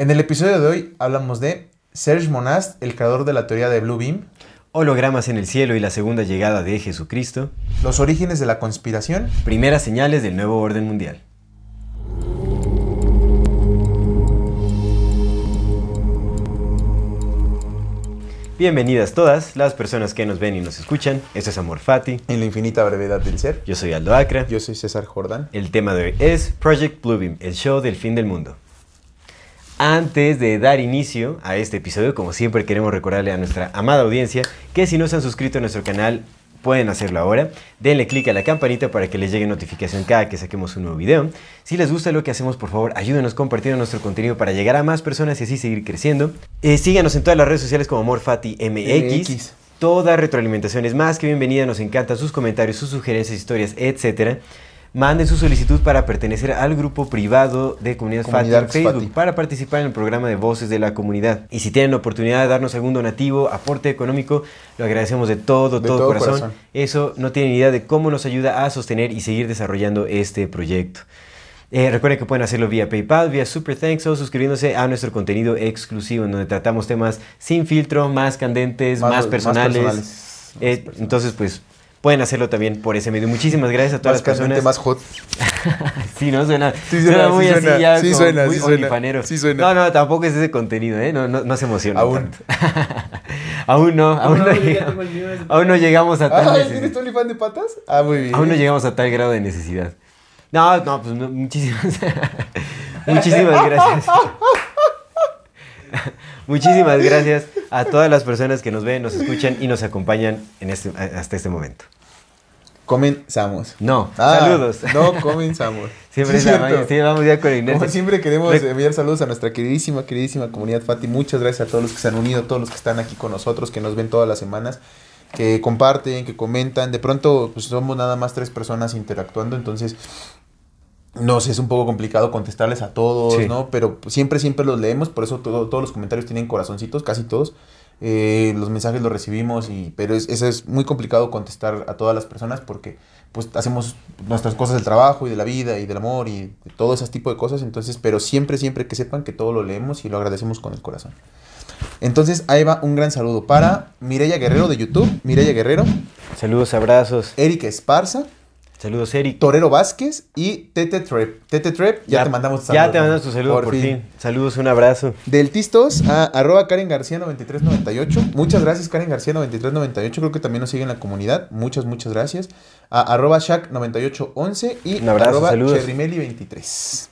En el episodio de hoy hablamos de Serge Monast, el creador de la teoría de Blue Beam, hologramas en el cielo y la segunda llegada de Jesucristo, los orígenes de la conspiración, primeras señales del nuevo orden mundial. Bienvenidas todas las personas que nos ven y nos escuchan. Esto es Amor Fati. En la infinita brevedad del ser. Yo soy Aldo Acra. Yo soy César Jordán. El tema de hoy es Project Bluebeam, el show del fin del mundo. Antes de dar inicio a este episodio, como siempre queremos recordarle a nuestra amada audiencia que si no se han suscrito a nuestro canal, pueden hacerlo ahora. Denle click a la campanita para que les llegue notificación cada que saquemos un nuevo video. Si les gusta lo que hacemos, por favor, ayúdenos compartiendo nuestro contenido para llegar a más personas y así seguir creciendo. Eh, síganos en todas las redes sociales como AmorFatiMX. MX. Toda retroalimentación es más que bienvenida, nos encantan sus comentarios, sus sugerencias, historias, etcétera. Manden su solicitud para pertenecer al grupo privado de Comunidad, Comunidad Fati en Facebook Fati. para participar en el programa de Voces de la Comunidad. Y si tienen la oportunidad de darnos algún donativo, aporte económico, lo agradecemos de todo, De todo, todo corazón. corazón. Eso no tienen idea de cómo nos ayuda a sostener y seguir desarrollando este proyecto. Eh, recuerden que pueden hacerlo vía PayPal, vía Super Thanks o suscribiéndose a nuestro contenido exclusivo en donde tratamos temas sin filtro, más candentes, más, Más- más personales. personales, más Eh, personales. entonces, pues pueden hacerlo también por ese medio. Muchísimas gracias a todas Más las personas. más hot. Sí, ¿no? Suena, Sí suena suena, muy sí así suena, ya sí suena, muy sí suena, olifanero. sí suena. No, no, tampoco es ese contenido, ¿eh? No, no, no se emociona Aún. tanto. aún no, aún no, llega- aún no llegamos a tal Ah. ¿tienes tu OnlyFans de patas? Ah, muy bien. Aún no llegamos a tal grado de necesidad. No, no, pues no, muchísimas, muchísimas gracias. muchísimas gracias a todas las personas que nos ven, nos escuchan y nos acompañan en este, hasta este momento. Comenzamos. No, Ah, saludos. No, comenzamos. Siempre Sí, es sí, vamos ya con inercia. Como siempre queremos enviar saludos a nuestra queridísima, queridísima comunidad Fati. Muchas gracias a todos los que se han unido, todos los que están aquí con nosotros, que nos ven todas las semanas, que comparten, que comentan. De pronto, pues somos nada más tres personas interactuando, entonces no sé, es un poco complicado contestarles a todos, Sí. ¿no? Pero siempre, siempre los leemos, por eso todo- todos los comentarios tienen corazoncitos, casi todos. Eh, los mensajes los recibimos, y, pero es, eso es muy complicado contestar a todas las personas porque pues hacemos nuestras cosas del trabajo y de la vida y del amor y de todo ese tipo de cosas. Entonces, pero siempre, siempre que sepan que todo lo leemos y lo agradecemos con el corazón. Entonces, ahí va un gran saludo para Mireya Guerrero de YouTube, Mireya Guerrero, Saludos, abrazos. Eric Esparza, Saludos, Eric. Torero Vázquez y Tete Trep. Tete Trep, ya, te mandamos tu Ya te mandamos tu saludo por, fin. Saludos, un abrazo. Del Tistos a arroba Karen García 9398. Muchas gracias Karen García 9398. Creo que también nos sigue en la comunidad. Muchas, muchas gracias. A arroba Shaq 9811 y Un abrazo, arroba saludos. Cherrimeli 23.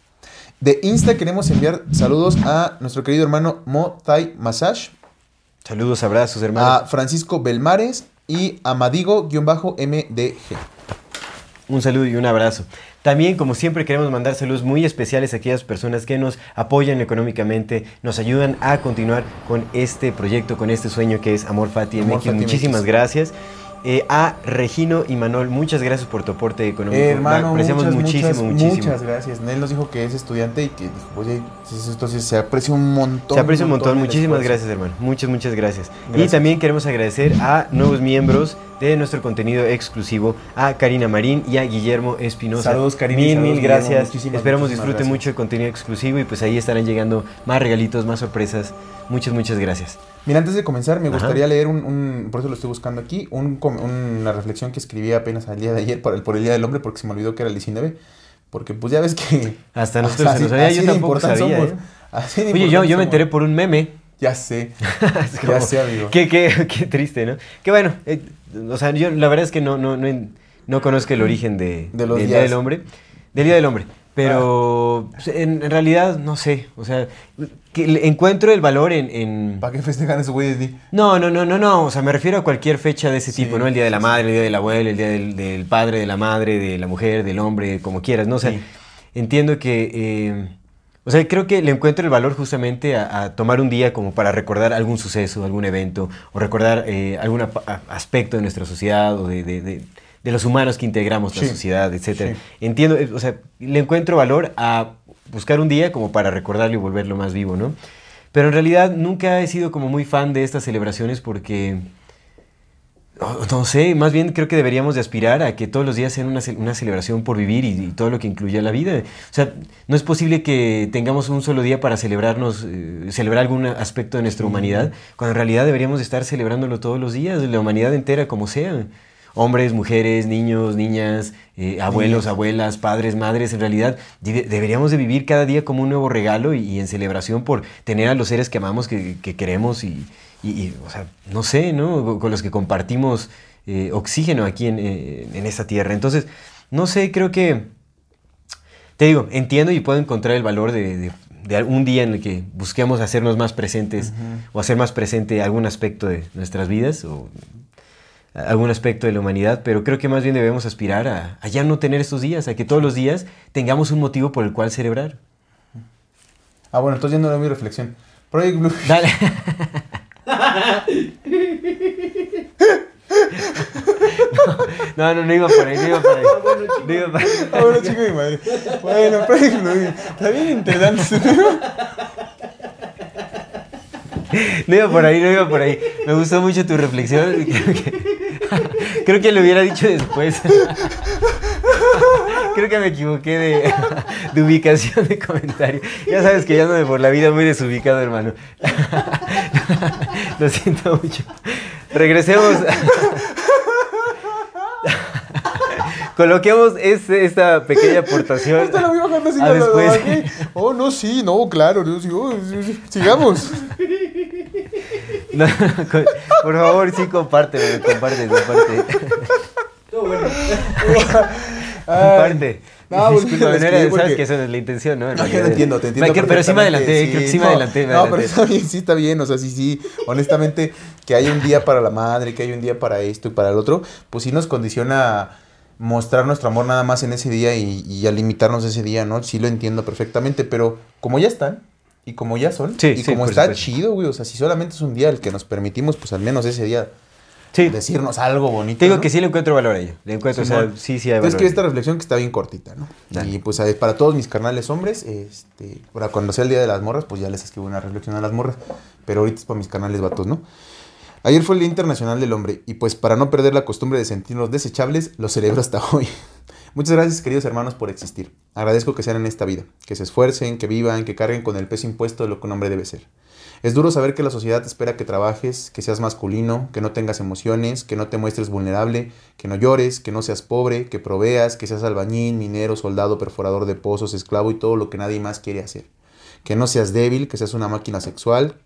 De Insta queremos enviar saludos a nuestro querido hermano Mo Thai Massage, Saludos, abrazos, hermano. a Francisco Belmares y a Madigo-MDG. Un saludo y un abrazo. También, como siempre, queremos mandar saludos muy especiales a aquellas personas que nos apoyan económicamente, nos ayudan a continuar con este proyecto, con este sueño que es Amor Fati Amor MX. Fati Muchísimas MX. gracias. Eh, a Regino y Manuel, muchas gracias por tu aporte económico. Eh, hermano, apreciamos muchas, muchísimo, muchas, muchísimo. muchas gracias. Él nos dijo que es estudiante y que dijo, oye, entonces se aprecia un montón. Se aprecia un montón. el Muchísimas gracias, hermano. Muchas, muchas gracias. Y Gracias. también queremos agradecer a nuevos miembros de nuestro contenido exclusivo, a Karina Marín y a Guillermo Espinosa. Saludos, Karina, y Mil, saludos, mil gracias. Muchísimas, Esperamos muchísimas disfruten gracias. mucho el contenido exclusivo y pues ahí estarán llegando más regalitos, más sorpresas. Muchas, muchas gracias. Mira, antes de comenzar, me Ajá. gustaría leer un, un- por eso lo estoy buscando aquí, un una reflexión que escribí apenas al día de ayer por el, por el Día del Hombre, porque se me olvidó que era el 19. Porque pues ya ves que... Hasta nosotros se así- nos olvida, así yo de tampoco sabía. somos. ¿eh? Así de Oye, yo, me enteré por un meme. Ya sé. Ya sé, amigo. Qué, qué, qué triste, ¿no? Que bueno, eh, o sea, yo la verdad es que no, no, no, no conozco el origen de, De los del. Día del Hombre. Del Día del Hombre. Pero pues, en, en realidad, no sé. O sea, que encuentro el valor en. en- ¿Para qué festejan esos güeyes? di? No, no, no, no, no. O sea, me refiero a cualquier fecha de ese Sí, tipo, ¿no? El Día de la Madre, el Día del Abuelo, el Día del, del Padre, de la Madre, de la Mujer, del Hombre, como quieras, ¿no? O sea, Sí. entiendo que... eh, o sea, creo que le encuentro el valor justamente a, a tomar un día como para recordar algún suceso, algún evento, o recordar eh, algún aspecto de nuestra sociedad o de, de- de- de los humanos que integramos la Sí, sociedad, etc. Entiendo, eh, o sea, le encuentro valor a buscar un día como para recordarlo y volverlo más vivo, ¿no? Pero en realidad nunca he sido como muy fan de estas celebraciones porque... No sé, más bien creo que deberíamos de aspirar a que todos los días sean una, ce- una celebración por vivir y, y todo lo que incluye la vida. O sea, no es posible que tengamos un solo día para celebrarnos, eh, celebrar algún aspecto de nuestra humanidad, cuando en realidad deberíamos de estar celebrándolo todos los días, la humanidad entera como sea. Hombres, mujeres, niños, niñas, eh, abuelos, abuelas, padres, madres, en realidad debe- deberíamos de vivir cada día como un nuevo regalo y, y en celebración por tener a los seres que amamos, que, que queremos y, y- y, o sea, no sé, ¿no? Con- los que compartimos eh, oxígeno aquí en, eh, en esta tierra. Entonces, no sé, creo que, te digo, entiendo y puedo encontrar el valor de, de- de un día en el que busquemos hacernos más presentes o hacer más presente algún aspecto de nuestras vidas o algún aspecto de la humanidad, pero creo que más bien debemos aspirar a, a ya no tener estos días, a que todos los días tengamos un motivo por el cual celebrar. Ah, bueno, entonces yendo a mi reflexión. Project Blue. Dale. No, no, no iba por ahí, no iba por ahí. No iba por ahí. Ah, bueno, chico de madre. Bueno, Project Blue. Está bien interesante. No iba por ahí, no iba por ahí. Me gustó mucho tu reflexión. Creo que, lo hubiera dicho después. Creo que me equivoqué de, de ubicación de comentario. Ya sabes que ya ando por la vida muy desubicado, hermano. Lo siento mucho. Regresemos. Coloquemos este- esta pequeña aportación. Esta la voy a la después. Oh, no, sí, no, claro. sí, oh, sí. Sigamos. No, por favor, sí, comparte, comparte, comparte. Comparte. No, pues, Discúlpame, les no era- sabes que esa no es la intención, ¿no? No, yo lo entiendo, te entiendo. Pero sí me adelanté, creo que sí me no, adelanté. me No, pero está bien, sí está bien. O sea, sí, sí. Honestamente, que haya un día para la madre, que haya un día para esto y para el otro, pues sí nos condiciona mostrar nuestro amor nada más en ese día y, y a limitarnos ese día, ¿no? Sí lo entiendo perfectamente, pero como ya están y como ya son, Sí, y sí, como está supuesto. chido, güey, o sea, si solamente es un día el que nos permitimos, pues al menos ese día Sí, decirnos algo bonito. te digo ¿no? que sí le encuentro valor a ello. Le encuentro, o sea, Simón. sí, sí hay valor. que esta reflexión que está bien cortita, ¿no? Dale. Y pues ver, para todos mis carnales hombres, este, para cuando sea el día de las morras, pues ya les escribo una reflexión a las morras. Pero ahorita es para mis carnales vatos, ¿no? Ayer fue el Día Internacional del Hombre y pues para no perder la costumbre de sentirnos desechables, lo celebro hasta hoy. Muchas gracias queridos hermanos por existir. Agradezco que sean en esta vida, que se esfuercen, que vivan, que carguen con el peso impuesto de lo que un hombre debe ser. Es duro saber que la sociedad espera que trabajes, que seas masculino, que no tengas emociones, que no te muestres vulnerable, que no llores, que no seas pobre, que proveas, que seas albañil, minero, soldado, perforador de pozos, esclavo y todo lo que nadie más quiere hacer. Que no seas débil, que seas una máquina sexual,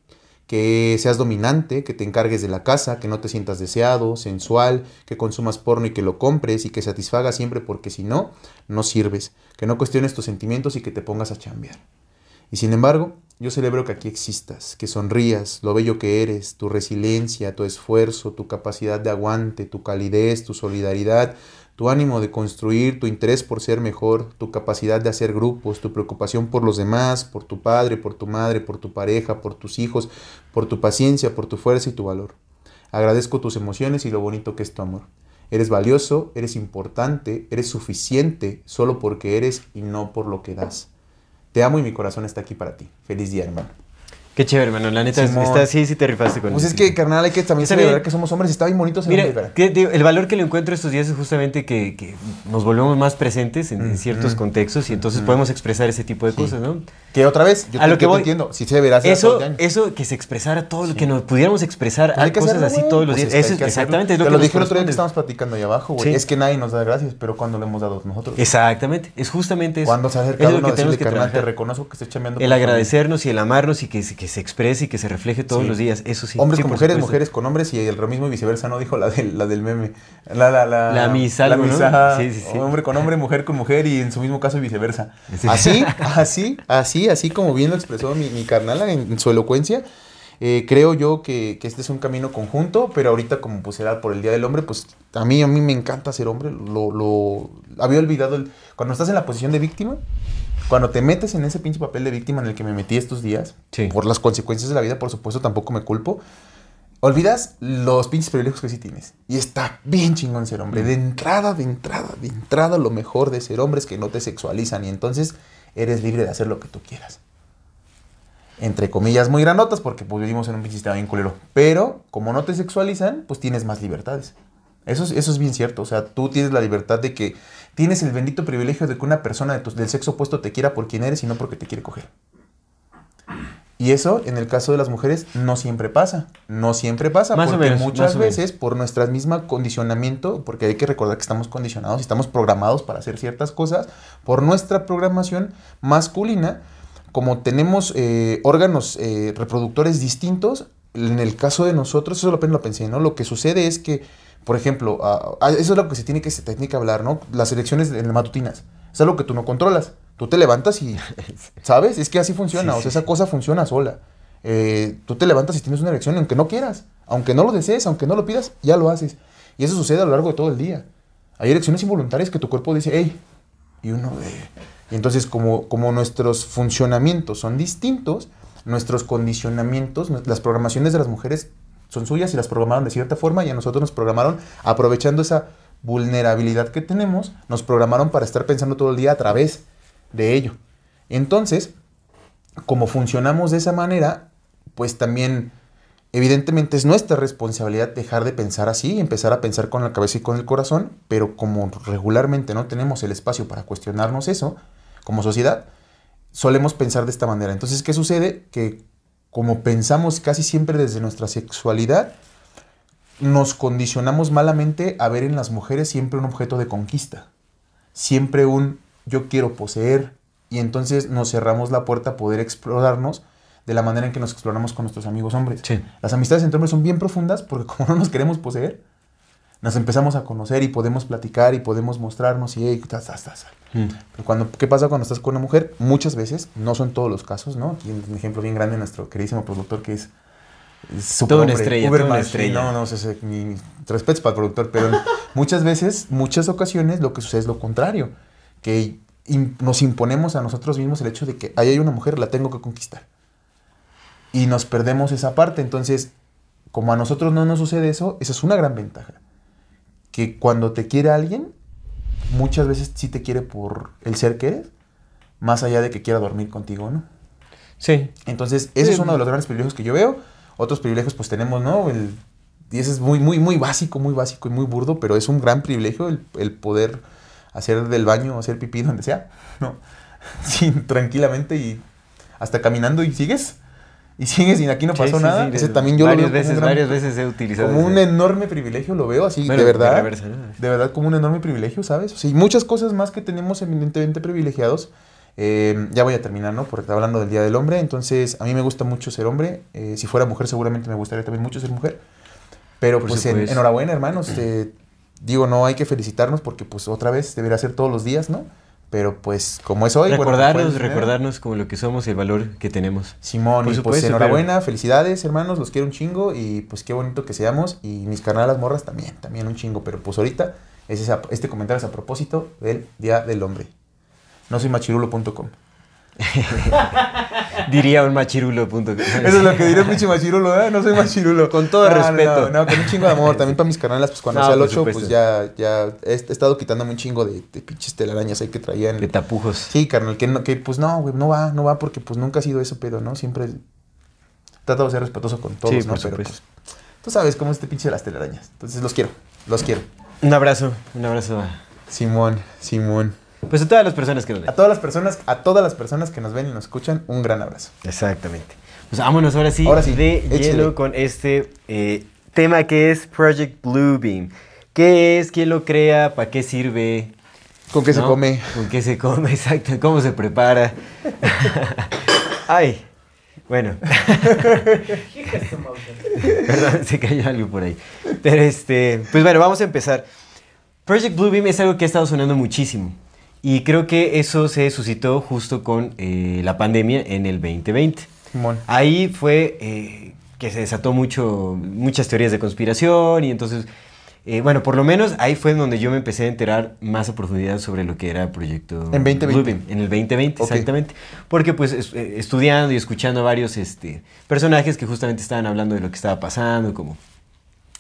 que seas dominante, que te encargues de la casa, que no te sientas deseado, sensual, que consumas porno y que lo compres y que satisfagas siempre porque si no, no sirves, que no cuestiones tus sentimientos y que te pongas a chambear. Y sin embargo, yo celebro que aquí existas, que sonrías, lo bello que eres, tu resiliencia, tu esfuerzo, tu capacidad de aguante, tu calidez, tu solidaridad, tu ánimo de construir, tu interés por ser mejor, tu capacidad de hacer grupos, tu preocupación por los demás, por tu padre, por tu madre, por tu pareja, por tus hijos, por tu paciencia, por tu fuerza y tu valor. Agradezco tus emociones y lo bonito que es tu amor. Eres valioso, eres importante, eres suficiente solo porque eres y no por lo que das. Te amo y mi corazón está aquí para ti. Feliz día, hermano. Qué chévere, hermano. La neta, Simón. está, sí, sí te rifaste con Pues eso. es que, carnal, hay que también Está celebrar bien. que somos hombres. Está bien bonito ser Mira, hombre, cara. que- digo, el valor que le encuentro estos días es justamente que, que nos volvemos más presentes en, en ciertos contextos y entonces podemos expresar ese tipo de cosas, ¿no? Que otra vez, yo A te, lo que yo te voy- entiendo. Si se verá Eso, año. eso que se expresara todo lo que nos pudiéramos expresar Pues hay a que cosas hacerlo, así güey. todos los Pues días. es que Eso es hacerlo. exactamente es lo Te que lo nos dije el otro día que corresponde. estábamos platicando ahí abajo, güey. Sí. Es que nadie nos da gracias, pero cuando le hemos dado nosotros. Exactamente, es justamente eso. Cuando se Eso acerca lo uno que tenemos decirle, que carnal, te trabajar. reconozco que estoy chambeando. El agradecernos y el amarnos y que, que se exprese y que se refleje todos Sí. los días. Eso sí. Hombres sí, con mujeres, supuesto. mujeres con hombres y el mismo y viceversa, ¿no? Dijo la del, la del meme. La, la, la, La mis la algo, ¿no? Sí, sí, sí. Hombre con hombre, mujer con mujer y en su mismo caso viceversa. Sí. Así, así, así, así como bien lo expresó mi, mi carnal en, en su elocuencia. eh, creo yo que, que este es un camino conjunto, pero ahorita como pues era por el Día del Hombre, pues a mí, a mí me encanta ser hombre. Lo, lo había olvidado, el- cuando estás en la posición de víctima, Cuando te metes en ese pinche papel de víctima en el que me metí estos días, Sí. por las consecuencias de la vida, por supuesto, tampoco me culpo, olvidas los pinches privilegios que sí tienes. Y está bien chingón ser hombre. De entrada, de entrada, de entrada, lo mejor de ser hombre es que no te sexualizan y entonces eres libre de hacer lo que tú quieras. Entre comillas muy granotas porque pues vivimos en un pinche sistema bien culero. Pero como no te sexualizan, pues tienes más libertades. Eso es, eso es bien cierto. O sea, tú tienes la libertad de que tienes el bendito privilegio de que una persona de tu- del sexo opuesto te quiera por quien eres y no porque te quiere coger. Y eso, en el caso de las mujeres, no siempre pasa. No siempre pasa. Más porque menos, muchas veces, por nuestra misma condicionamiento, porque hay que recordar que estamos condicionados y estamos programados para hacer ciertas cosas, por nuestra programación masculina, como tenemos eh, órganos eh, reproductores distintos, en el caso de nosotros, eso apenas lo pensé, ¿no? Lo que sucede es que, por ejemplo, eso es lo que se tiene que, se tiene que hablar, ¿no? Las elecciones en las matutinas. Es algo que tú no controlas. Tú te levantas y, ¿sabes? Es que así funciona. Sí, o sea, sí, esa cosa funciona sola. Eh, tú te levantas y tienes una elección aunque no quieras. Aunque no lo desees, aunque no lo pidas, ya lo haces. Y eso sucede a lo largo de todo el día. Hay elecciones involuntarias que tu cuerpo dice, hey, y uno de... Y entonces, como, como nuestros funcionamientos son distintos, nuestros condicionamientos, las programaciones de las mujeres son suyas y las programaron de cierta forma y a nosotros nos programaron aprovechando esa vulnerabilidad que tenemos, nos programaron para estar pensando todo el día a través de ello. Entonces, como funcionamos de esa manera, pues también evidentemente es nuestra responsabilidad dejar de pensar así, empezar a pensar con la cabeza y con el corazón, pero como regularmente no tenemos el espacio para cuestionarnos eso, como sociedad, solemos pensar de esta manera. Entonces, ¿qué sucede? Que como pensamos casi siempre desde nuestra sexualidad, nos condicionamos malamente a ver en las mujeres siempre un objeto de conquista, siempre un yo quiero poseer, y entonces nos cerramos la puerta a poder explorarnos de la manera en que nos exploramos con nuestros amigos hombres. Sí. Las amistades entre hombres son bien profundas porque como no nos queremos poseer, nos empezamos a conocer y podemos platicar y podemos mostrarnos y hey, tas, tas, tas. Mm. Pero cuando, ¿qué pasa cuando estás con una mujer? Muchas veces, no son todos los casos, ¿no? Aquí un ejemplo bien grande de nuestro queridísimo productor que es, es Toda una estrella, toda una estrella. No, no, sé, sé, mi, respetos para el productor, pero muchas veces, muchas ocasiones lo que sucede es lo contrario, que nos imponemos a nosotros mismos el hecho de que ahí hay una mujer, la tengo que conquistar. Y nos perdemos esa parte, entonces, como a nosotros no nos sucede eso, esa es una gran ventaja. Que cuando te quiere alguien, muchas veces sí te quiere por el ser que eres, más allá de que quiera dormir contigo, ¿no? Sí. Entonces, ese Sí. es uno de los grandes privilegios que yo veo. Otros privilegios, pues tenemos, ¿no? El, y ese es muy, muy, muy básico, muy básico y muy burdo, pero es un gran privilegio el, el poder hacer del baño, hacer pipí donde sea, ¿no? Sí, tranquilamente y hasta caminando y sigues. Y sigues y aquí no pasó sí, nada. sí, ese también yo lo varias veo veces, gran- varias veces he utilizado como un enorme privilegio, lo veo así, Bueno, de verdad. reversa, ¿no? De verdad, como un enorme privilegio, ¿sabes? O sea, y muchas cosas más que tenemos eminentemente privilegiados. Eh, ya voy a terminar, ¿no? Porque está hablando del Día del Hombre. Entonces, a mí me gusta mucho ser hombre. Eh, si fuera mujer, seguramente me gustaría también mucho ser mujer. Pero, Por pues, en- enhorabuena, hermanos. Eh, digo, no hay que felicitarnos porque, pues, otra vez debería ser todos los días, ¿no? Pero, pues, como es hoy, recordarnos, pues, recordarnos como lo que somos y el valor que tenemos. Simón, Por y pues enhorabuena, felicidades, hermanos, los quiero un chingo y pues qué bonito que seamos. Y mis carnalas morras también, también un chingo. Pero pues ahorita es esa- este comentario es a propósito del Día del Hombre. No soy machirulo.com. Diría un machirulo.com. Eso es lo que diré pinche machirulo, ¿eh? No soy machirulo. Con todo No, respeto. No, no, con un chingo de amor. También para mis carnalas, pues cuando No, sea el por 8, supuesto. pues ya, ya he, estado quitándome un chingo de, de pinches telarañas ahí que traían. De tapujos. Sí, carnal, que, no, que pues no, güey, no va, no va porque pues nunca ha sido eso pedo, ¿no? Siempre trato de ser respetuoso con todos, Sí, ¿no? por Pero pues, tú sabes cómo es este pinche de las telarañas. Entonces los quiero, los quiero. Un abrazo, un abrazo Simón, Simón. Pues a todas las personas que nos ven. A todas las personas, a todas las personas que nos ven y nos escuchan, un gran abrazo. Exactamente. Pues vámonos ahora sí, Ahora sí, de échale. lleno con este eh, tema que es Project Bluebeam. ¿Qué es? ¿Quién lo crea? ¿Para qué sirve? ¿Con qué se ¿No? come? ¿Con qué se come? Exacto. ¿Cómo se prepara? Ay, bueno. Perdón, se cayó algo por ahí. Pero este, pues bueno, vamos a empezar. Project Bluebeam es algo que ha estado sonando muchísimo. Y creo que eso se suscitó justo con eh, la pandemia en el 2020. Simón. Ahí fue eh, que se desató mucho, muchas teorías de conspiración y entonces eh, bueno, por lo menos ahí fue donde yo me empecé a enterar más a profundidad sobre lo que era Proyecto En 2020. Bluebeam, en el 2020, Ok. exactamente. Porque pues es- estudiando y escuchando a varios este, personajes que justamente estaban hablando de lo que estaba pasando, como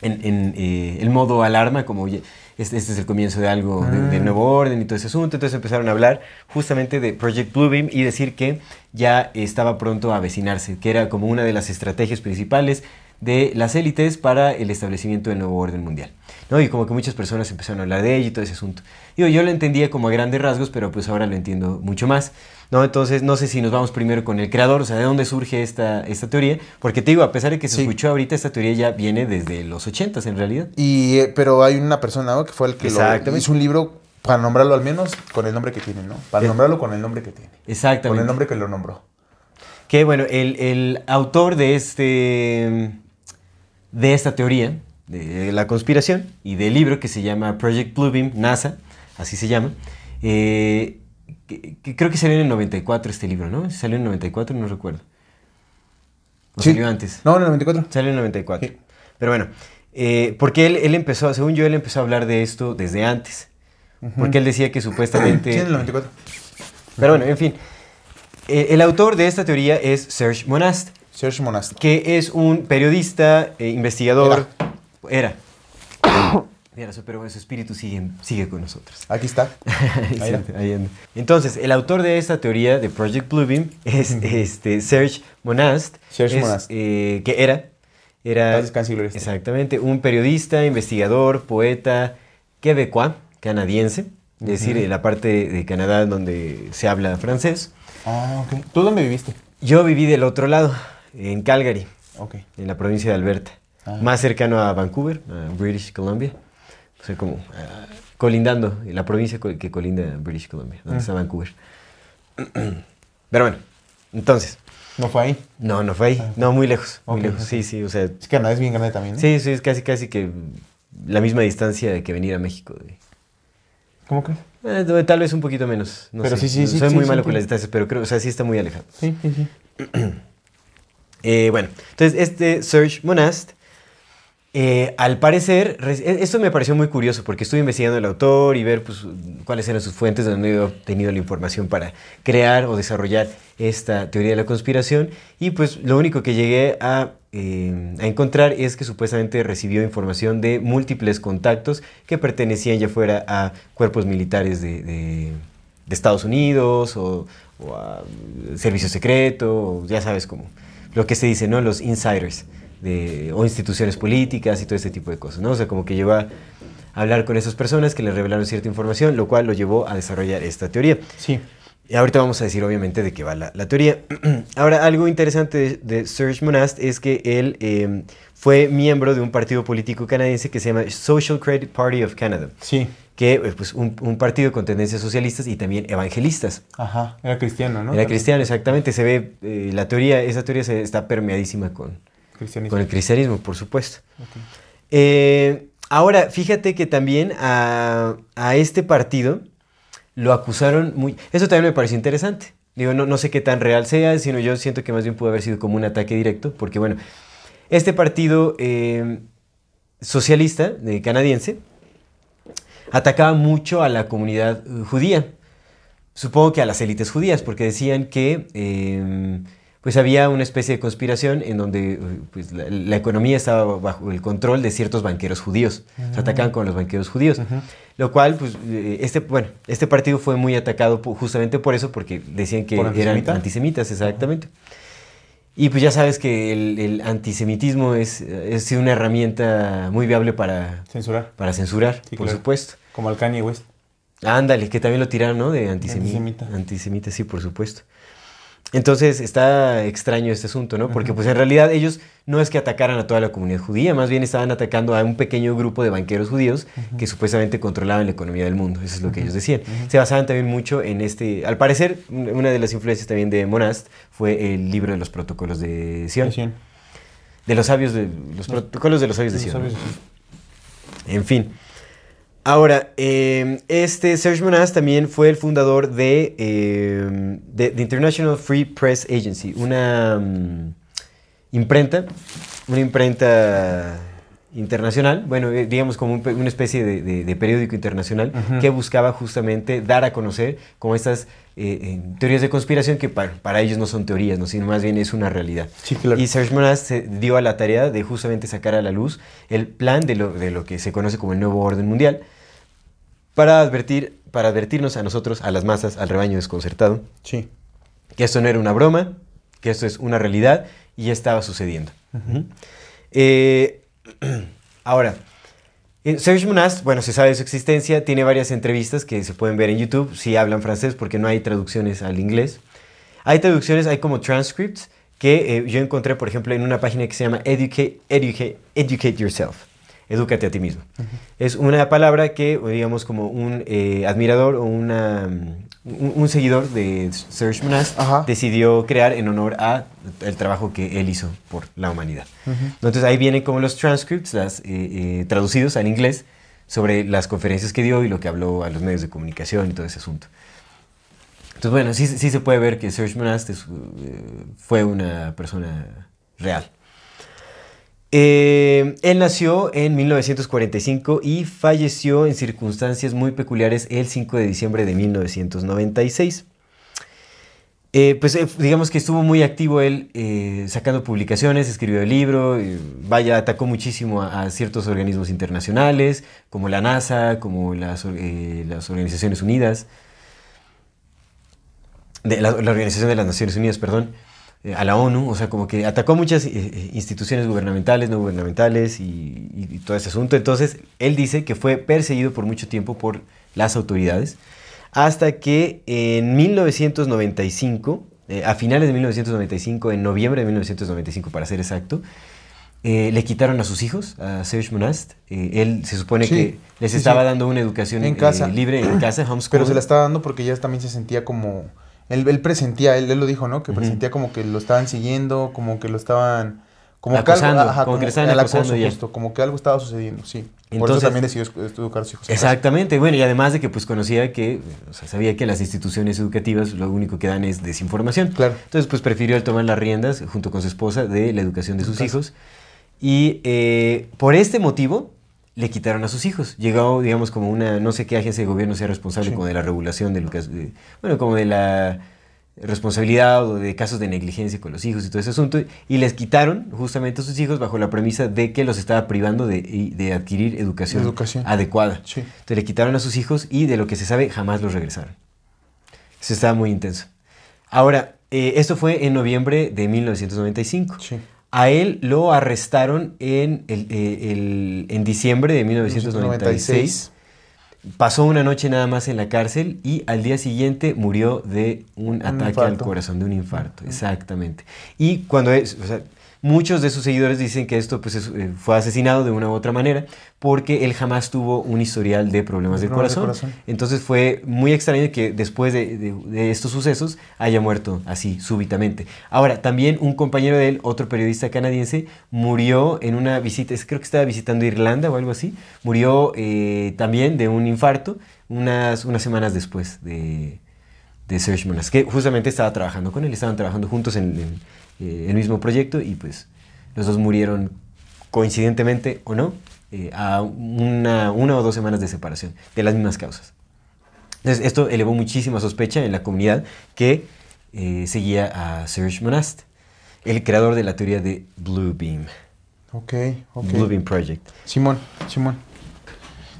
en, en, el modo alarma, como ya- este, este es el comienzo de algo, de, de Mm. nuevo orden y todo ese asunto. Entonces empezaron a hablar justamente de Project Bluebeam y decir que ya estaba pronto a avecinarse, que era como una de las estrategias principales de las élites para el establecimiento del nuevo orden mundial. ¿no? Y como que muchas personas empezaron a hablar de ello y todo ese asunto. Digo, yo lo entendía como a grandes rasgos, pero pues ahora lo entiendo mucho más. ¿no? Entonces, no sé si nos vamos primero con el creador, o sea, de dónde surge esta, esta teoría, porque te digo, a pesar de que se Sí. escuchó ahorita, esta teoría ya viene desde los 80 en realidad. Y, eh, pero hay una persona ¿no? que fue el que lo hizo un libro para nombrarlo al menos con el nombre que tiene, ¿no? Para Eh. nombrarlo con el nombre que tiene. Exactamente. Con el nombre que lo nombró. Que bueno, el, el autor de este de esta teoría, de la conspiración, y del libro que se llama Project Bluebeam, NASA, así se llama, eh, que, que creo que salió en el 94 este libro, ¿no? ¿Salió en el 94? No recuerdo. ¿O Sí. salió antes? No, en el 94. Salió en el 94. Sí. Pero bueno, eh, porque él, él empezó, según yo, él empezó a hablar de esto desde antes. Porque él decía que supuestamente... Sí, en el 94. Pero bueno, en fin. Eh, el autor de esta teoría es Serge Monast, Serge Monast. que es un periodista, eh, investigador. Era. Su- pero su espíritu sigue, sigue con nosotros. Aquí está. Ahí Ahí anda. Entonces, el autor de esta teoría de Project Bluebeam es este, Serge Monast. Serge es, Monast. eh, que era. Era exactamente un periodista, investigador, poeta quebecois, canadiense. Es decir, en la parte de Canadá donde se habla francés. Ah, ok. ¿Tú dónde viviste? Yo viví del otro lado, en Calgary, Ok. en la provincia de Alberta. Ah. Más cercano a Vancouver, a British Columbia. O sea, como ah, colindando, la provincia que colinda British Columbia, donde Mm. está Vancouver. Pero bueno, entonces, ¿No fue ahí? no, no fue ahí, no, muy lejos, muy Ok, lejos, sí, sí, o sea, Es que Canadá es bien grande también, ¿no? sí, sí, es casi, casi que la misma distancia que venir a México. de- ¿Cómo crees? eh, tal vez un poquito menos, no Pero sé. sí, sí, sí, Soy sí, muy sí, malo sí. con las distancias, pero creo, o sea, sí está muy alejado. Sí, sí, sí. Eh, bueno, entonces este Serge Monast, eh, al parecer, re- e- esto me pareció muy curioso porque estuve investigando el autor y ver pues, cuáles eran sus fuentes, de dónde había obtenido la información para crear o desarrollar esta teoría de la conspiración. Y pues lo único que llegué a, eh, encontrar es que supuestamente recibió información de múltiples contactos que pertenecían ya fuera a cuerpos militares de, Estados Unidos o, o a servicio secreto, o ya sabes cómo lo que se dice, ¿no? Los insiders de, o instituciones políticas y todo este tipo de cosas, ¿no? O sea, como que llevó a hablar con esas personas que le revelaron cierta información, lo cual lo llevó a desarrollar esta teoría. Sí. Y ahorita vamos a decir, obviamente, de qué va la, la teoría. Ahora, algo interesante de, de Serge Monast es que él eh, fue miembro de un partido político canadiense que se llama Social Credit Party of Canada, Sí. Que es pues, un, un partido con tendencias socialistas y también evangelistas. Ajá. Era cristiano, ¿no? Era cristiano, exactamente. Se ve, eh, la teoría, esa teoría se, está permeadísima con, con el cristianismo, por supuesto. Eh, ahora, fíjate que también a, a este partido lo acusaron muy... Eso también me pareció interesante. Digo, no, no sé qué tan real sea, sino yo siento que más bien pudo haber sido como un ataque directo, porque bueno, este partido eh, socialista canadiense atacaba mucho a la comunidad eh, judía. Supongo que a las élites judías, porque decían que eh, pues había una especie de conspiración en donde eh, pues, la, la economía estaba bajo el control de ciertos banqueros judíos. Se atacaban con los banqueros judíos. Lo cual, pues, eh, este, bueno, este partido fue muy atacado justamente por eso, porque decían que ¿Por eran antisemita? antisemitas, exactamente. Y pues ya sabes que el, el antisemitismo es, es una herramienta muy viable para, Censurar. para censurar, Sí, por claro. supuesto. Como al Kanye West. Ándale, que también lo tiraron, ¿no? De antisemita. Antisemita. Antisemita, sí, por supuesto. Entonces está extraño este asunto, ¿no? Porque pues en realidad ellos no es que atacaran a toda la comunidad judía, más bien estaban atacando a un pequeño grupo de banqueros judíos que supuestamente controlaban la economía del mundo, eso es lo que ellos decían. Se basaban también mucho en este, al parecer, un- una de las influencias también de Monast fue el libro de los protocolos de Sion, Sion. de los sabios de los protocolos de los sabios de Los Sion. sabios de En fin. Ahora, eh, este Serge Monast también fue el fundador de, eh, de International Free Press Agency, una mm, imprenta, una imprenta internacional, bueno, eh, digamos como un una especie de, de- de periódico internacional que buscaba justamente dar a conocer como estas eh, eh, teorías de conspiración que pa- para ellos no son teorías, ¿no? sino más bien es una realidad. Sí, claro. Y Serge Monast se dio a la tarea de justamente sacar a la luz el plan de lo, de lo que se conoce como el nuevo orden mundial para, advertir, para advertirnos a nosotros, a las masas, al rebaño desconcertado, Sí. que esto no era una broma, que esto es una realidad y ya estaba sucediendo. Ujú. Eh, ahora, eh, Serge Monast, bueno, se sabe de su existencia, tiene varias entrevistas que se pueden ver en YouTube si hablan francés porque no hay traducciones al inglés. Hay traducciones, hay como transcripts que eh, yo encontré, por ejemplo, en una página que se llama Educate, Educate, Educate Yourself. Edúcate a ti mismo. Es una palabra que, digamos, como un eh, admirador o una, un, un seguidor de Serge Monast Ajá. decidió crear en honor a el trabajo que él hizo por la humanidad. Entonces ahí vienen como los transcripts, las, eh, eh, traducidos al inglés, sobre las conferencias que dio y lo que habló a los medios de comunicación y todo ese asunto. Entonces, bueno, sí, sí se puede ver que Serge Monast es, eh, fue una persona real. Eh, él nació en 1945 y falleció en circunstancias muy peculiares el 5 de diciembre de 1996. Eh, pues eh, digamos que estuvo muy activo él eh, sacando publicaciones, escribió el libro, vaya, atacó muchísimo a, ciertos organismos internacionales, como la NASA, como las, las Organizaciones Unidas, de la, Organización de las Naciones Unidas, perdón, a la ONU, o sea, como que atacó muchas eh, eh, instituciones gubernamentales, no gubernamentales y, todo ese asunto. Entonces, él dice que fue perseguido por mucho tiempo por las autoridades, hasta que en 1995, eh, a finales de 1995, en noviembre de 1995 para ser exacto, eh, le quitaron a sus hijos, a Serge Monast. Eh, él se supone Sí, que les sí, estaba sí. dando una educación En eh, casa. libre en casa, homeschool. Pero se la estaba dando porque ya también se sentía como... Él, él presentía, él, él lo dijo, ¿no? Que Ujú. presentía como que lo estaban siguiendo, como que lo estaban... Como Acosando, que algo, como que estaban el acosando ya. justo, como que algo estaba sucediendo, sí. Por Entonces- eso también decidió educar a sus hijos. Exactamente, bueno, y además de que pues conocía que, o sea, sabía que las instituciones educativas lo único que dan es desinformación. Claro. Entonces pues prefirió él tomar las riendas junto con su esposa de la educación de sus hijos. Y eh, por este motivo le quitaron a sus hijos. Llegó, digamos, como una, no sé qué agencia de gobierno sea responsable Sí. como de la regulación de lo que de- bueno, como de la responsabilidad o de casos de negligencia con los hijos y todo ese asunto, y les quitaron justamente a sus hijos bajo la premisa de que los estaba privando de, de adquirir educación, Educación. adecuada. Sí. Entonces le quitaron a sus hijos y de lo que se sabe jamás los regresaron. Eso estaba muy intenso. Ahora, eh, esto fue en noviembre de 1995. Sí. A él lo arrestaron en, el, eh, el- en diciembre de 1996. Pasó una noche nada más en la cárcel y al día siguiente murió de un, ataque al corazón, de un infarto, exactamente. Y cuando es, o sea, muchos de sus seguidores dicen que esto pues, es, eh, fue asesinado de una u otra manera porque él jamás tuvo un historial de problemas del de corazón. corazón. Entonces fue muy extraño que después de, de- de estos sucesos haya muerto así, súbitamente. Ahora, también un compañero de él, otro periodista canadiense, murió en una visita, creo que estaba visitando Irlanda o algo así, murió eh, también de un infarto unas, unas semanas después de, de Serge Monast, que justamente estaba trabajando con él, estaban trabajando juntos en, en, eh, el mismo proyecto y pues los dos murieron coincidentemente o no, eh, a una, una o dos semanas de separación, de las mismas causas. Entonces, esto elevó muchísima sospecha en la comunidad que eh, seguía a Serge Monast, el creador de la teoría de Blue Beam, Ok, ok. Blue Beam Project. Simón, Simón.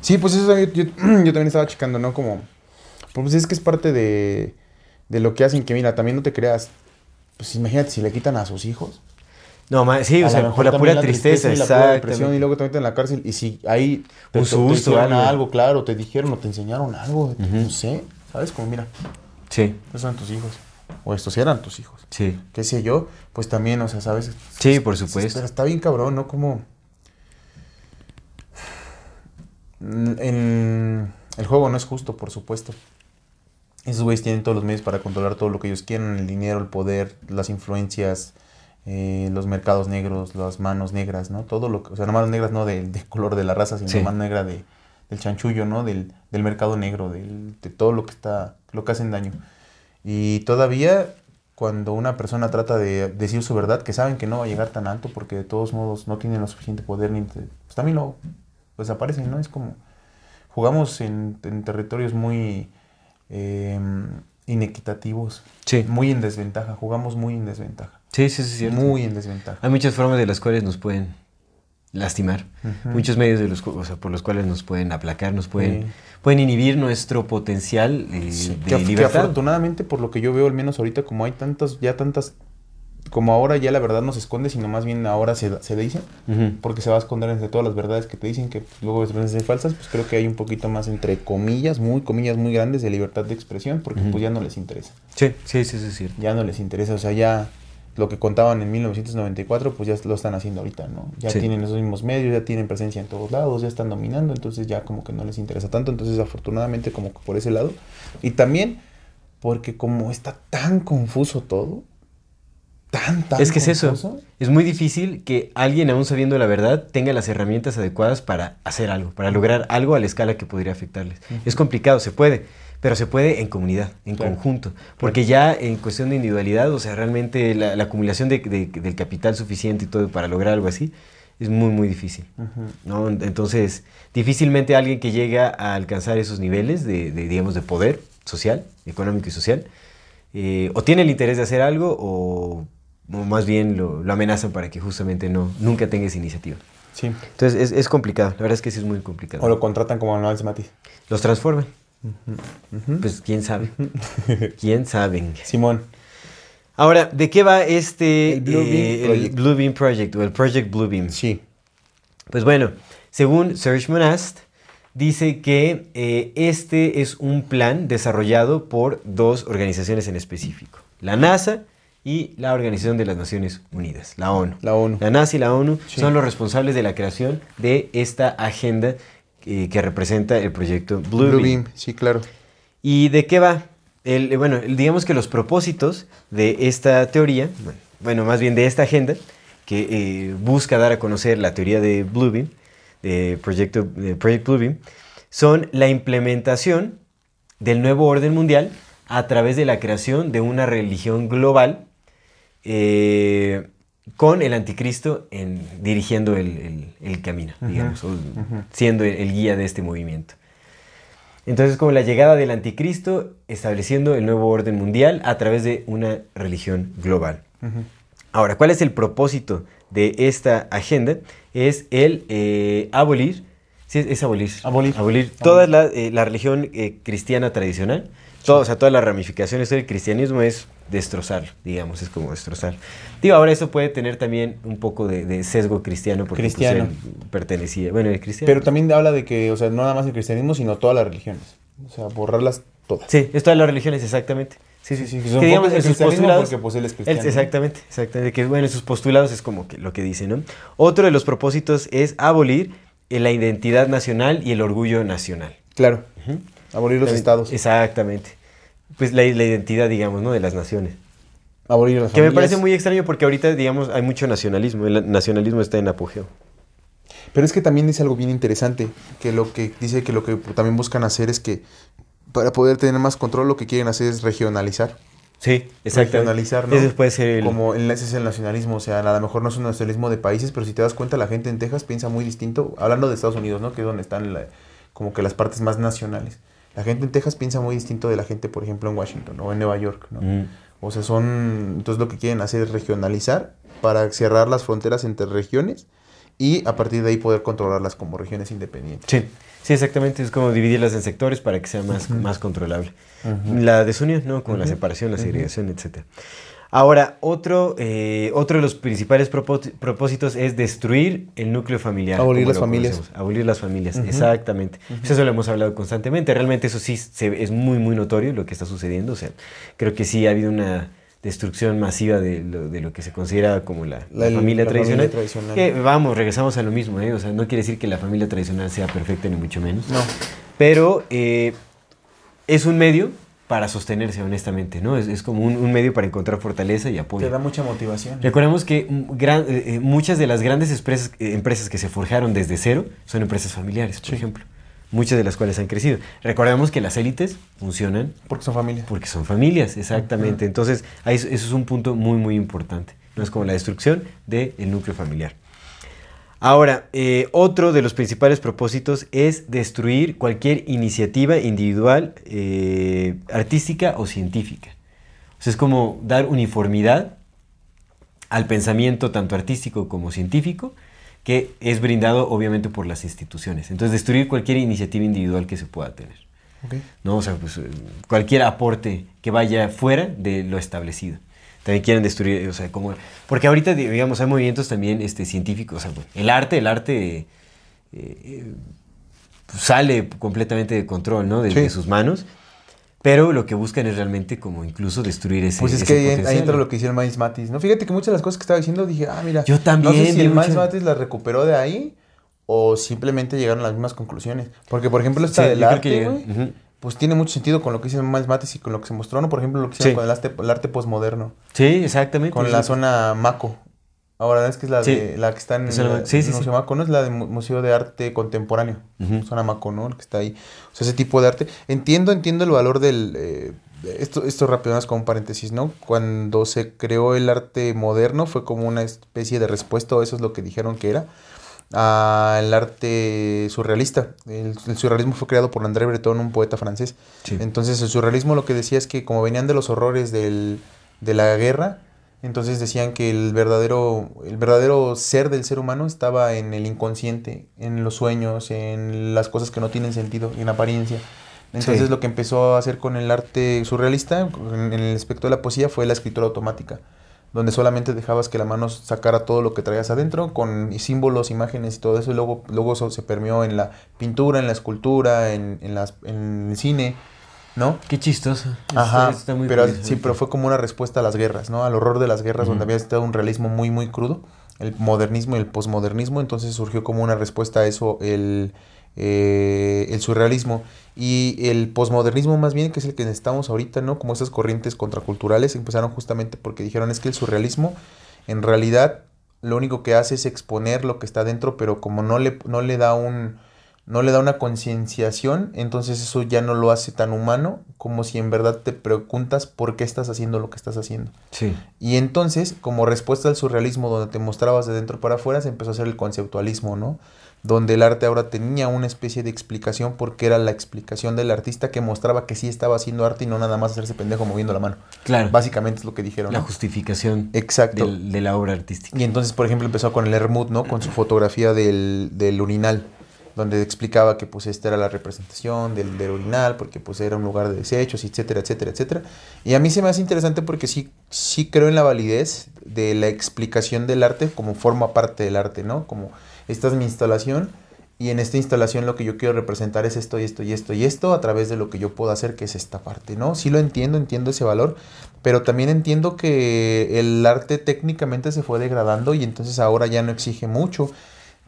Sí, pues eso yo, yo- yo también estaba checando, ¿no? Como, pues es que es parte de, de lo que hacen que, mira, también no te creas, pues imagínate si le quitan a sus hijos. No, ma- sí, A o sea, por la pura tristeza, y la pura depresión y luego te meten en la cárcel y si ahí te, Un te- te susto, dijeron algo. algo, claro, te dijeron o te enseñaron algo, no sé, ¿sabes? Como mira, Sí, esos son tus hijos o estos eran tus hijos. sí. qué sé yo, pues también, o sea, ¿sabes? Sí, por supuesto. Pero está bien cabrón, ¿no? Como... En... El juego no es justo, por supuesto. Esos güeyes tienen todos los medios para controlar todo lo que ellos quieran, el dinero, el poder, las influencias, eh, los mercados negros, las manos negras, ¿no? Todo lo que... O sea, no manos negras no del, del color de la raza, sino Sí. mano negra de, del chanchullo, ¿no? Del, del mercado negro, del, de todo lo que está... lo que hacen daño. Y todavía cuando una persona trata de decir su verdad, que saben que no va a llegar tan alto porque de todos modos no tienen lo suficiente poder, ni pues también lo desaparecen, ¿no? Es como jugamos en, en territorios muy eh, inequitativos, Sí. muy en desventaja, jugamos muy en desventaja, Sí, sí, sí, cierto. muy en desventaja. Hay muchas formas de las cuales nos pueden lastimar. Muchos medios de los, cu- o sea, por los cuales nos pueden aplacar, nos pueden, Sí. pueden inhibir nuestro potencial eh, Sí, de que libertad. afortunadamente, por lo que yo veo, al menos ahorita, como hay tantas, ya tantas, como ahora ya la verdad no se esconde, sino más bien ahora se, se dice, porque se va a esconder entre todas las verdades que te dicen, que luego se ser falsas, pues creo que hay un poquito más, entre comillas, muy comillas muy grandes de libertad de expresión, porque pues ya no les interesa, Sí, sí, sí, sí, es cierto. ya no les interesa, o sea, ya lo que contaban en 1994, pues ya lo están haciendo ahorita, ¿no? Ya Sí. tienen esos mismos medios, ya tienen presencia en todos lados, ya están dominando, entonces ya como que no les interesa tanto, entonces afortunadamente como que por ese lado. Y también porque como está tan confuso todo, tan, tan Es que es eso. Es muy difícil que alguien, aún sabiendo la verdad, tenga las herramientas adecuadas para hacer algo, para lograr algo a la escala que podría afectarles. Es complicado, se puede, pero se puede en comunidad, en Claro. conjunto. Porque ya en cuestión de individualidad, o sea, realmente la, la acumulación de- de- del capital suficiente y todo para lograr algo así es muy, muy difícil. ¿no? Entonces, difícilmente alguien que llega a alcanzar esos niveles de, de, digamos, de poder social, económico y social, eh, o tiene el interés de hacer algo o, o más bien lo, lo amenazan para que justamente no, nunca tenga esa iniciativa. Sí. Entonces, es, es complicado, la verdad es que sí es muy complicado. O lo contratan como Manuel Matiz. Los transforman, pues quién sabe, quién sabe. Simón. Ahora, ¿de qué va este El eh, el Project. Bluebeam Project o el Project Bluebeam? Sí. Pues bueno, según Serge Monast, dice que eh, este es un plan desarrollado por dos organizaciones en específico, la NASA y la Organización de las Naciones Unidas, la ONU. La ONU. La NASA y la ONU Sí. son los responsables de la creación de esta agenda eh, que representa el proyecto Bluebeam. Bluebeam, sí, claro. ¿Y de qué va? El, eh, bueno, digamos que los propósitos de esta teoría, bueno, bueno, más bien de esta agenda, que eh, busca dar a conocer la teoría de Bluebeam, de Proyecto, de Project Bluebeam, son la implementación del nuevo orden mundial a través de la creación de una religión global eh, con el anticristo en, dirigiendo el, el- el camino, digamos, o siendo el- el guía de este movimiento. Entonces, como la llegada del anticristo, estableciendo el nuevo orden mundial a través de una religión global. Ahora, ¿cuál es el propósito de esta agenda? Es el eh, abolir, sí, es, es abolir, Abolir. toda la, eh, la religión eh, cristiana tradicional, todo, o sea, todas las ramificaciones del cristianismo es destrozar, digamos, es como destrozar. Digo, ahora eso puede tener también un poco de, de sesgo cristiano, porque pues, él pertenecía, bueno, el cristiano. Pero también habla de que, o sea, no nada más el cristianismo, sino todas las religiones. O sea, borrarlas todas. Sí, es todas las religiones, exactamente. Sí, sí, sí. que digamos, en sus postulados. porque pues él es él- cristiano. exactamente, exactamente. Que bueno, en sus postulados es como que lo que dice, ¿no? Otro de los propósitos es abolir la identidad nacional y el orgullo nacional. Claro. Abolir los estados. Exactamente. Pues la, la identidad, digamos, ¿no? De las naciones. Abolir las Que me familias. parece muy extraño porque ahorita, digamos, hay mucho nacionalismo. El nacionalismo está en apogeo. Pero es que también dice algo bien interesante, que lo que dice que lo que también buscan hacer es que para poder tener más control lo que quieren hacer es regionalizar. Sí, exactamente. Regionalizar, ¿no? Ese puede ser el... Como ese es el nacionalismo, o sea, a lo mejor no es un nacionalismo de países, pero si te das cuenta la gente en Texas piensa muy distinto, hablando de Estados Unidos, ¿no? Que es donde están la- como que las partes más nacionales. La gente en Texas piensa muy distinto de la gente, por ejemplo, en Washington o en Nueva York, ¿no? Ujú. O sea, son. Entonces lo que quieren hacer es regionalizar para cerrar las fronteras entre regiones y a partir de ahí poder controlarlas como regiones independientes. Sí, sí, exactamente. Es como dividirlas en sectores para que sea más, más controlable. La desunión, ¿no? Como la separación, la segregación, etc. Ahora, otro, eh, otro de los principales propó- propósitos es destruir el núcleo familiar. Abolir las familias. conocemos. Abolir las familias, exactamente. Pues eso lo hemos hablado constantemente. Realmente eso sí se- es muy, muy notorio lo que está sucediendo. O sea, creo que sí ha habido una destrucción masiva de lo, de lo que se considera como la, la La- familia, la tradicional. familia tradicional. Que, vamos, regresamos a lo mismo, ¿eh? O sea, no quiere decir que la familia tradicional sea perfecta, ni mucho menos. No. Pero eh, es un medio para sostenerse, honestamente, ¿no? Es, es como un, un medio para encontrar fortaleza y apoyo. Te da mucha motivación. Recordemos que mm, gran- eh, eh, muchas de las grandes empresas, eh, empresas que se forjaron desde cero son empresas familiares, por Sí. ejemplo. muchas de las cuales han crecido. Recordemos que las élites funcionan Porque son familia. porque son familias, exactamente. Entonces, ahí es- eso es un punto muy, muy importante. No es como la destrucción del núcleo familiar. Ahora, eh, otro de los principales propósitos es destruir cualquier iniciativa individual, eh, artística o científica. O sea, es como dar uniformidad al pensamiento tanto artístico como científico, que es brindado obviamente por las instituciones. Entonces, destruir cualquier iniciativa individual que se pueda tener. Ok. ¿no? O sea, pues, cualquier aporte que vaya fuera de lo establecido. También quieren destruir, o sea, como... Porque ahorita, digamos, hay movimientos también este, científicos. O sea, bueno, el arte, el arte eh, pues, sale completamente de control, ¿no? De, Sí. de sus manos. Pero lo que buscan es realmente como incluso destruir ese Pues es ese que ahí, entra lo que hicieron Miles Matis, ¿no? Fíjate que muchas de las cosas que estaba diciendo dije, ah, mira. Yo también No sé si el Miles mucho- Matis las recuperó de ahí o simplemente llegaron a las mismas conclusiones. Porque, por ejemplo, Sí, esta yo del arte. Pues tiene mucho sentido con lo que hizo Miles Matis y con lo que se mostró, ¿no? Por ejemplo, lo que hicieron Sí. con el arte, el arte posmoderno. Sí, exactamente. Con la zona Maco. Ahora es que es la, Sí. de, la que está en el sí, sí, Museo. Maco, ¿no? Es la Mu- Museo de Arte Contemporáneo. Zona Maco, ¿no? El que está ahí. O sea, ese tipo de arte. Entiendo, entiendo el valor del... eh, esto, esto rápido, más como un paréntesis, ¿no? Cuando se creó el arte moderno fue como una especie de respuesta, o eso es lo que dijeron que era, al arte surrealista. El, el surrealismo fue creado por André Breton, un poeta francés. Sí. Entonces el surrealismo lo que decía es que como venían de los horrores del, de la guerra, entonces decían que el verdadero, el verdadero ser del ser humano estaba en el inconsciente, en los sueños, en las cosas que no tienen sentido, en apariencia. Entonces Sí. lo que empezó a hacer con el arte surrealista, en en el aspecto de la poesía, fue la escritura automática, donde solamente dejabas que la mano sacara todo lo que traías adentro, con símbolos, imágenes y todo eso, y luego, luego eso se permeó en la pintura, en la escultura, en, en, las, en el cine, ¿no? Qué chistoso. Ajá, Está- está muy pero curioso. sí, pero fue como una respuesta a las guerras, ¿no? Al horror de las guerras, donde había estado un realismo muy, muy crudo, el modernismo y el posmodernismo, entonces surgió como una respuesta a eso el, eh, el surrealismo y el posmodernismo más bien, que es el que necesitamos ahorita, ¿no? Como esas corrientes contraculturales empezaron justamente porque dijeron es que el surrealismo en realidad lo único que hace es exponer lo que está dentro, pero como no le, no le da un no le da una concienciación, entonces eso ya no lo hace tan humano como si en verdad te preguntas por qué estás haciendo lo que estás haciendo. Sí. Y entonces, como respuesta al surrealismo donde te mostrabas de dentro para afuera, se empezó a hacer el conceptualismo, ¿no? Donde el arte ahora tenía una especie de explicación porque era la explicación del artista que mostraba que sí estaba haciendo arte y no nada más hacerse pendejo moviendo la mano. Claro. Básicamente es lo que dijeron. La ¿no? justificación Exacto. del- de la obra artística. Y entonces, por ejemplo, empezó con el Hermut, ¿no? Con su fotografía del, del urinal, donde explicaba que pues esta era la representación del, del urinal, porque pues era un lugar de desechos, etcétera, etcétera, etcétera. Y a mí se me hace interesante porque sí, sí creo en la validez de la explicación del arte como forma parte del arte, ¿no? Como esta es mi instalación y en esta instalación lo que yo quiero representar es esto y esto y esto y esto a través de lo que yo puedo hacer, que es esta parte, ¿no? Sí lo entiendo, entiendo ese valor, pero también entiendo que el arte técnicamente se fue degradando y entonces ahora ya no exige mucho.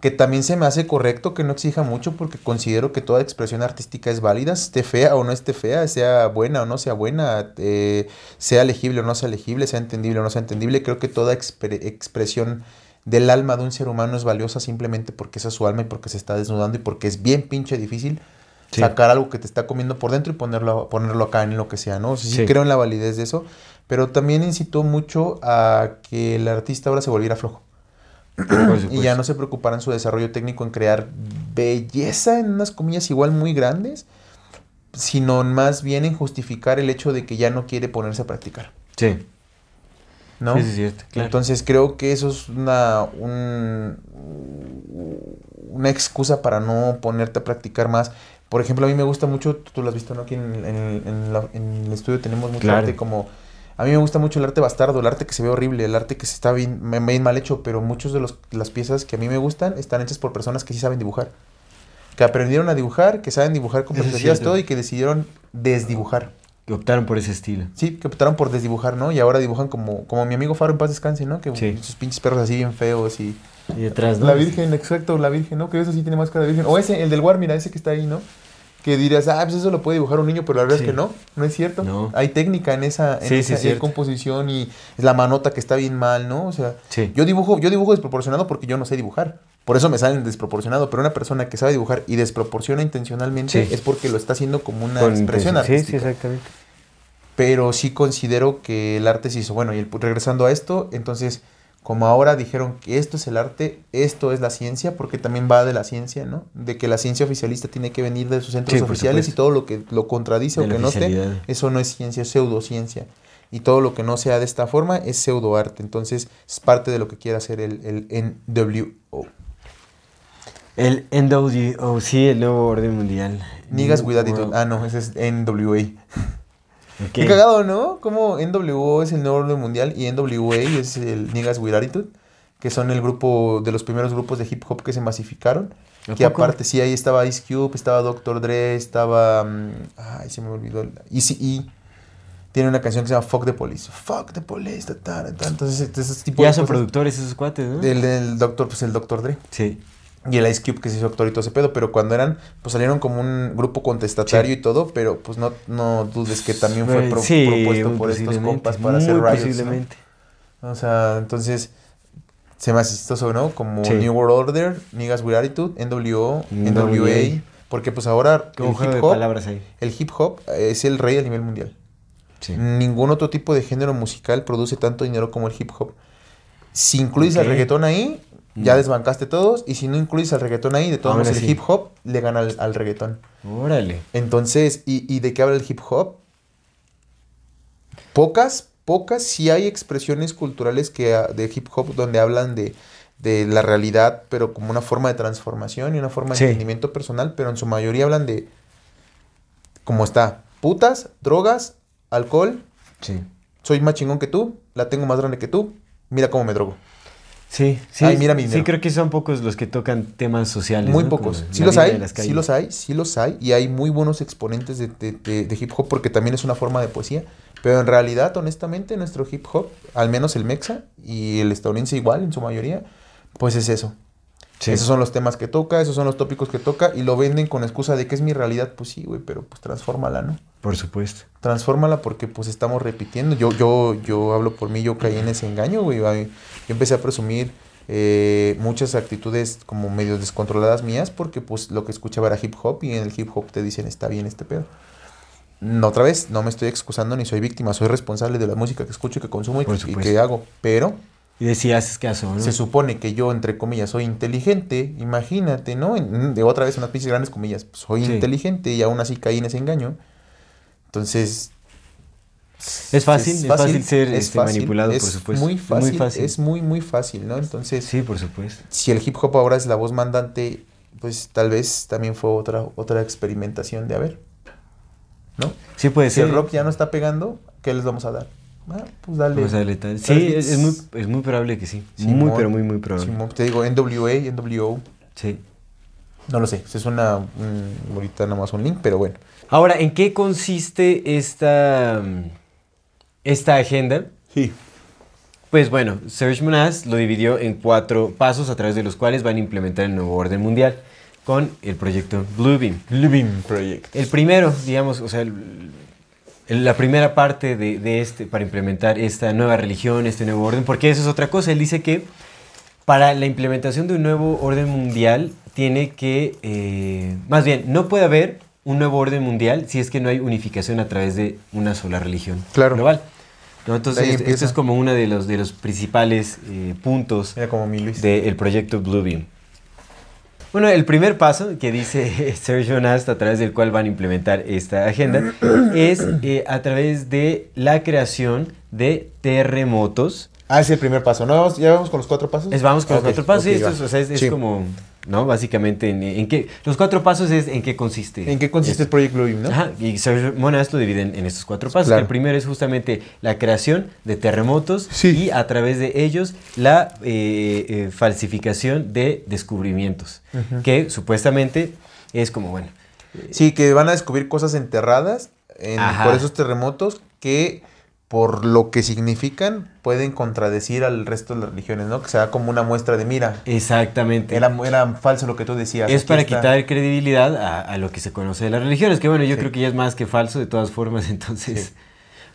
Que también se me hace correcto que no exija mucho porque considero que toda expresión artística es válida, esté fea o no esté fea, sea buena o no sea buena, eh, sea legible o no sea legible, sea entendible o no sea entendible. Creo que toda expre- expresión del alma de un ser humano es valiosa simplemente porque esa es su alma y porque se está desnudando y porque es bien pinche difícil Sí. sacar algo que te está comiendo por dentro y ponerlo, ponerlo acá en lo que sea, ¿no? O sea, sí, Sí. creo en la validez de eso, pero también incitó mucho a que el artista ahora se volviera flojo. Y ya no se preocupara en su desarrollo técnico en crear belleza en unas comillas igual muy grandes, sino más bien en justificar el hecho de que ya no quiere ponerse a practicar, Sí. ¿No? Sí, sí, es cierto. Claro. Entonces creo que eso es una, un- una excusa para no ponerte a practicar más. Por ejemplo, a mí me gusta mucho, tú, lo has visto, ¿no? Aquí en, en el- en la- en el estudio tenemos mucho Claro. arte como... A mí me gusta mucho el arte bastardo, el arte que se ve horrible, el arte que se está bien, bien mal hecho, pero muchos de los, las piezas que a mí me gustan están hechas por personas que sí saben dibujar. Que aprendieron a dibujar, que saben dibujar con perspectivas, todo, y que decidieron desdibujar. Que optaron por ese estilo. Sí, que optaron por desdibujar, ¿no? Y ahora dibujan como, como mi amigo Faro en paz descanse, ¿no? Que Sí. sus pinches perros así bien feos y... Y detrás, ¿no? La Virgen, exacto, la Virgen, ¿no? Que eso sí tiene más cara de Virgen. O ese, el del War, mira, ese que está ahí, ¿no? Que dirías, ah, pues eso lo puede dibujar un niño, pero la verdad Sí. es que no, no es cierto. No. Hay técnica en esa, en Sí, sí, esa es composición y la manota que está bien mal, ¿no? O sea, Sí. yo dibujo, yo dibujo desproporcionado porque yo no sé dibujar. Por eso me salen desproporcionado, pero una persona que sabe dibujar y desproporciona intencionalmente es porque lo está haciendo como una Con expresión intención. Sí, artística. sí, exactamente. pero sí considero que el arte se hizo bueno. Y el- regresando a esto, entonces, como ahora dijeron que esto es el arte, esto es la ciencia, porque también va de la ciencia, ¿no? De que la ciencia oficialista tiene que venir de sus centros Sí, oficiales y todo lo que lo contradice De o que no esté, eso no es ciencia, es pseudociencia. Y todo lo que no sea de esta forma es pseudoarte. Entonces, es parte de lo que quiere hacer el, el NWO. El NWO, sí, el nuevo orden mundial. Niggas New with attitude. Ah, no, ese es NWA. Ok. Qué cagado, ¿no? Como NWO es el nuevo orden mundial y NWA es el Niggas with Attitude, que son el grupo de los primeros grupos de hip hop que se masificaron. ¿A Que poco? aparte, sí, ahí estaba Ice Cube, estaba Dr. Dre, estaba. mm, ay, se me olvidó. el- Eazy-E. Tiene una canción que se llama Fuck the Police. Fuck the Police. ta, ta, ta. Entonces, este- ese tipo Ya de son cosas. productores esos cuates, ¿no? El, el Dr. Pues el Dr. Dre. Sí. Y el Ice Cube que se hizo actor y todo ese pedo, pero cuando eran, pues salieron como un grupo contestatario Sí. y todo, pero pues no, no dudes que también fue Eh, pro- sí, propuesto por estos compas para hacer ¿no? posiblemente. O sea, entonces se me hace chistoso, ¿no? Como Sí. New World Order, Niggas with Attitude, NWO, NWA. Porque pues ahora el hip hop, el hip hop es el rey a nivel mundial. Ningún otro tipo de género musical produce tanto dinero como el hip hop. Si incluyes al Ok. reggaetón ahí, ya Mm. desbancaste todos. Y si no incluyes al reggaetón ahí, de todos modos el hip hop le gana al, al reggaetón. Órale. Entonces, ¿y, y de qué habla el hip hop? Pocas, pocas, sí hay expresiones culturales que, ah, de hip hop donde hablan de, de la realidad, pero como una forma de transformación y una forma de Sí. entendimiento personal, pero en su mayoría hablan de, como está, putas, drogas, alcohol, Sí. soy más chingón que tú, la tengo más grande que tú, mira cómo me drogo. Sí, sí. Ay, mira mi sí, creo que son pocos los que tocan temas sociales. Muy ¿no? pocos. Como Sí los hay, sí los hay, sí los hay. Y hay muy buenos exponentes de, de- de- de hip hop porque también es una forma de poesía. Pero en realidad, honestamente, nuestro hip hop, al menos el mexa y el estadounidense igual en su mayoría, pues es eso. Sí. Esos son los temas que toca, esos son los tópicos que toca y lo venden con excusa de que es mi realidad. Pues sí, güey, pero pues transfórmala, ¿no? Por supuesto. Transfórmala porque pues estamos repitiendo. Yo, yo, yo hablo por mí, yo caí en ese engaño, güey. Yo empecé a presumir eh, muchas actitudes como medio descontroladas mías porque pues lo que escuchaba era hip hop y en el hip hop te dicen está bien este pedo. No, otra vez, no me estoy excusando ni soy víctima, soy responsable de la música que escucho y que consumo y, que hago. Pero Y decías caso, ¿no? se supone que yo, entre comillas, soy inteligente, imagínate, ¿no? De otra vez unas pinches grandes comillas, soy Sí. inteligente y aún así caí en ese engaño. Entonces... Es fácil, es fácil ser, este, manipulado, por es supuesto. Muy Es muy fácil, fácil. Es muy, muy fácil, ¿no? Entonces, Sí, por supuesto. si el hip hop ahora es la voz mandante, pues tal vez también fue otra, otra experimentación de a ver, ¿no? Sí puede Si ser. el rock ya no está pegando, ¿qué les vamos a dar? Ah, pues dale. A darle tal. Sí, es, es muy, es muy probable que sí. Simón. Muy, pero muy, muy probable. Simón, te digo, NWA, NWO, Sí. no lo sé, se suena mm, ahorita nada más un link, pero bueno. Ahora, ¿en qué consiste esta, mm, esta agenda? Sí. Pues bueno, Serge Monaz lo dividió en cuatro pasos a través de los cuales van a implementar el nuevo orden mundial con el proyecto Bluebeam. Living Project. El primero, digamos, o sea, el- el- la primera parte de, de este, para implementar esta nueva religión, este nuevo orden, porque eso es otra cosa. Él dice que para la implementación de un nuevo orden mundial tiene que, eh, más bien, no puede haber un nuevo orden mundial si es que no hay unificación a través de una sola religión Claro. global. ¿no? Entonces, esto- empieza. es como uno de los, de los principales eh, puntos del proyecto Bluebeam. Bueno, el primer paso que dice Sergio Nast a través del cual van a implementar esta agenda es eh, a través de la creación de terremotos. Ah, es el primer paso. ¿No? ¿Ya vamos con los cuatro pasos? Es, vamos con los cuatro pasos. y esto es, o sea, es, es Sí. como, ¿no? Básicamente, en, en qué, los cuatro pasos es en qué consiste. ¿En qué consiste el Project Bluebeam, no? Ajá, y Sergio Monas lo divide en, en estos cuatro pasos. Claro. El primero es justamente la creación de terremotos Sí. y a través de ellos la eh, eh, falsificación de descubrimientos, que supuestamente es como, bueno, Sí, que van a descubrir cosas enterradas en- por esos terremotos que por lo que significan, pueden contradecir al resto de las religiones, ¿no? Que sea como una muestra de, mira, Exactamente. era, era falso lo que tú decías. es para está". quitar credibilidad a, a lo que se conoce de las religiones, que bueno, yo Sí. creo que ya es más que falso de todas formas, entonces...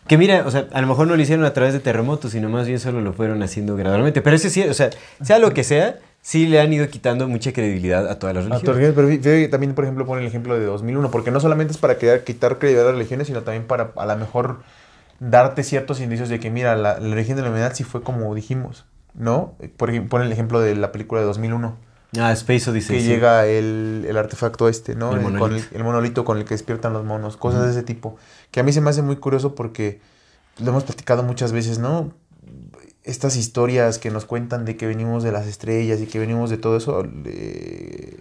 Que mira, o sea, a lo mejor no lo hicieron a través de terremotos, sino más bien solo lo fueron haciendo gradualmente. Pero ese sí, o sea, sea lo que sea, sí le han ido quitando mucha credibilidad a todas las religiones. pero fí- también, por ejemplo, pone el ejemplo de 2001, porque no solamente es para quitar credibilidad a las religiones, sino también para a lo mejor darte ciertos indicios de que, mira, la, la origen de la humanidad sí fue como dijimos, ¿no? Por ejemplo, pone el ejemplo de la película de 2001, Ah, Space Odyssey. que sí. llega el, el artefacto este, ¿no? El El, con el, monolito. el monolito con el que despiertan los monos, cosas de ese tipo, que a mí se me hace muy curioso porque lo hemos platicado muchas veces, ¿no? Estas historias que nos cuentan de que venimos de las estrellas y que venimos de todo eso, eh,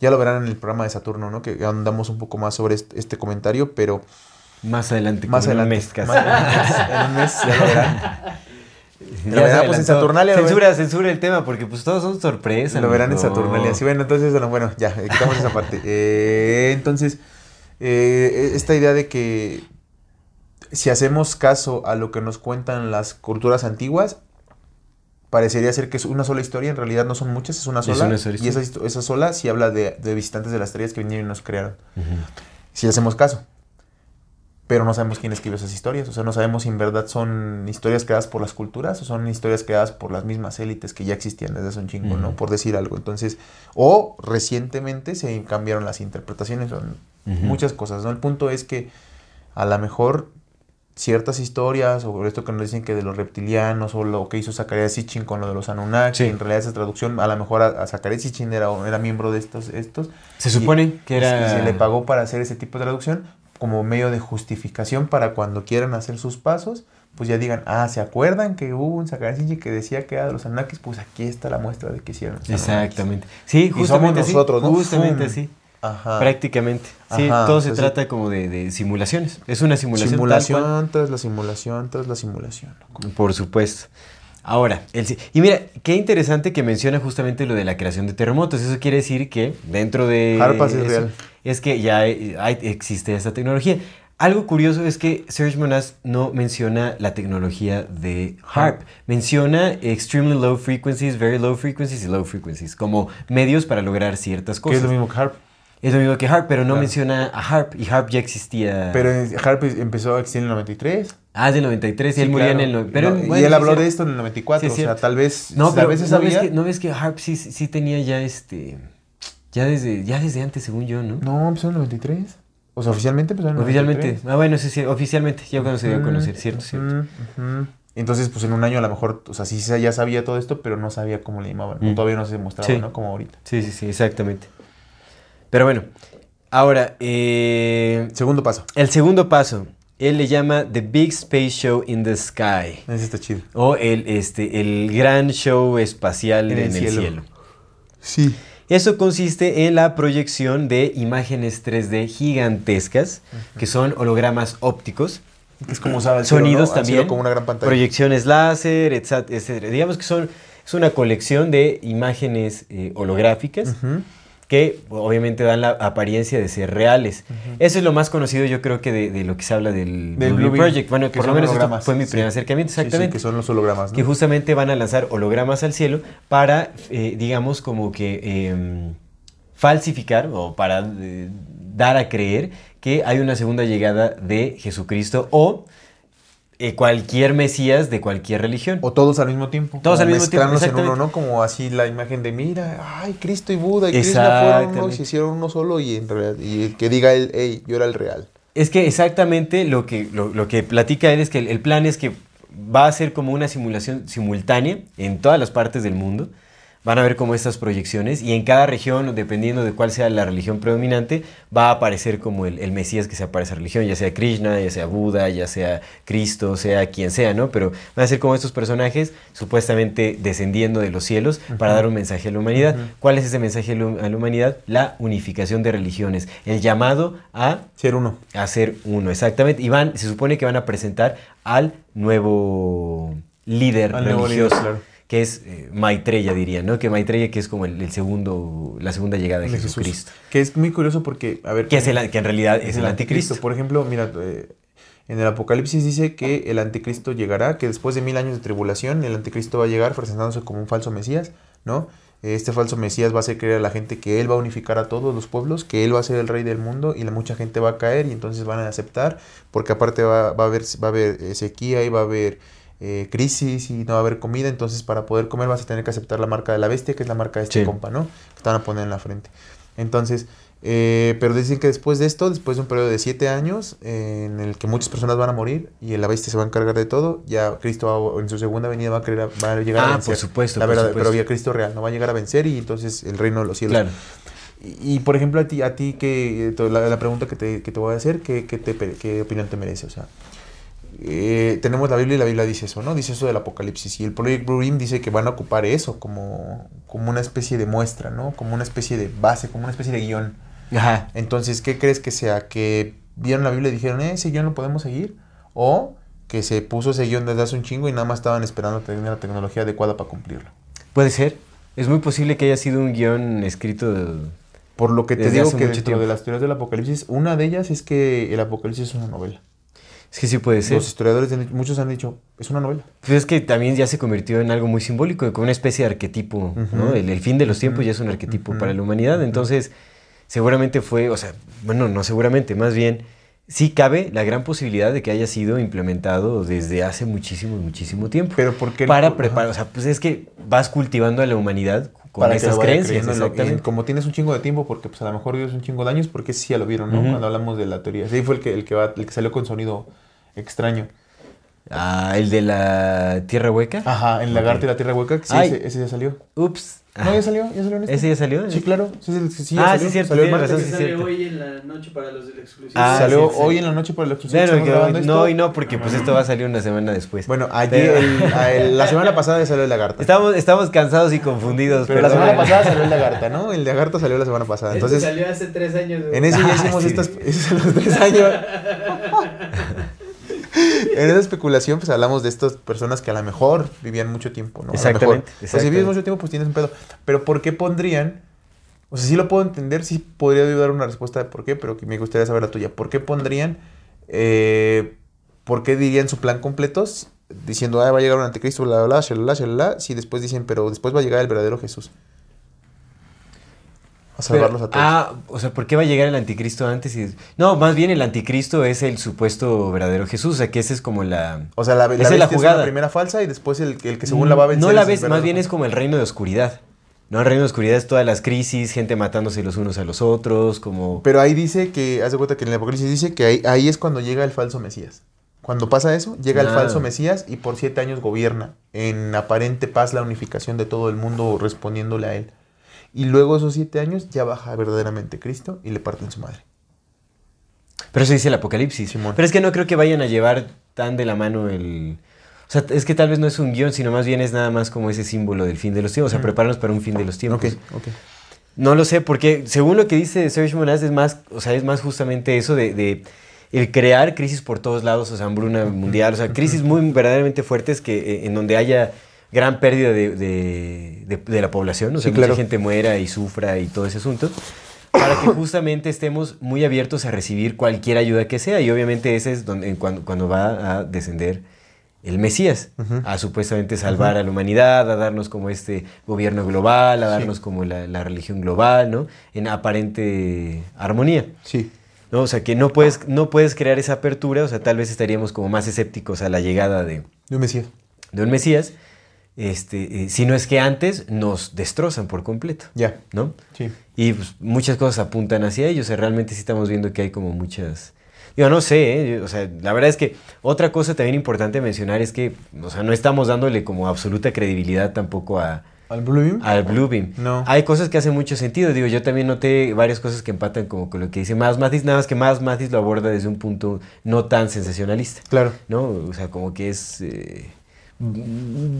ya lo verán en el programa de Saturno, ¿no? Que andamos un poco más sobre este, este comentario, pero Más adelante. más en un adelante. mes casi. más- en un mes ya lo verán. Lo verán, pues, en. Saturnalia Censura, censura el tema, porque pues todos son sorpresas. Lo verán en. Saturnalia. Sí, bueno, entonces, bueno, bueno, ya, eh, quitamos esa parte. Eh, entonces, eh, esta idea de que si hacemos caso a lo que nos cuentan las culturas antiguas, parecería ser que es una sola historia, en realidad no son muchas, es una Es sola. una y esa, sola sí habla de, de visitantes de las estrellas que vinieron y nos crearon. Si hacemos caso. Pero no sabemos quién escribió esas historias. O sea, no sabemos si en verdad son historias creadas por las culturas o son historias creadas por las mismas élites que ya existían desde hace un chingo, ¿no? Por decir algo. Entonces, o recientemente se cambiaron las interpretaciones. Son muchas cosas, ¿no? El punto es que a lo mejor ciertas historias, o esto que nos dicen que de los reptilianos, o lo que hizo Zacarías Sitchin con lo de los Anunnaki, Sí. en realidad esa traducción, a lo mejor a, a Zacarías Sitchin era, era miembro de estos, estos Se supone que y era. se le pagó para hacer ese tipo de traducción como medio de justificación para cuando quieran hacer sus pasos, pues ya digan, ah, ¿se acuerdan que hubo un Sitchin que decía que era de los Anunnakis? Pues aquí está la muestra de que hicieron los. Exactamente. Sí, justamente nosotros, ¿no? Justamente así. Ajá. Prácticamente. Sí, Ajá, todo se trata como de, de simulaciones. Es una simulación. Simulación tras la simulación tras la simulación. Por supuesto. Ahora, el, y mira, qué interesante que menciona justamente lo de la creación de terremotos. Eso quiere decir que dentro de. Harpas es real. Es que ya hay- hay- existe esta tecnología. Algo curioso es que Serge Monast no menciona la tecnología de HARP. Menciona extremely low frequencies, very low frequencies y low frequencies como medios para lograr ciertas cosas. es lo mismo que HARP. Es lo mismo que HARP, pero no Claro. menciona a HARP. Y HARP ya existía. Pero HARP empezó a existir en el 93. ah, es del 93 y Sí, él murió claro. en el. Pero, No, bueno, y él habló sí. de esto en el 94. Sí, o sea, tal vez. No, a pero veces ¿no, ves que, ¿no ves que HARP sí, sí tenía ya este. Ya desde, ya desde antes, según yo, ¿no? No, empezó en el 93. O sea, oficialmente empezó en el Oficialmente. 93. Ah, bueno, sí, sí, oficialmente. Ya cuando se dio a conocer, cierto, cierto. Entonces, pues en un año a lo mejor, o sea, sí ya sabía todo esto, pero no sabía cómo le llamaban. Mm. Todavía no se demostraba, Sí. ¿no? Como ahorita. Sí, sí, sí, exactamente. Pero bueno, ahora, eh, Segundo paso. el segundo paso. Él le llama The Big Space Show in the Sky. Ese está chido. O el, este, el gran show espacial En en, el el, cielo. Sí. Eso consiste en la proyección de imágenes 3D gigantescas, que son hologramas ópticos, Es como usaba el cielo, sonidos ¿no? También, como una gran pantalla. proyecciones láser, etc, etcétera. Digamos que son, es una colección de imágenes eh, holográficas Ujú. Que obviamente dan la apariencia de ser reales. Eso es lo más conocido yo creo que de, de lo que se habla del, Del Blue Project. Bueno, que por lo menos esto fue mi sí. primer acercamiento, Sí, sí, exactamente. que son los hologramas, ¿no? Que justamente van a lanzar hologramas al cielo para, eh, digamos, como que eh, falsificar o para eh, dar a creer que hay una segunda llegada de Jesucristo o eh, cualquier Mesías de cualquier religión. O todos al mismo tiempo. Todos al mismo tiempo, en uno. ¿no? Como así la imagen de, mira, ay, Cristo y Buda y Krishna fueron uno y se hicieron uno solo y en realidad, y que diga él, hey, yo era el real. Es que exactamente lo que, lo, lo que platica él es que el, el plan es que va a ser como una simulación simultánea en todas las partes del mundo. Van a ver como estas proyecciones y en cada región, dependiendo de cuál sea la religión predominante, va a aparecer como el, el Mesías que sea para esa religión, ya sea Krishna, ya sea Buda, ya sea Cristo, sea quien sea, ¿no? Pero van a ser como estos personajes supuestamente descendiendo de los cielos para dar un mensaje a la humanidad. ¿Cuál es ese mensaje a la a humanidad? La unificación de religiones, el llamado a Ser uno. hacer uno, exactamente. Y van, se supone que van a presentar al nuevo líder Al nuevo religioso, líder, claro. Que es eh, Maitreya, diría, ¿no? Que Maitreya que es como el, el segundo, la segunda llegada de de Jesús. Jesucristo. Que es muy curioso porque, a ver... Que, es el, que en realidad es, el, anticristo. Por ejemplo, mira, eh, En el Apocalipsis dice que el anticristo llegará, que después de mil años de tribulación, el anticristo va a llegar presentándose como un falso Mesías, ¿no? Este falso Mesías va a hacer creer a la gente que él va a unificar a todos los pueblos, que él va a ser el rey del mundo y la mucha gente va a caer y entonces van a aceptar, porque aparte va, va a haber, va a haber eh, sequía y va a haber eh, crisis y no va a haber comida, entonces para poder comer vas a tener que aceptar la marca de la bestia, que es la marca de este Sí. compa, ¿no? Que te van a poner en la frente. Entonces, eh, pero dicen que después de esto, después de un periodo de siete años, eh, en el que muchas personas van a morir y la bestia se va a encargar de todo, ya Cristo va- en su segunda venida va a, querer, va a llegar a Ah, vencer. por supuesto, La por verdad, supuesto. pero ya Cristo real, no va a llegar a vencer y entonces el reino de los cielos. Claro. Y, y, por ejemplo, a ti, a ti que, eh, la, la pregunta que te, que te voy a hacer, ¿qué, qué, te, qué opinión te merece? O sea, eh, tenemos la Biblia y la Biblia dice eso, ¿no? Dice eso del Apocalipsis. Y el Project Blue Beam dice que van a ocupar eso como, como una especie de muestra, ¿no? Como una especie de base, como una especie de guion. Ajá. Entonces, ¿qué crees que sea? ¿Que vieron la Biblia y dijeron, eh, ese guion lo podemos seguir? ¿O que se puso ese guion desde hace un chingo y nada más estaban esperando tener la tecnología adecuada para cumplirlo? Puede ser. Es muy posible que haya sido un guion escrito. Por lo que te digo que dentro tiempo. de las teorías del Apocalipsis, una de ellas es que el Apocalipsis es una novela. Es que sí puede ser. Los historiadores, han muchos han dicho, es una novela. Pues es que también ya se convirtió en algo muy simbólico, como una especie de arquetipo, ¿no? El, el fin de los tiempos ya es un arquetipo para la humanidad, entonces seguramente fue, o sea, bueno, no seguramente, más bien sí cabe la gran posibilidad de que haya sido implementado desde hace muchísimo, muchísimo tiempo. Pero ¿por qué? para preparar, o sea, pues es que vas cultivando a la humanidad con Para esas creencias, exactamente. como tienes un chingo de tiempo, porque pues a lo mejor Dios un chingo de años, porque sí ya lo vieron, ¿no? Cuando hablamos de la teoría. Sí, fue el que, el que, va, el que salió con sonido extraño. Ah, el de la tierra hueca. Ajá, en Lagarto y la Tierra Hueca, sí, ese, ese ya salió. Ups. No, ya salió, ya salió en este. ¿Ese ya salió? Sí, claro. Sí, sí, sí, ya Ah, salió. sí, cierto, Salió el razón, sí, sale cierto. hoy en la noche para los del exclusivo. Ah, salió sí, sí. hoy en la noche por el exclusivo. Claro, que hoy- esto. no, y no, porque pues esto va a salir una semana después. Bueno, ayer, Pero- el- el- la semana pasada ya salió el Lagarta. Estamos, estamos cansados y confundidos. Pero la semana pasada salió el Lagarta, ¿no? El Lagarta salió la semana pasada. Esto Entonces, salió hace tres años. en ese ya Ah, hicimos estas. Esos son los tres años. en esa especulación, pues hablamos de estas personas que a lo mejor vivían mucho tiempo, ¿no? A lo Exactamente. Pues, si exactamente. vives mucho tiempo, pues tienes un pedo. Pero ¿por qué pondrían? O sea, sí lo puedo entender, sí podría yo dar una respuesta de por qué, pero que me gustaría saber la tuya. ¿Por qué pondrían? eh, ¿Por qué dirían su plan completo? Diciendo, ah, va a llegar un anticristo, bla, bla, bla, shalala, shalala, Si después dicen, pero después va a llegar el verdadero Jesús. A salvarlos Pero- a todos. Ah, o sea, ¿por qué va a llegar el anticristo antes? Y... No, más bien el anticristo es el supuesto verdadero Jesús, o sea, que ese es como la... O sea, la, la Esa es es jugada. primera falsa y después el, el que según la va a vencer. No la ves, más bien es como el reino de oscuridad. ¿No? El reino de oscuridad es todas las crisis, gente matándose los unos a los otros, como... Pero ahí dice que, haz de cuenta que en el Apocalipsis dice que ahí, ahí es cuando llega el falso Mesías. Cuando pasa eso, llega el Ah. falso Mesías y por siete años gobierna en aparente paz la unificación de todo el mundo respondiéndole a él. Y luego esos siete años ya baja verdaderamente Cristo y le parten su madre. Pero eso dice el Apocalipsis. Simón. Pero es que no creo que vayan a llevar tan de la mano el... O sea, es que tal vez no es un guion, sino más bien es nada más como ese símbolo del fin de los tiempos. O sea, Mm. prepararnos para un fin de los tiempos. No lo sé, porque según lo que dice Serge Monaz, es más, o sea, es más justamente eso de, de el crear crisis por todos lados, o sea, hambruna mundial, o sea, crisis muy verdaderamente fuertes que eh, en donde haya gran pérdida de, de- de- de la población, o sea, Sí, mucha claro. gente muera y sufra y todo ese asunto, para que justamente estemos muy abiertos a recibir cualquier ayuda que sea, y obviamente ese es donde, cuando, cuando va a descender el Mesías, a supuestamente salvar a la humanidad, a darnos como este gobierno global, a darnos como la, la religión global, ¿no? En aparente armonía. Sí. ¿no? O sea, que no puedes, no puedes crear esa apertura, o sea, tal vez estaríamos como más escépticos a la llegada de, De un Mesías. de un Mesías, este, eh, si no es que antes nos destrozan por completo, Ya. ¿no? Sí. Y pues, muchas cosas apuntan hacia ello, o sea, realmente sí estamos viendo que hay como muchas... Digo, no sé, ¿eh? o sea, la verdad es que otra cosa también importante mencionar es que, o sea, no estamos dándole como absoluta credibilidad tampoco a, ¿Al Blue Beam? al Bluebeam. No. Hay cosas que hacen mucho sentido. Digo, yo también noté varias cosas que empatan como con lo que dice Más Mathis, nada más que Más Mathis lo aborda desde un punto no tan sensacionalista. Claro. ¿No? O sea, como que es. eh,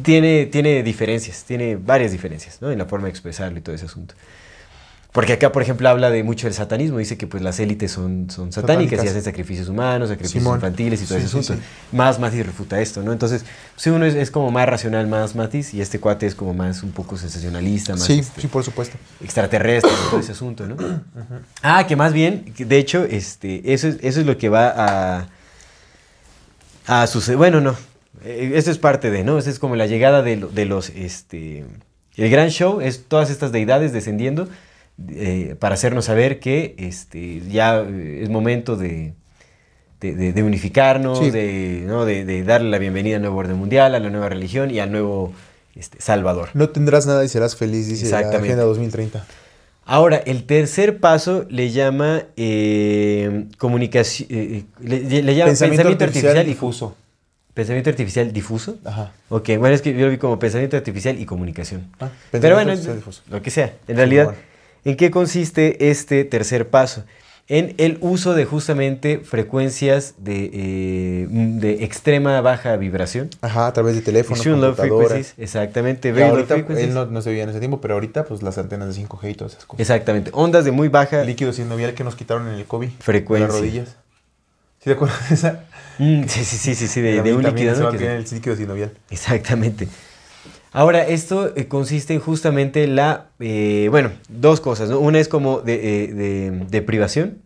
tiene, tiene diferencias, tiene varias diferencias, ¿no? En la forma de expresarlo y todo ese asunto. Porque acá, por ejemplo, habla de mucho del satanismo. Dice que pues las élites son, son satánicas, Satánicas. y hacen sacrificios humanos, sacrificios Simón. infantiles y todo Sí, ese asunto. sí. Más Mathis refuta esto, ¿no? Entonces, si uno es, es como más racional, más Mathis, y este cuate es como más un poco sensacionalista, más Sí, este, sí, por supuesto. extraterrestre, todo ese asunto, ¿no? Ah, que más bien, de hecho, este, eso, es, eso es lo que va a, Ah, sucede. Bueno, no. Eh, Esto es parte de, ¿no? Esa es como la llegada de, de los, este... El gran show es todas estas deidades descendiendo eh, para hacernos saber que este, ya eh, es momento de, de, unificarnos, Sí. de, ¿no? de, darle la bienvenida al nuevo orden mundial, a la nueva religión y al nuevo este, Salvador. No tendrás nada y serás feliz, dice la. Agenda 2030. Ahora, el tercer paso le llama eh, comunicación, eh, le, le llama Pensamiento, artificial, y- difuso. Pensamiento artificial difuso. Ajá. Ok, bueno, es que yo lo vi como pensamiento artificial y comunicación. Ah, Pero bueno, artificial difuso. lo que sea. En realidad, bueno. ¿en qué consiste este tercer paso? En el uso de justamente frecuencias de, eh, de extrema baja vibración. Ajá, a través de teléfonos, computadoras. frequencies, exactamente. Very ahorita, él no, no se veía en ese tiempo, pero ahorita, pues las antenas de 5G y todas esas cosas. Exactamente. Ondas de muy baja Líquido sinovial que nos quitaron en el COVID. Frecuencia. Las rodillas. ¿Sí te acuerdas de esa? Mm, sí, sí, sí, sí, sí, de, de un líquido. el líquido sinovial. Exactamente. Ahora, esto eh, consiste en justamente la, eh, bueno, dos cosas, ¿no? Una es como de, eh, de deprivación.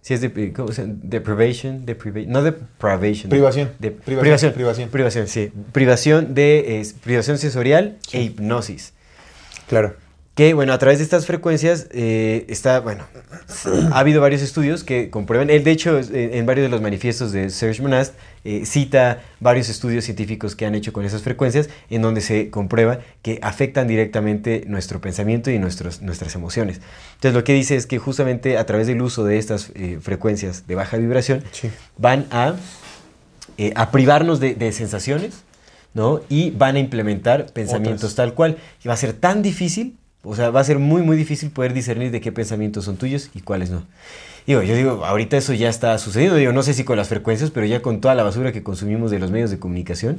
Si es de, eh, ¿cómo se llama? Deprivation, depriva- no deprivation. Privación. De, Privación, privación. privación. Privación, sí. Privación de, eh, privación sensorial e hipnosis. Claro. Que, bueno, a través de estas frecuencias eh, está, bueno, ha habido varios estudios que comprueban. Él, de hecho, eh, en varios de los manifiestos de Serge Monast, eh, cita varios estudios científicos que han hecho con esas frecuencias, en donde se comprueba que afectan directamente nuestro pensamiento y nuestros, nuestras emociones. Entonces, lo que dice es que justamente a través del uso de estas eh, frecuencias de baja vibración, Sí. van a, a privarnos de, de sensaciones, ¿no? Y van a implementar pensamientos Otras. tal cual. Y va a ser tan difícil, o sea, va a ser muy, muy difícil poder discernir de qué pensamientos son tuyos y cuáles no. Digo, yo digo, ahorita eso ya está sucediendo. Digo, no sé si con las frecuencias, pero ya con toda la basura que consumimos de los medios de comunicación,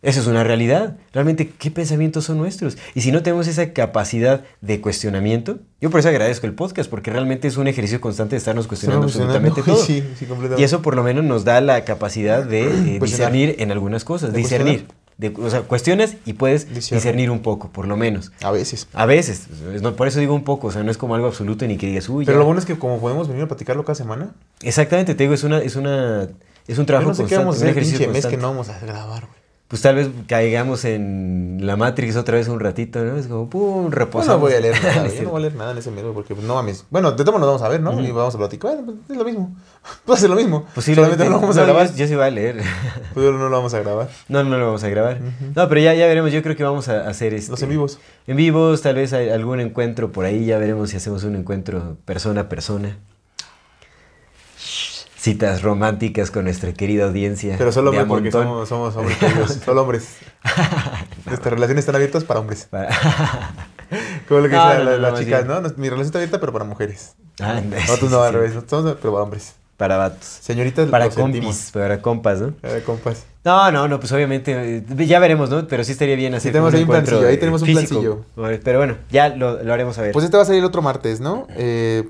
eso es una realidad. Realmente, ¿qué pensamientos son nuestros? Y si no tenemos esa capacidad de cuestionamiento, yo por eso agradezco el podcast, porque realmente es un ejercicio constante de estarnos cuestionando absolutamente todo. Sí, sí, completamente. Y eso por lo menos nos da la capacidad de eh, Cuestionar. discernir en algunas cosas, De discernir. De- o sea, cuestionas y puedes Discernir. discernir un poco, por lo menos. A veces. A veces, es- no, por eso digo un poco, o sea, no es como algo absoluto ni que digas, uy, Pero ya". lo bueno es que como podemos venir a platicarlo cada semana, Exactamente, te digo, es una, es una, es un yo trabajo no sé qué constante, vamos a hacer el ejercicio pinche mes que no vamos a grabar, güey. Pues tal vez caigamos en la Matrix otra vez un ratito, ¿no? Es como, pum, Pues reposamos. no voy a leer nada, yo no voy a leer nada en ese güey, porque pues, no mames. Bueno, de modos nos vamos a ver, ¿no? Y vamos a platicar. Bueno, pues es lo mismo. Pues es lo mismo. Posiblemente. Solamente no lo vamos a no, grabar. Yo, yo sí voy a leer. Pues no lo vamos a grabar. No, no lo vamos a grabar. No, pero ya, ya veremos. Yo creo que vamos a hacer este, Los en vivos. En vivos, tal vez hay algún encuentro por ahí. Ya veremos si hacemos un encuentro persona a persona. Citas románticas con nuestra querida audiencia. Pero solo hombres, porque somos, somos hombres queridos. Solo hombres. Nuestras relaciones están abiertas para hombres. Para- Como lo que No, dicen no, no, chicas, bien. ¿no? Mi relación está abierta, pero para mujeres. Ah, no, al sí. revés. Nosotros, pero para hombres. Para vatos. Señoritas, Para sentimos. compis, para compas, ¿no? Eh, compas. No, no, no, pues obviamente, eh, ya veremos, ¿no? Pero sí estaría bien hacer tenemos un ahí un plancillo, ahí tenemos un físico. Pero bueno, ya lo, lo haremos a ver. Pues este va a salir el otro martes, ¿no? Eh,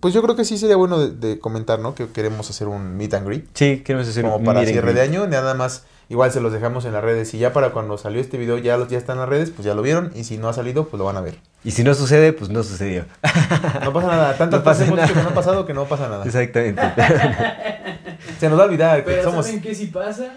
pues yo creo que sí sería bueno de, de comentar, ¿no? Que queremos hacer un meet and greet. sí, queremos hacer Como un para meet and cierre de año, nada más. Igual se los dejamos en las redes. Y ya para cuando salió este video ya, los, ya están en las redes, pues ya lo vieron. Y si no ha salido, pues lo van a ver. Y si no sucede, pues no sucedió. No pasa nada. Tanto No pasa hemos nada. dicho que no ha pasado que no pasa nada. Exactamente. Se nos va a olvidar que Pero somos. ¿saben qué sí pasa?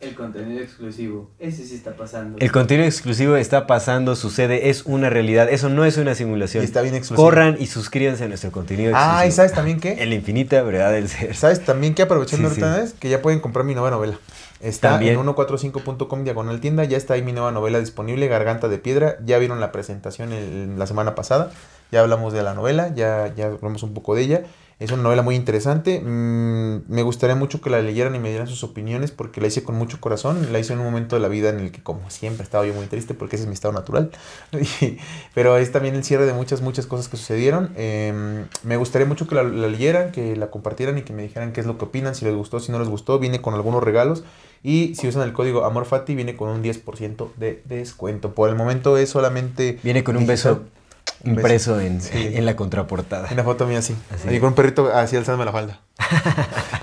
El contenido exclusivo. Ese sí está pasando. El contenido exclusivo está pasando, sucede, es una realidad. Eso no es una simulación. Y está bien exclusivo. Corran y suscríbanse a nuestro contenido exclusivo. Ah, ¿y sabes también qué? En la infinita verdad del ser. ¿Sabes también que aprovechando Sí, ahorita sí. es que ya pueden comprar mi nueva novela? Está También. en 145.com diagonal tienda, ya está ahí mi nueva novela disponible, Garganta de Piedra. Ya vieron la presentación el- la semana pasada, ya hablamos de la novela, ya, ya hablamos un poco de ella. Es una novela muy interesante. mm, me gustaría mucho que la leyeran y me dieran sus opiniones porque la hice con mucho corazón. La hice en un momento de la vida en el que, como siempre, estaba yo muy triste porque ese es mi estado natural. Y- pero es también el cierre de muchas, muchas cosas que sucedieron. Em, me gustaría mucho que la, la leyeran, que la compartieran y que me dijeran qué es lo que opinan, si les gustó, si no les gustó. Viene con algunos regalos. Y si usan el código AMORFATI, viene con un 10% de descuento. Por el momento es solamente. Viene con un digital. beso Impreso en, Sí. en la contraportada. Una foto mía así. Así. Ahí con un perrito así alzándome la falda.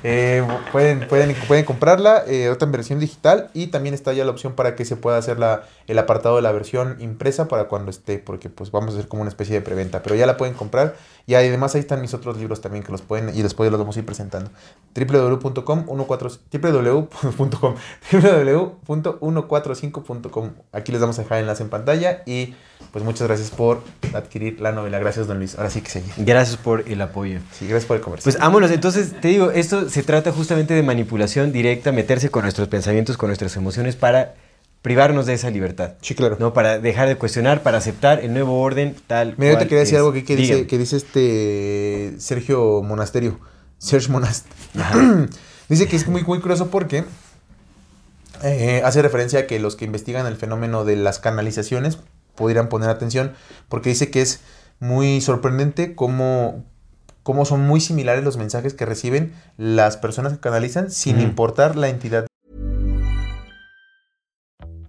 Eh, pueden, pueden, pueden comprarla, eh, otra en versión digital y también está ya la opción para que se pueda hacer la, el apartado de la versión impresa para cuando esté, porque pues vamos a hacer como una especie de preventa, pero ya la pueden comprar y además ahí están mis otros libros también que los pueden y después los vamos a ir presentando. www.com 14 www.com www.145.com Aquí les vamos a dejar el enlace en pantalla y pues muchas gracias por adquirir la novela. Gracias, don Luis. Ahora sí que seguir. Gracias por el apoyo. Sí, gracias por el comercio. Pues vámonos, entonces te digo, esto se trata justamente de manipulación directa, meterse con nuestros pensamientos, con nuestras emociones para privarnos de esa libertad. sí, claro. ¿no? Para dejar de cuestionar, para aceptar el nuevo orden tal Mira, yo te quería decir algo aquí que dice, que dice este Sergio Monasterio. Sergio Monast. dice que es muy, muy curioso porque eh, hace referencia a que los que investigan el fenómeno de las canalizaciones pudieran poner atención porque dice que es muy sorprendente cómo, cómo son muy similares los mensajes que reciben las personas que canalizan sin importar la entidad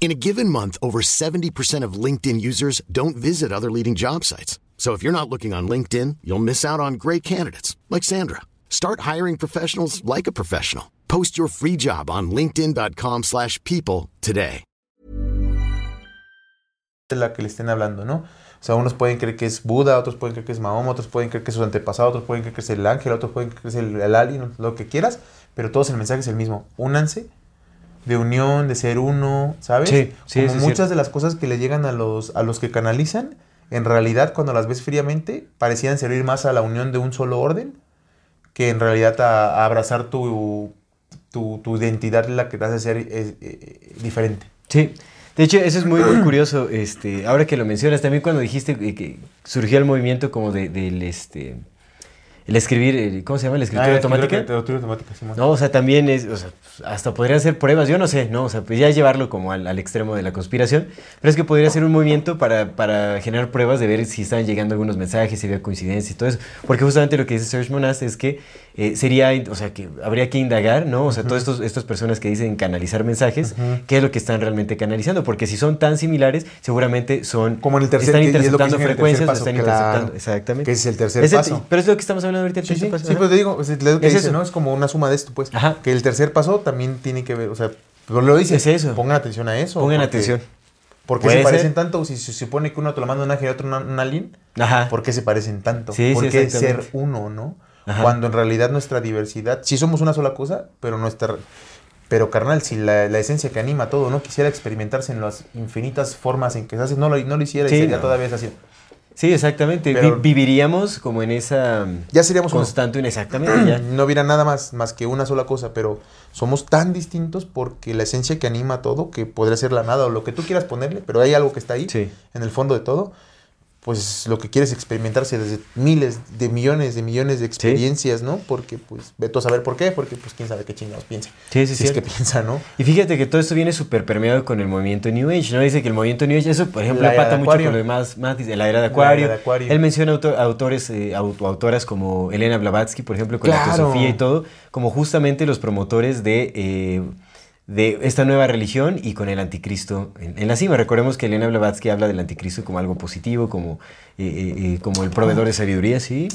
In a given month, over 70% of LinkedIn users don't visit other leading job sites. So if you're not looking on LinkedIn, you'll miss out on great candidates like Sandra. Start hiring professionals like a professional. Post your free job on linkedin.com/people today. de la que le estén hablando, ¿no? O sea, unos pueden creer que es Buda, otros pueden creer que es Mahoma, otros pueden creer que es su antepasado, otros pueden creer que es el ángel, otros pueden creer que es el, el alien, lo que quieras, pero todos el mensaje es el mismo. Únanse de unión, de ser uno, ¿sabes? Sí, sí, Como muchas de las cosas que le llegan a los, a los que canalizan, en realidad cuando las ves fríamente, parecían servir más a la unión de un solo orden que en realidad a, a abrazar tu, tu, tu identidad la que te hace ser eh, eh, diferente. Sí. De hecho, eso es muy, muy curioso. Este, ahora que lo mencionas, también cuando dijiste que, que surgió el movimiento como de, del este, el escribir, ¿cómo se llama? La escritura Ah, automática. escritura automática, Simón. No, o sea, también es, o sea, hasta podrían ser pruebas, yo no sé, ¿no? O sea, pues ya llevarlo como al, al extremo de la conspiración, pero es que podría ser un movimiento para, para generar pruebas de ver si están llegando algunos mensajes, si había coincidencias y todo eso, porque justamente lo que dice Serge Monast es que eh, sería, o sea, que habría que indagar, ¿no? O sea, todas estos, estas personas que dicen canalizar mensajes, ¿qué es lo que están realmente canalizando? Porque si son tan similares, seguramente son... Como en el tercer- Están es interceptando el frecuencias, están paso, claro. interceptando, exactamente. Que ese es el tercer Ese- paso. Pero es lo que estamos hablando ahorita, el Sí, sí, tercer paso. sí, pues te digo, lo que Es dice, eso. ¿no? Es como una suma de esto, pues. Ajá. Que el tercer paso también tiene que ver, o sea, pero lo dice. Es eso. Pongan atención a eso. Pongan porque- atención. ¿Por qué se parecen ser. tanto? Si se supone que uno te lo manda un ángel y otro un alien, Ajá. ¿por qué se parecen tanto? Sí, ¿Por sí, qué ser uno, no? Ajá. Cuando en realidad nuestra diversidad, sí somos una sola cosa, pero nuestra... Pero carnal, si la, la esencia que anima todo no quisiera experimentarse en las infinitas formas en que se hace, no lo, no lo hiciera Sí, y sería no. todavía así. Sí, exactamente. Pero- viviríamos como en esa Ya seríamos uno. constante, exactamente, ya. no hubiera nada más, más que una sola cosa, pero somos tan distintos porque la esencia que anima todo, que podría ser la nada o lo que tú quieras ponerle, pero hay algo que está ahí, Sí. en el fondo de todo, pues lo que quieres experimentarse desde miles de millones de millones de experiencias, ¿no? Porque pues ve tú a saber por qué, porque pues quién sabe qué chingados piensa. Sí, sí, si es que piensa, ¿no? Y fíjate que todo esto viene súper permeado con el movimiento New Age, ¿no? Dice que el movimiento New Age, eso por ejemplo La empata mucho con lo demás, más dice, la era de La Acuario. era de Acuario. Él menciona auto- autores, eh, auto- autoras como Elena Blavatsky, por ejemplo, con la teosofía y todo, como justamente los promotores de, eh, de esta nueva religión y con el anticristo en, en la cima. Recordemos que Elena Blavatsky habla del anticristo como algo positivo, como, eh, eh, eh, como el proveedor de sabiduría, sí.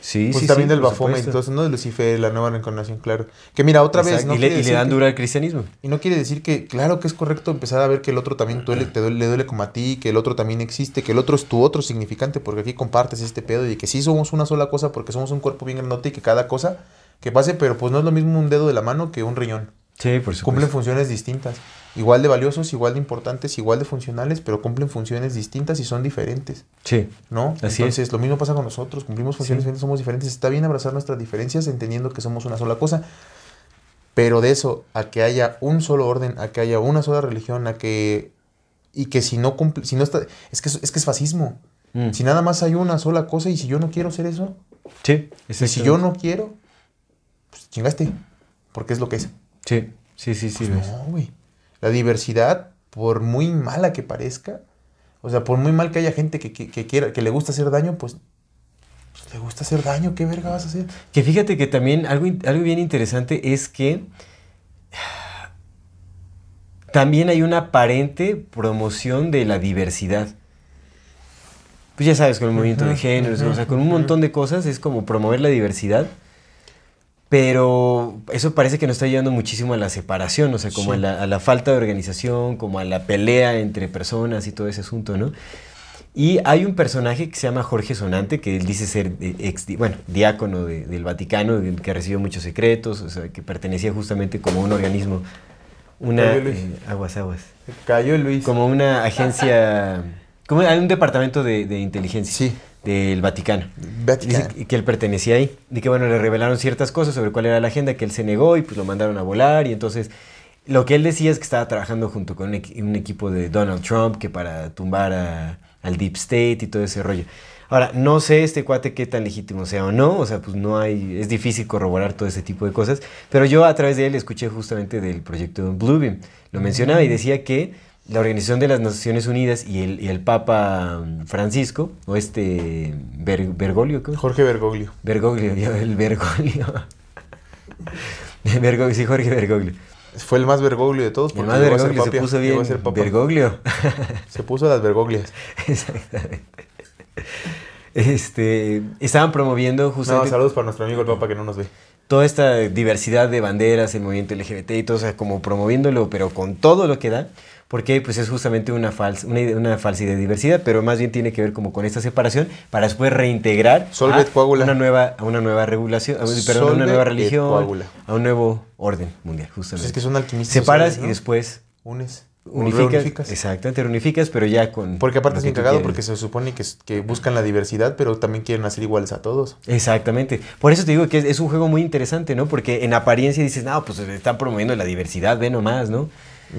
Sí, Pues sí, también sí, del Baphomet eso, ¿no? De Lucifer, la nueva reencarnación, claro. Que mira, otra vez, ¿no? y, le, y dan dura al cristianismo. Y no quiere decir que, claro que es correcto empezar a ver que el otro también duele, te duele, le duele como a ti, que el otro también existe, que el otro es tu otro significante, porque aquí compartes este pedo y que sí somos una sola cosa porque somos un cuerpo bien grandote y que cada cosa que pase, pero pues no es lo mismo un dedo de la mano que un riñón. Sí, por supuesto. Cumplen funciones distintas. Igual de valiosos, igual de importantes, igual de funcionales, pero cumplen funciones distintas y son diferentes. Sí. ¿no? Así Entonces, lo mismo pasa con nosotros, cumplimos funciones diferentes, somos diferentes. Está bien abrazar nuestras diferencias entendiendo que somos una sola cosa, pero de eso a que haya un solo orden, a que haya una sola religión, a que y que si no cumple, si no está, es que es, es que es fascismo. Mm. Si nada más hay una sola cosa y si yo no quiero ser eso, Sí, y si yo no quiero, pues chingaste, porque es lo que es. Sí, sí, sí, sí. Pues no, güey. La diversidad, por muy mala que parezca, o sea, por muy mal que haya gente que, que- que quiera, que le gusta hacer daño, pues, pues, le gusta hacer daño, ¿qué verga vas a hacer? Que fíjate que también algo, algo bien interesante es que también hay una aparente promoción de la diversidad. Pues ya sabes, con el movimiento de géneros, o sea, con un montón de cosas es como promover la diversidad. Pero eso parece que nos está llevando muchísimo a la separación, o sea, como Sí. a, la, a la falta de organización, como a la pelea entre personas y todo ese asunto, ¿no? Y hay un personaje que se llama Jorge Sonante, que él dice ser eh, ex, bueno, diácono de- del Vaticano, que recibió muchos secretos, o sea, que pertenecía justamente como un organismo, una... Luis. eh, aguas, aguas. Cayó Luis. Como una agencia... Como hay un departamento de, de inteligencia Sí. Del Vaticano. Vaticano. Dice que él pertenecía ahí. Y que bueno, le revelaron ciertas cosas sobre cuál era la agenda, que él se negó y pues lo mandaron a volar. Y entonces lo que él decía es que estaba trabajando junto con un equipo de Donald Trump que para tumbar a- al Deep State y todo ese rollo. Ahora, no sé este cuate qué tan legítimo sea o no, o sea, pues no hay, es difícil corroborar todo ese tipo de cosas, pero yo a través de él escuché justamente del proyecto Bluebeam. Lo mencionaba y decía que la Organización de las Naciones Unidas y el, y el Papa Francisco, o este Ber- Bergoglio, ¿cómo? Jorge Bergoglio. Bergoglio, el Bergoglio. Bergoglio, sí, Jorge Bergoglio. Fue el más Bergoglio de todos. El más Bergoglio se puso bien. Bergoglio. Se puso las Bergoglias. Exactamente. Este, estaban promoviendo No, justamente saludos para nuestro amigo el papa que no nos ve. toda esta diversidad de banderas, el movimiento LGBT y todo, o sea, como promoviéndolo, pero con todo lo que da, porque pues es justamente una, falsa una, una falsa idea de diversidad, pero más bien tiene que ver como con esta separación para después reintegrar Solvet a coagula. una nueva, a una nueva regulación, a- perdón, a una nueva religión, coagula. a un nuevo orden mundial, justamente. Pues es que son alquimistas. Separas sociales, y después Unes. unificas, Reunificas. exactamente, reunificas, pero ya con... Porque aparte es bien cagado porque se supone que buscan la diversidad, pero también quieren hacer iguales a todos. Exactamente. Por eso te digo que es, es un juego muy interesante, ¿no? Porque en apariencia dices, no, pues están promoviendo la diversidad, ve nomás, ¿no?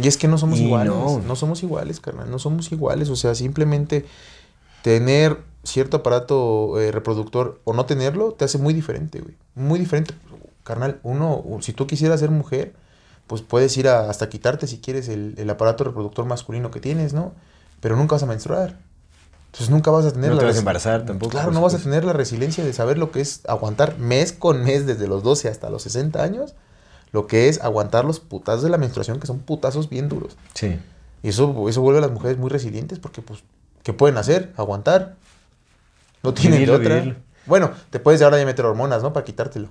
Y es que no somos Y iguales. no. No. somos iguales, carnal. No somos iguales. O sea, simplemente tener cierto aparato eh, reproductor o no tenerlo te hace muy diferente, güey. Muy diferente. Carnal, uno, si tú quisieras ser mujer, pues puedes ir a- hasta quitarte si quieres el, el aparato reproductor masculino que tienes, ¿no? Pero nunca vas a menstruar. Entonces nunca vas a tener No la te vas a resi- embarazar tampoco, Claro, no vas a tener la resiliencia de saber lo que es aguantar mes con mes desde los 12 hasta los 60 años. Lo que es aguantar los putazos de la menstruación, que son putazos bien duros. Sí. Y eso, eso vuelve a las mujeres muy resilientes porque, pues, ¿qué pueden hacer? Aguantar. No tienen Vivirlo, otra. vivirlo. Bueno, te puedes ahora ya meter hormonas, ¿no? Para quitártelo.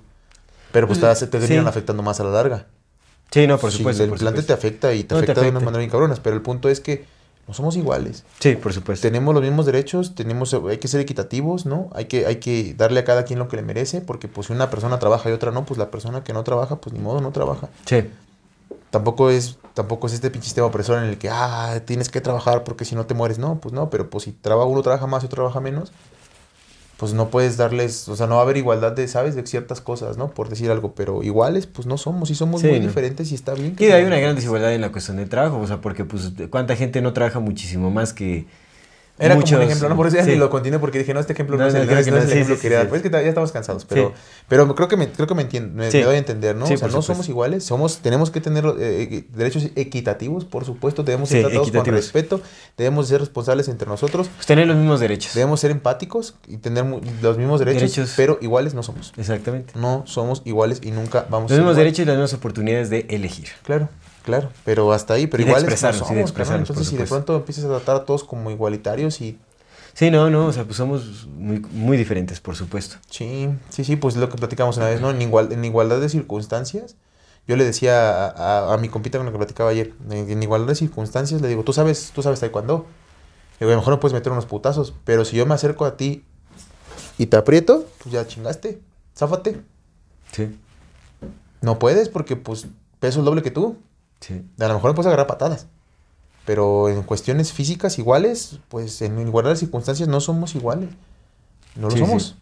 Pero pues te, hace- te terminan Sí. afectando más a la larga. Sí, no, por Sí, supuesto. el por implante supuesto. te afecta y te No, te afecta de una afecta. manera bien cabronas. Pero el punto es que no somos iguales. Sí, por supuesto. Tenemos los mismos derechos, tenemos, hay que ser equitativos, ¿no? Hay que, hay que darle a cada quien lo que le merece, porque pues si una persona trabaja y otra no, pues la persona que no trabaja, pues ni modo, no trabaja. Sí. Tampoco es, tampoco es este pinche sistema opresor en el que, ah, tienes que trabajar porque si no te mueres. No, pues no, pero pues si trabaja, uno trabaja más y otro trabaja menos, pues no puedes darles, o sea, no va a haber igualdad de, ¿sabes? De ciertas cosas, ¿no? Por decir algo, pero iguales, pues no somos, y somos Sí, muy ¿no? diferentes y está bien. que Y hay una gran desigualdad en la cuestión del trabajo, o sea, porque pues cuánta gente no trabaja muchísimo más que Era como muchos- un ejemplo, ¿no? Por eso sí. ni lo continué porque dije, no, este ejemplo no, No, es el, creo no es- que no es el sí, ejemplo sí, que quería dar. Pues es que ya estamos cansados, pero, pero creo que me, creo que me, entiendo, me, me doy a entender, ¿no? O sea, no supuesto. somos iguales, somos, tenemos que tener eh, derechos equitativos, por supuesto, debemos ser tratados con respeto, debemos ser responsables entre nosotros, pues, tener los mismos derechos. debemos ser empáticos y tener los mismos derechos, Derechos. pero iguales no somos. Exactamente. No somos iguales y nunca vamos Los ser mismos iguales. derechos y las mismas oportunidades de elegir. Claro, claro, pero hasta ahí, pero Y no expresarnos, y de somos, expresarnos, por Entonces, si de pronto empiezas a tratar a todos como igualitarios y Sí, no, no, o sea, pues somos muy, muy diferentes, por supuesto. Sí, sí, sí, pues lo que platicamos una vez, ¿no? En, igual, en igualdad de circunstancias, yo le decía a, a- a mi compita con el que platicaba ayer, en, en igualdad de circunstancias, le digo, tú sabes, tú sabes taekwondo. Le digo, a lo mejor no puedes meter unos putazos, pero si yo me acerco a ti y te aprieto, pues ya chingaste, záfate. Sí, No puedes porque, pues, peso el doble que tú. Sí. A lo mejor me puedes agarrar patadas. Pero en cuestiones físicas iguales, pues en igualdad de circunstancias no somos iguales. No lo Sí, somos. sí.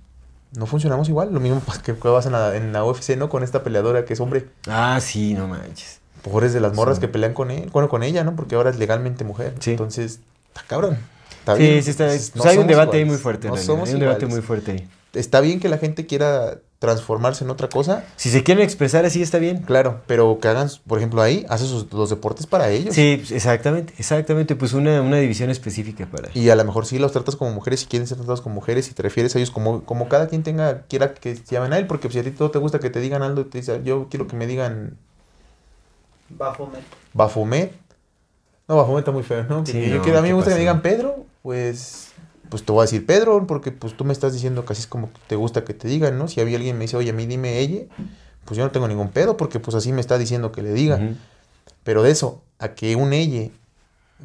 No funcionamos igual. Lo mismo que pasa en la, en la UFC, ¿no? Con esta peleadora que es hombre. Ah, sí, no manches. Pobres de las morras Sí. que pelean con él. Bueno, con ella, ¿no? Porque ahora es legalmente mujer. Sí. Entonces, está cabrón. Está Sí, bien, sí está. pues, pues no hay un debate ahí muy fuerte. No somos hay un debate muy fuerte ahí. Está bien que la gente quiera transformarse en otra cosa, Si se quieren expresar así, está bien. claro, pero que hagan, por ejemplo, ahí, hace sus- los deportes para ellos. Sí, pues, exactamente, exactamente. Pues una, una división específica para. Y a lo mejor sí los tratas como mujeres si quieren ser tratados como mujeres y te refieres a ellos como, como cada quien tenga, quiera que se llamen a él, porque si a ti todo te gusta que te digan algo, te dice, yo quiero que me digan Baphomet. Bafomet. No, Bafomet está muy feo, ¿no? Sí, Porque yo no, quiero, a mí ¿qué me gusta que me digan Pedro, pues, pues te voy a decir Pedro, porque pues tú me estás diciendo que así es como te gusta que te digan, ¿no? Si había alguien me dice, oye, a mí dime ella, pues yo no tengo ningún pedo, porque pues así me está diciendo que le diga. Pero de eso, a que un ella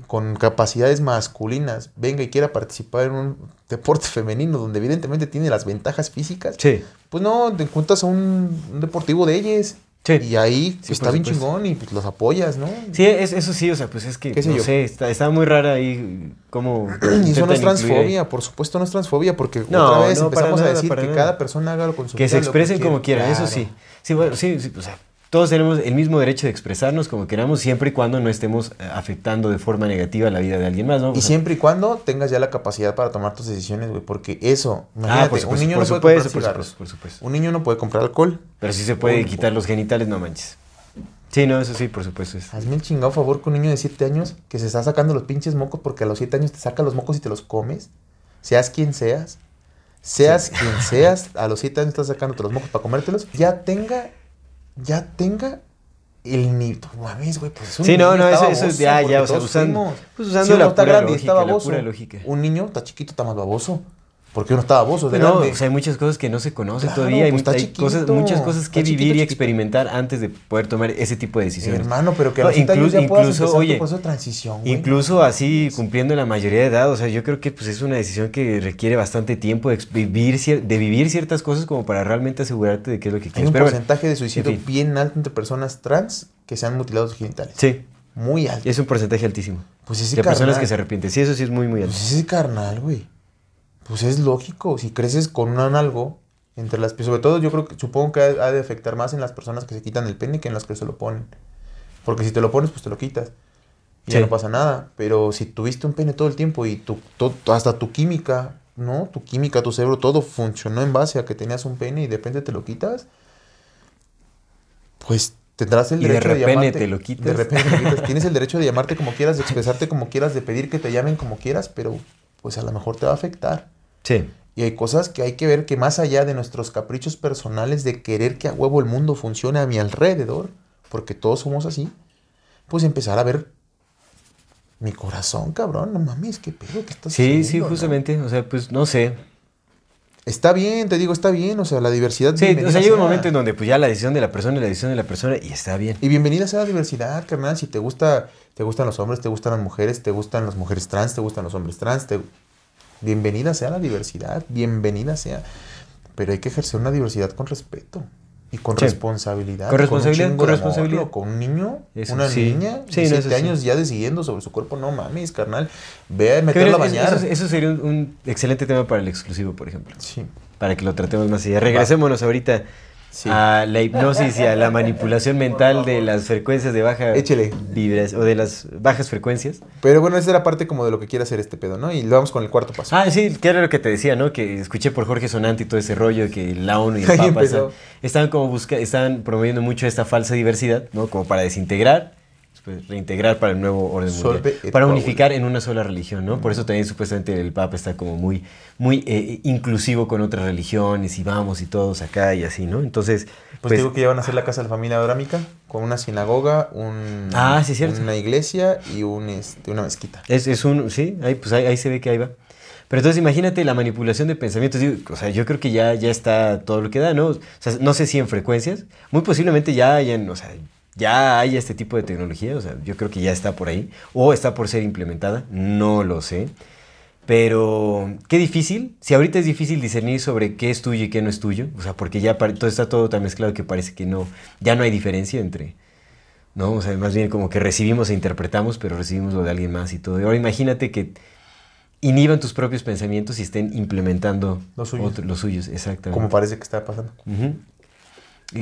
con capacidades masculinas venga y quiera participar en un deporte femenino donde evidentemente tiene las ventajas físicas, Sí. pues no, te encuentras a un, un deportivo de ellas. Sí. Y ahí Sí, está bien supuesto. chingón y pues los apoyas, ¿no? Sí, es- eso sí, o sea, pues es que, ¿Qué sé no yo? sé, está, está muy rara ahí cómo... Y eso no es transfobia, por supuesto no es transfobia, porque No, otra vez no, empezamos a decir que nada. cada persona haga con su Que se lo expresen quiera. como quieran, eso sí. Sí, bueno, sí, sí, o sea, todos tenemos el mismo derecho de expresarnos como queramos, siempre y cuando no estemos eh, afectando de forma negativa la vida de alguien más, ¿no? O Y sea, siempre y cuando tengas ya la capacidad para tomar tus decisiones, güey, porque eso, Ah, imagínate, por un niño por no puede supuesto, comprar por cigarros, supuesto, por supuesto. un niño no puede comprar alcohol. Pero sí se puede quitar los genitales, no manches. Sí, no, eso sí, por supuesto. es- Hazme el chingado favor con un niño de 7 años que se está sacando los pinches mocos porque a los 7 años te saca los mocos y te los comes, seas quien seas, seas quien seas, a los 7 años estás sacándote los mocos para comértelos, ya tenga, ya tenga el nido. Mames, güey, pues es un Sí, no, niño, no, eso- eso baboso, ya, ya, o sea, usando- pues usando Si la está pura grande y lógica, está la baboso, pura lógica. Un niño está chiquito, está más baboso. Porque uno está baboso de Pues no, grande. o sea, hay muchas cosas que no se conocen Claro, todavía. Hay, pues hay cosas, muchas cosas que está chiquito, vivir y chiquito. experimentar antes de poder tomar ese tipo de decisiones. Hermano, pero que a los 7 años inclu- ya puedas incluso, oye, tu de transición, güey. Incluso así cumpliendo la mayoría de edad, o sea, yo creo que pues, es una decisión que requiere bastante tiempo de, vivir, cier- de vivir ciertas cosas como para realmente asegurarte de qué es lo que Hay quieres. un Pero bueno, porcentaje de suicidio en fin. bien alto entre personas trans que se han mutilado sus genitales. sí, Muy alto. es un porcentaje altísimo. Pues ese de personas carnal- que se arrepienten. Sí, eso sí es muy, muy alto. Pues ese carnal, güey. Pues es lógico. Si creces con un algo entre las... Sobre todo yo creo que supongo que ha ha de afectar más en las personas que se quitan el pene que en las que se lo ponen. Porque si te lo pones, pues te lo quitas. Y ya Sí. no pasa nada. Pero si tuviste un pene todo el tiempo y tu, to- hasta tu química, ¿no? Tu química, tu cerebro, todo funcionó en base a que tenías un pene y de repente te lo quitas, pues tendrás el Y de derecho de, repente llamarte. te lo quitas. De repente te lo quitas. Tienes el derecho de llamarte como quieras, de expresarte como quieras, de pedir que te llamen como quieras, pero pues a lo mejor te va a afectar. Sí. Y hay cosas que hay que ver que más allá de nuestros caprichos personales de querer que a huevo el mundo funcione a mi alrededor, porque todos somos así, pues empezar a ver mi corazón, cabrón, no mames, qué pedo que estás Sí, sí, haciendo, ¿no? justamente. O sea, pues no sé. Está bien, te digo, está bien, o sea, la diversidad. Sí, o sea, llega un momento en donde pues ya la decisión de la persona es la decisión de la persona y está bien. Y bienvenida sea la diversidad, carnal. Si te gusta, te gustan los hombres, te gustan las mujeres, te gustan las mujeres trans, te gustan los hombres trans, te... bienvenida sea la diversidad, bienvenida sea. Pero hay que ejercer una diversidad con respeto y con Sí. responsabilidad. Con responsabilidad, con amor, responsabilidad. loco. Con un niño, Eso una sí. niña, Sí, de no, años ya decidiendo sobre su cuerpo. No mames, carnal. Ve a Que meterlo a bañar. Eso, eso sería un, un excelente tema para el exclusivo, por ejemplo. Sí. Para que lo tratemos más allá. Regresémonos ahorita Sí. a la hipnosis y a la manipulación mental de las frecuencias de baja Échele. vibras o de las bajas frecuencias. Pero bueno, esa era parte como de lo que quiere hacer este pedo, ¿no? Y lo vamos con el cuarto paso. Ah, sí, que era lo que te decía, ¿no? Que escuché por Jorge Sonante y todo ese rollo, que la ONU y el Papa están como busca, están promoviendo mucho esta falsa diversidad, ¿no? Como para desintegrar, después reintegrar para el nuevo orden mundial, para unificar en una sola religión, ¿no? Por eso también supuestamente el Papa está como muy, muy eh, inclusivo con otras religiones y vamos y todos acá y así, ¿no? Entonces, Pues, digo que ya van a hacer la casa de la familia abrámica con una sinagoga, un, Ah, sí, una iglesia y un, este, una mezquita. Es, es un, sí, ahí, pues ahí, ahí se ve que ahí va. Pero entonces imagínate la manipulación de pensamientos. digo, o sea, yo creo que ya, ya está todo lo que da, ¿no? O sea, no sé si en frecuencias. Muy posiblemente ya hayan, o sea, ya hay este tipo de tecnología. O sea, yo creo que ya está por ahí. O está por ser implementada. No lo sé. Pero qué difícil. Si ahorita es difícil discernir sobre qué es tuyo y qué no es tuyo. O sea, porque ya todo está todo tan mezclado que parece que no, ya no hay diferencia entre, ¿no? O sea, más bien como que recibimos e interpretamos, pero recibimos lo de alguien más y todo. Ahora imagínate que inhiban tus propios pensamientos y estén implementando Los suyos. otro- los suyos, exactamente. Como parece que está pasando. Y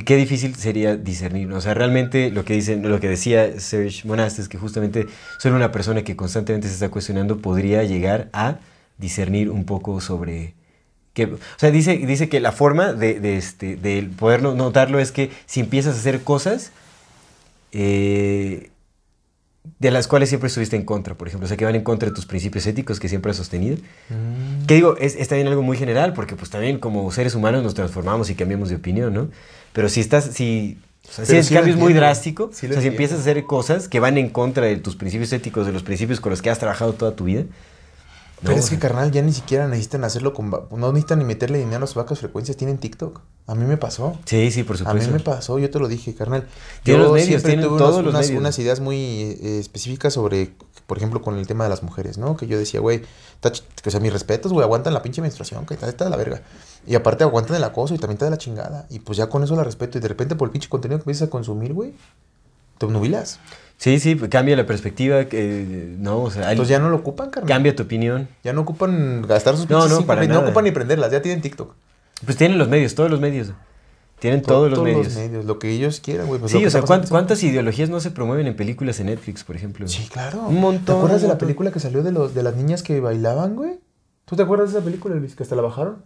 qué difícil sería discernir. O sea, realmente lo que dicen, lo que decía Serge Monast es que justamente solo una persona que constantemente se está cuestionando podría llegar a discernir un poco sobre. Que, o sea, dice, dice que la forma de, de este, de poder no- notarlo es que si empiezas a hacer cosas eh, de las cuales siempre estuviste en contra, por ejemplo, o sea, que van en contra de tus principios éticos que siempre has sostenido. Que digo, es, es también algo muy general, porque pues también como seres humanos nos transformamos y cambiamos de opinión, ¿no? Pero si estás, si, o sea, si el sí cambio es muy drástico, sí o sea, si empiezas a hacer cosas que van en contra de tus principios éticos, de los principios con los que has trabajado toda tu vida. Pero no, es que, carnal, ya ni siquiera necesitan hacerlo con... No necesitan ni meterle dinero a sus vacas frecuencias. Tienen TikTok. A mí me pasó. Sí, sí, por A mí supuesto. me pasó, yo te lo dije, carnal. Tienen Yo los medios, tienen tuve todos unos- los unas, medios. unas ideas muy eh, específicas sobre, por ejemplo, con el tema de las mujeres, ¿no? Que yo decía, güey, o sea, mis respetos, güey, aguantan la pinche menstruación, que está, está de la verga. Y aparte aguantan el acoso y también está de la chingada. Y pues ya con eso la respeto. Y de repente por el pinche contenido que empiezas a consumir, güey, te obnubilas. Sí, sí, cambia la perspectiva, que, no, o sea, Entonces ya no lo ocupan, carnal. cambia tu opinión. Ya no ocupan gastar sus No, no, para nada. no ocupan ni prenderlas, ya tienen TikTok. Pues tienen los medios, todos los medios. Tienen todos, los medios. lo que ellos quieran, güey. pues sí, o sea, está ¿cuán- pasando- ¿cuántas ideologías no se promueven en películas en Netflix, por ejemplo? Sí, claro. Un montón, ¿Te acuerdas de la película que salió de, los, de las niñas que bailaban, güey? ¿Tú te acuerdas de esa película, Luis? Que hasta la bajaron.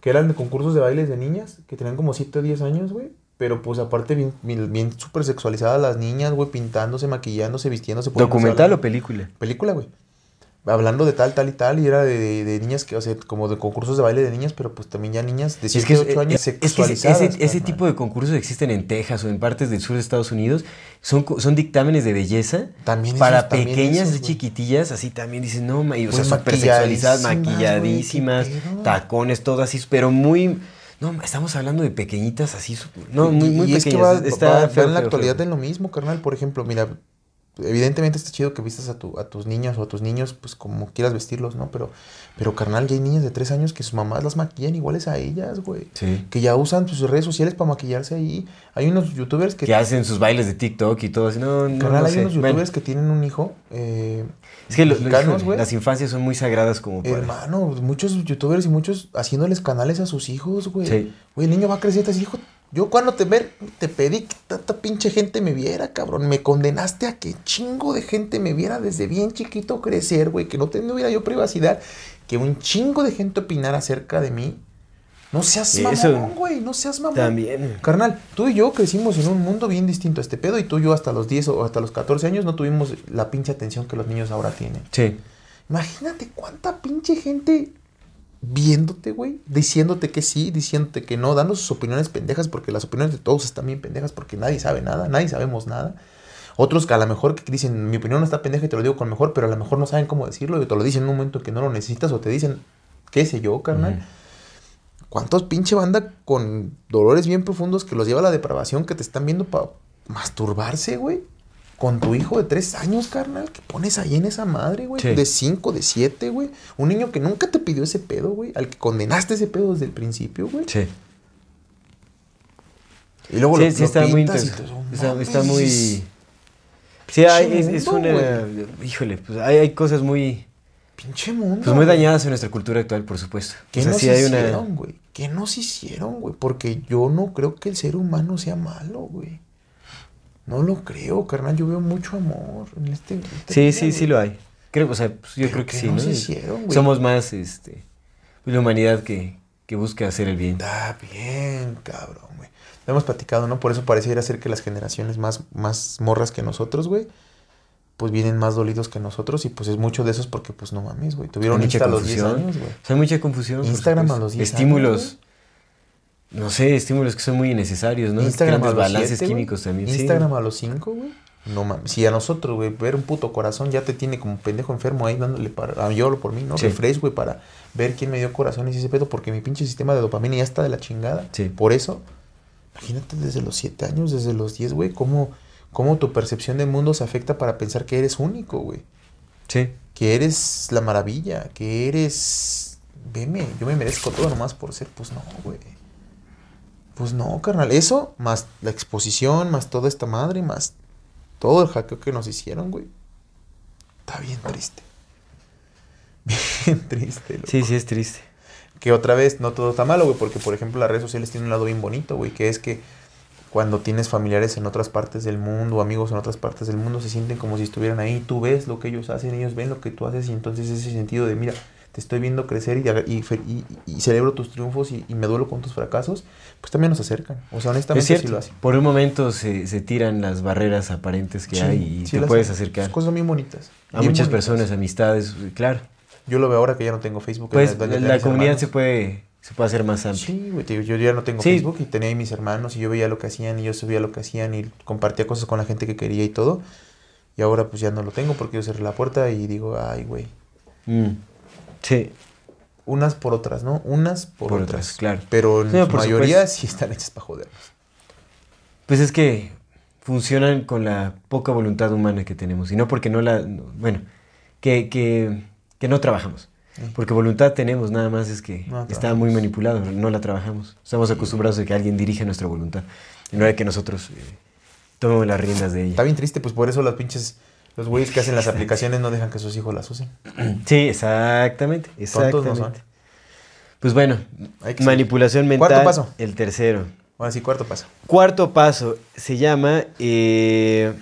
Que eran de concursos de bailes de niñas, que tenían como 7 o 10 años, güey. Pero pues aparte bien, bien, bien súper sexualizadas las niñas, güey, pintándose, maquillándose, vistiéndose. ¿Documental o película? Película, güey. Hablando de tal, tal y tal, y era de, de- de niñas que, o sea, como de concursos de baile de niñas, pero pues también ya niñas de 7 Es que, 8 años es, es que ese, sexualizadas. tipo de concursos existen en Texas o en partes del sur de Estados Unidos. Son, son dictámenes de belleza También para esos- también pequeñas esos, chiquitillas. Así también dicen, no, ma- y, o sea, Güey, súper sexualizadas, maquilladísimas, tacones, todo así, pero muy. No, estamos hablando de pequeñitas así. No, muy, muy y es que va, Está va- va feo, en la feo, actualidad feo. en lo mismo, carnal. Por ejemplo, mira, evidentemente está chido que vistas a, tu, a tus niños o a tus niños, pues como quieras vestirlos, ¿no? Pero, pero carnal, ya hay niñas de tres años que sus mamás las maquillan iguales a ellas, güey. Sí. Que ya usan sus redes sociales para maquillarse ahí. Hay unos youtubers que... Que hacen sus bailes de TikTok y todo así. No, no, carnal, no hay sé. unos Bueno, youtubers que tienen un hijo. eh, es que los, mexicanos, güey. las infancias son muy sagradas como para... Hermano, muchos youtubers y muchos haciéndoles canales a sus hijos, güey. Sí. Güey, el niño va creciendo así, hijo. Yo cuando te ver, te pedí que tanta pinche gente me viera, cabrón. Me condenaste a que chingo de gente me viera desde bien chiquito crecer, güey. Que no tuviera yo privacidad. Que un chingo de gente opinara acerca de mí. No seas mamón, güey. No seas mamón. También. Carnal, tú y yo crecimos en un mundo bien distinto a este pedo. Y tú y yo hasta los 10 o hasta los 14 años no tuvimos la pinche atención que los niños ahora tienen. Sí. Imagínate cuánta pinche gente viéndote, güey, diciéndote que sí, diciéndote que no, dando sus opiniones pendejas, porque las opiniones de todos están bien pendejas, porque nadie sabe nada, nadie sabemos nada. Otros que a lo mejor que dicen, mi opinión no está pendeja y te lo digo con mejor, pero a lo mejor no saben cómo decirlo y te lo dicen en un momento que no lo necesitas o te dicen, qué sé yo, carnal. ¿Cuántos pinche banda con dolores bien profundos que los lleva a la depravación que te están viendo para masturbarse, güey? Con tu hijo de tres años, carnal, que pones ahí en esa madre, güey. Sí. De cinco, de siete, güey. Un niño que nunca te pidió ese pedo, güey. Al que condenaste ese pedo desde el principio, güey. Sí. Y luego sí, lo, sí lo está muy y todo, Está, está muy. Sí, hay- es, una. Híjole, pues hay, hay cosas muy. Pinche mundo. Pues muy güey. dañadas en nuestra cultura actual, por supuesto. ¿Qué O sea, nos sí hicieron, una. güey? ¿Qué nos hicieron, güey? Porque yo no creo que el ser humano sea malo, güey. No lo creo, carnal. Yo veo mucho amor en este. en esta Sí, sí, sí lo hay. Creo, o sea, pues yo ¿Pero creo que qué sí, nos ¿no? hicieron, güey? Somos más, este. La humanidad que, que busca hacer el bien. Está bien, cabrón, güey. Lo hemos platicado, ¿no? Por eso pareciera ser que las generaciones más, más morras que nosotros, güey, pues vienen más dolidos que nosotros y pues es mucho de esos porque, pues no mames, güey. Tuvieron Insta a los 10 confusión. años, güey. Hay mucha confusión. Instagram a los 10 Estímulos. años, no sé, estímulos que son muy innecesarios, ¿no? Instagram a los balances 7, güey. químicos también. sí. Instagram a los 5, güey. No mames. Si a nosotros, güey, ver un puto corazón ya te tiene como pendejo enfermo ahí dándole para. A yo por mí, ¿no? Sí. Refresh, güey, para ver quién me dio corazones y ese pedo, porque mi pinche sistema de dopamina ya está de la chingada. Sí. Por eso, imagínate desde los 7 años, desde los 10, güey, cómo, cómo tu percepción del mundo se afecta para pensar que eres único, güey. Sí. Que eres la maravilla, que eres. Veme, yo me merezco todo nomás por ser. Pues no, güey. Pues no, carnal. Eso, más la exposición, más toda esta madre, más todo el hackeo que nos hicieron, güey. Está bien triste. Bien triste, loco. Sí, sí, es triste. Que otra vez, no todo está malo, güey, porque por ejemplo las redes sociales tienen un lado bien bonito, güey, que es que cuando tienes familiares en otras partes del mundo, amigos en otras partes del mundo, se sienten como si estuvieran ahí, tú ves lo que ellos hacen, ellos ven lo que tú haces y entonces ese sentido de, mira, te estoy viendo crecer y, y, y- y celebro tus triunfos y, me duelo con tus fracasos, pues también nos acercan. O sea, Es honestamente cierto, sí lo hacen. por un momento se, se tiran las barreras aparentes que Sí, hay y sí te puedes acercar Son cosas bien bonitas. a bien muchas bonitas. personas, amistades, claro. Yo lo veo ahora que ya no tengo Facebook. Pues la comunidad hermanos. se puede, se puede hacer más amplia. Sí, güey, yo ya no tengo Sí. Facebook y tenía ahí mis hermanos y yo veía lo que hacían y yo subía lo que hacían y compartía cosas con la gente que quería y todo. Y ahora pues ya no lo tengo porque yo cerré la puerta y digo, ay, güey. Mm, Sí, Unas por otras, ¿no? Unas por, Por otras. otras, claro. Pero en Sí, su mayoría supuesto. sí están hechas para jodernos. pues es que funcionan con la poca voluntad humana que tenemos y no porque no la, no- bueno, que, que, que no trabajamos. Porque voluntad tenemos, nada más es que No está muy manipulado, no la trabajamos. Estamos acostumbrados a que alguien dirija nuestra voluntad y no de que nosotros eh, tomemos las riendas de Está ella. bien triste, pues por eso las pinches, los güeyes que hacen las aplicaciones no dejan que sus hijos las usen. Sí, exactamente, no exactamente. son. Pues bueno, Hay que manipulación mental. Cuarto paso. El tercero. Ahora sí, cuarto paso. Cuarto paso se llama eh,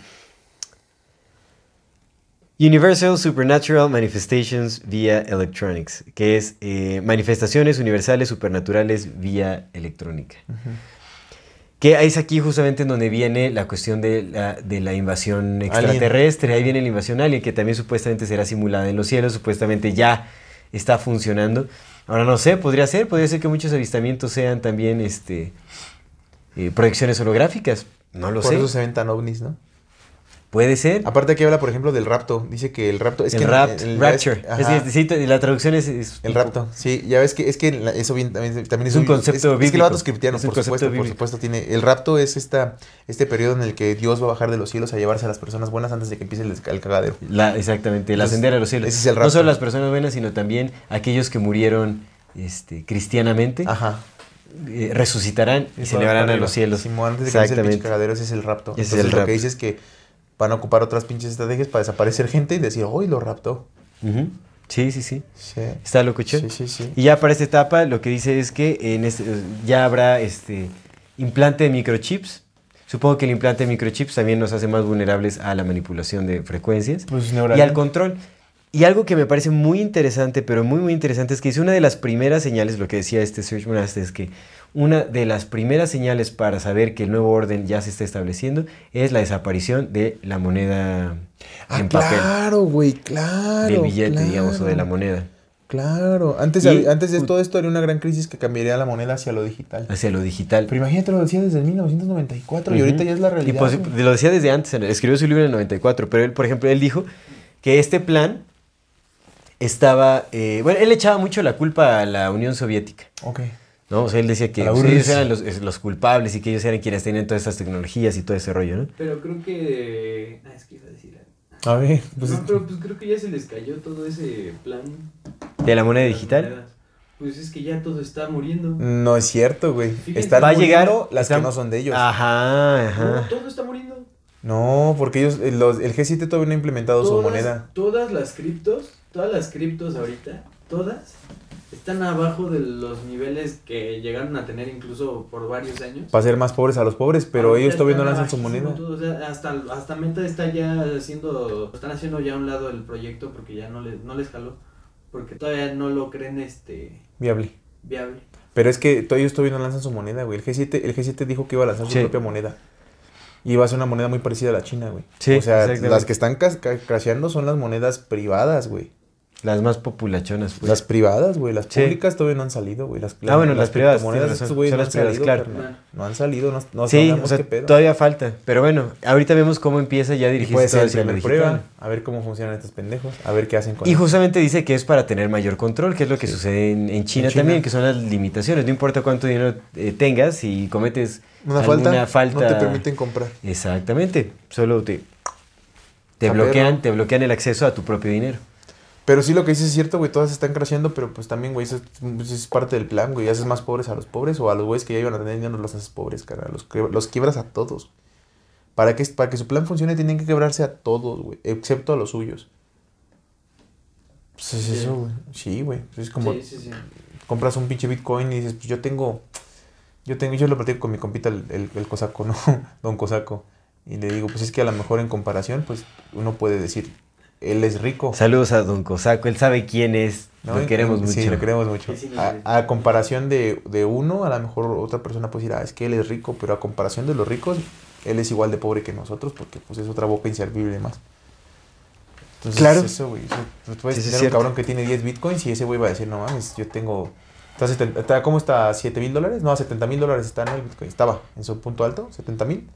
Universal Supernatural Manifestations via Electronics, que es eh, manifestaciones universales supernaturales vía electrónica. Que es aquí justamente en donde viene la cuestión de la, de la invasión extraterrestre. Ahí viene la invasión alien, que también supuestamente será simulada en los cielos, supuestamente ya está funcionando. Ahora no sé, podría ser, podría ser que muchos avistamientos sean también este, eh, proyecciones holográficas. No lo por sé. eso se ven tan ovnis, ¿no? Puede ser. Aparte aquí habla, por ejemplo, del rapto. Dice que el rapto... Es el que rapt, el- rapture. Es que, sí, la traducción es... es El rapto, sí, ya ves que es que eso bien, también, también Es un un- concepto es, es que el bíblico. vato es cristiano, Es un por supuesto, por bíblico. supuesto tiene el rapto es esta este periodo en el que Dios va a bajar de los cielos a llevarse a las personas buenas antes de que empiece el, el cagadero. La, exactamente, el Entonces, ascender a los cielos. ese es el no rapto. solo las personas buenas, sino también aquellos que murieron este, cristianamente Ajá. eh, resucitarán y Es se elevarán a los cielos. Simón, antes de que empiece el pinche Exactamente. cagadero, ese es el rapto. Ese es el lo rapto. que dice es que van a ocupar otras pinches estrategias para desaparecer gente y decir, hoy lo raptó. Sí, sí, sí. Sí. Está locuchón. Sí, sí, sí. Y ya para esta etapa lo que dice es que en este- ya habrá este implante de microchips. Supongo que el implante de microchips también nos hace más vulnerables a la manipulación de frecuencias Pues y al control. Y algo que me parece muy interesante, pero muy muy interesante, es que es una de las primeras señales, lo que decía este Search Monast, es que una de las primeras señales para saber que el nuevo orden ya se está estableciendo es la desaparición de la moneda Ah, en papel, claro, güey, claro. del billete, digamos, o de la moneda, Claro. Antes, Y- antes de todo esto haría una gran crisis que cambiaría la moneda hacia lo digital. hacia lo digital. Pero imagínate, lo decía desde 1994 y ahorita ya es la Y realidad. pues, güey. lo decía desde antes, escribió su libro en el 94, pero él, por ejemplo, él dijo que este plan estaba, eh, bueno, él echaba mucho la culpa a la Unión Soviética, Ok. ¿no? O sea, él decía que pues, ellos eran los, es- los culpables y que ellos eran quienes tenían todas estas tecnologías y todo ese rollo, ¿no? Pero creo que. Ah, es que iba a decir. algo. A ver, pues. no, pero pues creo que ya se les cayó todo ese plan. De la moneda de digital. monedas. Pues es que ya todo está muriendo. No es cierto, güey. Va a llegar las están- que no son de ellos. Ajá, No, ajá. todo está muriendo. No, porque ellos, eh, los- el G7 todavía no ha implementado su moneda. Todas las criptos, todas las criptos ahorita, todas están abajo de los niveles que llegaron a tener incluso por varios años. Para hacer más pobres a los pobres, pero Ahorita ellos todavía no lanzan su moneda. todo, o sea, hasta, hasta Meta está ya haciendo, están haciendo ya a un lado el proyecto porque ya no les, no les jaló, porque todavía no lo creen este Viable. viable. Pero es que ellos todavía no lanzan su moneda, güey. El G7, el G7 dijo que iba a lanzar su propia moneda. Y iba a ser una moneda muy parecida a la China, güey. Sí, o sea, las que están crasheando son las monedas privadas, güey. Las más populachonas, pues. Las privadas, güey. Las Sí. públicas todavía no han salido, güey. Las, Ah, bueno, las privadas, tienes estos razón, güeyes son no las han privadas, salido, claro. carnal. No han salido, no, no sí, sabemos o sea, qué pedo. todavía falta. Pero bueno, ahorita vemos cómo empieza ya a dirigirse puede todo ser el prueba. A ver cómo funcionan estos pendejos. A ver qué hacen con Y eso. justamente dice que es para tener mayor control, que es lo que sucede en, en China En China. también, que son las limitaciones. No importa cuánto dinero eh, tengas, si cometes Una alguna falta, falta, no te permiten comprar. Exactamente, solo te, te bloquean, te bloquean el acceso a tu propio dinero. Pero sí lo que dices es cierto, güey, todas están crasheando, pero pues también, güey, eso es, pues, es parte del plan, güey. Haces más pobres a los pobres o a los güeyes que ya iban a tener dinero los haces pobres, cara. Los, los quiebras a todos. Para que, para que su plan funcione tienen que quebrarse a todos, güey, excepto a los suyos. Pues es Sí. eso, güey. Sí, güey. Es como... Sí, sí, sí. compras un pinche Bitcoin y dices, pues yo tengo, yo tengo, yo lo platico con mi compita, el, el, el cosaco, ¿no? Don Cosaco. Y le digo, pues es que a lo mejor en comparación, pues uno puede decir, él es rico. Saludos a Don Cosaco, él sabe quién es, ¿no? lo queremos mucho. Sí, lo queremos mucho. A, a comparación de, de uno, a lo mejor otra persona puede decir, ah, es que él es rico, pero a comparación de los ricos, él es igual de pobre que nosotros porque pues es otra boca inservible más. Entonces, Claro. eso, güey. pues, puedes Sí, tener un cabrón que tiene 10 bitcoins y ese güey va a decir, no mames, yo tengo... Está 70 está- ¿Cómo está? ¿7 mil dólares? No, 70 mil dólares está, ¿no? El bitcoin. Estaba en su punto alto, 70 mil.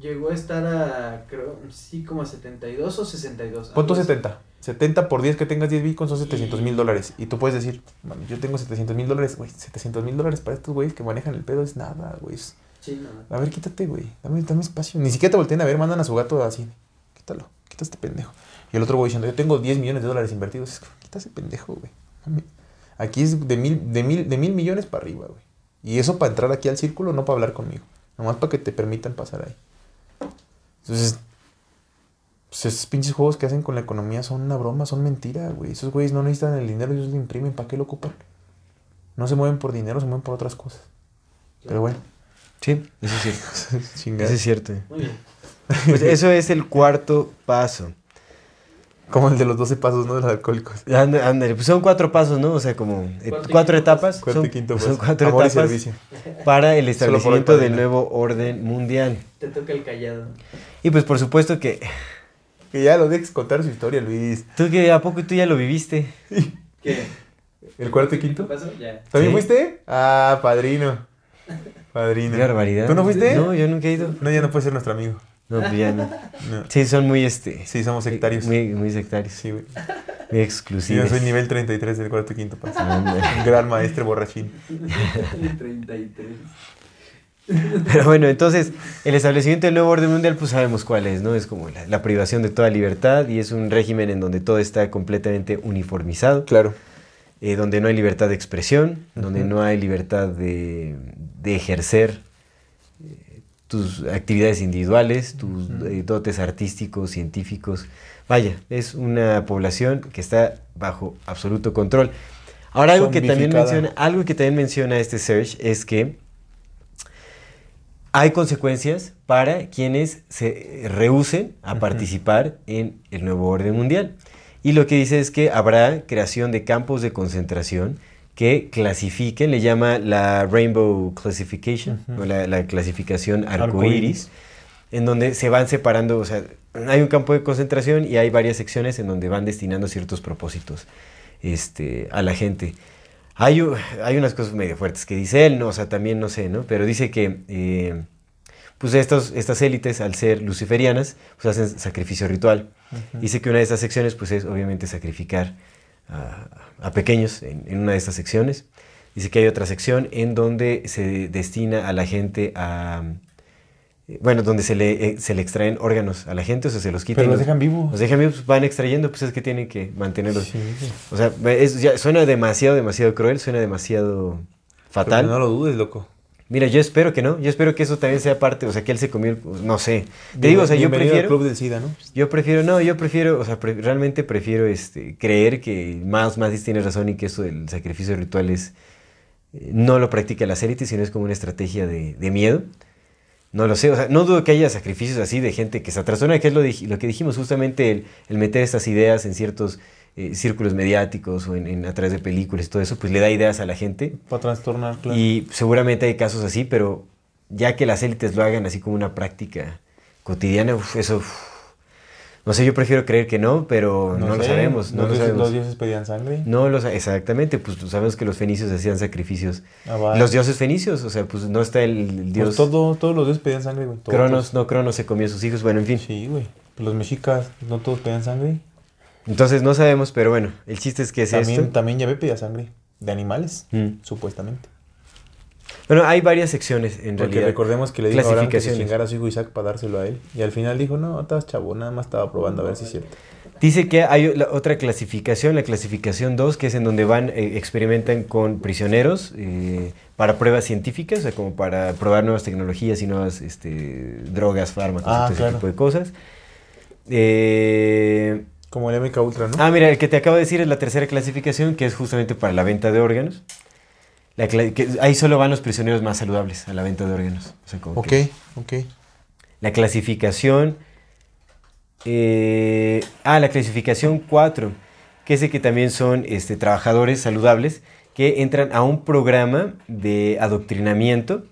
Llegó a estar a, creo, sí, como a 72 o 62. Punto algo así. 70. 70 por 10 que tengas 10 bitcoins son 700 mil dólares. Y tú puedes decir, "Mami, yo tengo 700 mil dólares, güey. 700 mil dólares para estos güeyes que manejan el pedo es nada, güey. Sí, no. A ver, quítate, güey. Dame, dame espacio. Ni siquiera te volteen a ver, mandan a su gato así. Quítalo, quita este pendejo. Y el otro güey diciendo, yo tengo 10 millones de dólares invertidos. Quita ese pendejo, güey. Aquí es de mil, de mil, de mil millones para arriba, güey. Y eso para entrar aquí al círculo, no para hablar conmigo. Nomás para que te permitan pasar ahí. Entonces, pues esos pinches juegos que hacen con la economía son una broma, son mentira, güey. Esos güeyes no necesitan el dinero, ellos lo imprimen. ¿Para qué lo ocupan? No se mueven por dinero, se mueven por otras cosas. Pero bueno, Sí, eso es cierto. Eso es cierto. Muy bien. Pues eso es el cuarto paso. Como el de los 12 pasos, ¿no? De los alcohólicos. Ándale, pues son cuatro pasos, ¿no? O sea, como eh, cuatro etapas. Cuarto son, y quinto son paso. cuatro Amor y etapas servicio. para el establecimiento del nuevo orden mundial. Te toca el callado. Y pues por supuesto que Que ya lo dejes contar su historia, Luis. tú que a poco tú ya lo viviste. ¿Qué? ¿El cuarto y ¿Qué quinto? pasó? Ya. ¿También Sí. fuiste? Ah, padrino. Padrino. Qué barbaridad. ¿Tú no fuiste? No, yo nunca he ido. No, ya no puede ser nuestro amigo. No, pues ya no. No. Sí, son muy este. Sí, somos sectarios. Muy, muy sectarios. Sí, güey. Muy Sí, exclusivos. yo soy nivel 33 del cuarto y quinto paso. Un gran maestro borrachín. 33. Pero bueno, entonces, el establecimiento del nuevo orden mundial, pues sabemos cuál es, ¿no? Es como la, la privación de toda libertad y es un régimen en donde todo está completamente uniformizado, Claro. eh, donde no hay libertad de expresión, donde no hay libertad de, de ejercer tus actividades individuales, tus eh, dotes artísticos, científicos. Vaya, es una población que está bajo absoluto control. Ahora, algo que también menciona, algo que también menciona este search es que hay consecuencias para quienes se rehúsen a participar en el nuevo orden mundial. Y lo que dice es que habrá creación de campos de concentración que clasifiquen, le llama la Rainbow Classification, o la, la clasificación arcoíris, en donde se van separando, o sea, hay un campo de concentración y hay varias secciones en donde van destinando ciertos propósitos este, a la gente. Hay, hay unas cosas medio fuertes que dice él, ¿no? O sea, también no sé, ¿no? Pero dice que, eh, pues estos, estas élites, al ser luciferianas, pues hacen sacrificio ritual. Dice que una de estas secciones, pues es obviamente sacrificar a, a pequeños en, en una de estas secciones. Dice que hay otra sección en donde se destina a la gente a... eh, Bueno, donde se le, eh, se le extraen órganos a la gente, o sea, se los quitan. Pero los dejan vivos. Los dejan vivos, pues, van extrayendo, pues es que tienen que mantenerlos. Sí. O sea, es- ya suena demasiado, demasiado cruel, suena demasiado fatal. Pero no lo dudes, loco. Mira, yo espero que no, yo espero que eso también sea parte, o sea, que él se comió, el- pues, no sé. Te digo, o sea, yo al prefiero, club del SIDA, ¿no? yo prefiero, no, yo prefiero, o sea, pre- realmente prefiero este, creer que más más tiene razón y que eso del sacrificio ritual es, eh, no lo practica las élites, sino es como una estrategia de, de miedo. No lo sé, o sea, no dudo que haya sacrificios así de gente que se atrasona, que es lo, lo que dijimos, justamente el, el meter estas ideas en ciertos eh, círculos mediáticos o en, en- a través de películas y todo eso, pues le da ideas a la gente. Para trastornar, claro. Y seguramente hay casos así, pero ya que las élites lo hagan así como una práctica cotidiana, uf, eso... uf. no sé, yo prefiero creer que no, pero no, lo sé, sabemos. No los lo dioses- sabemos. Los dioses pedían sangre. No lo sa- exactamente, pues sabes que los fenicios hacían sacrificios. Ah. Los dioses fenicios, o sea, pues no está el, el Pues dios todo, todos los dioses pedían sangre, güey. Cronos, no Cronos se comió a sus hijos, bueno, en fin. Sí, güey. Los mexicas, no todos pedían sangre. Entonces no sabemos, pero bueno, el chiste es que es También, esto. también Yahvé pedía sangre. De animales, Mm. supuestamente. Bueno, hay varias secciones en Porque realidad. recordemos que le dijo a que se chingara a su hijo Isaac para dárselo a él. Y al final dijo, no, estás chavo, nada más estaba probando a ver si es cierto. Dice que hay la otra clasificación, la clasificación 2, que es en donde van, eh, experimentan con prisioneros eh, para pruebas científicas, o sea, como para probar nuevas tecnologías y nuevas este, drogas, fármacos, Ah, y todo ese tipo de cosas. Eh, Como el MK Ultra, ¿no? ah, mira, el que te acabo de decir es la tercera clasificación, que es justamente para la venta de órganos. La que ahí solo van los prisioneros más saludables a la venta de órganos. O sea, como Ok, que ok. la clasificación... eh, ah, la clasificación 4, que es de que también son este, trabajadores saludables que entran a un programa de adoctrinamiento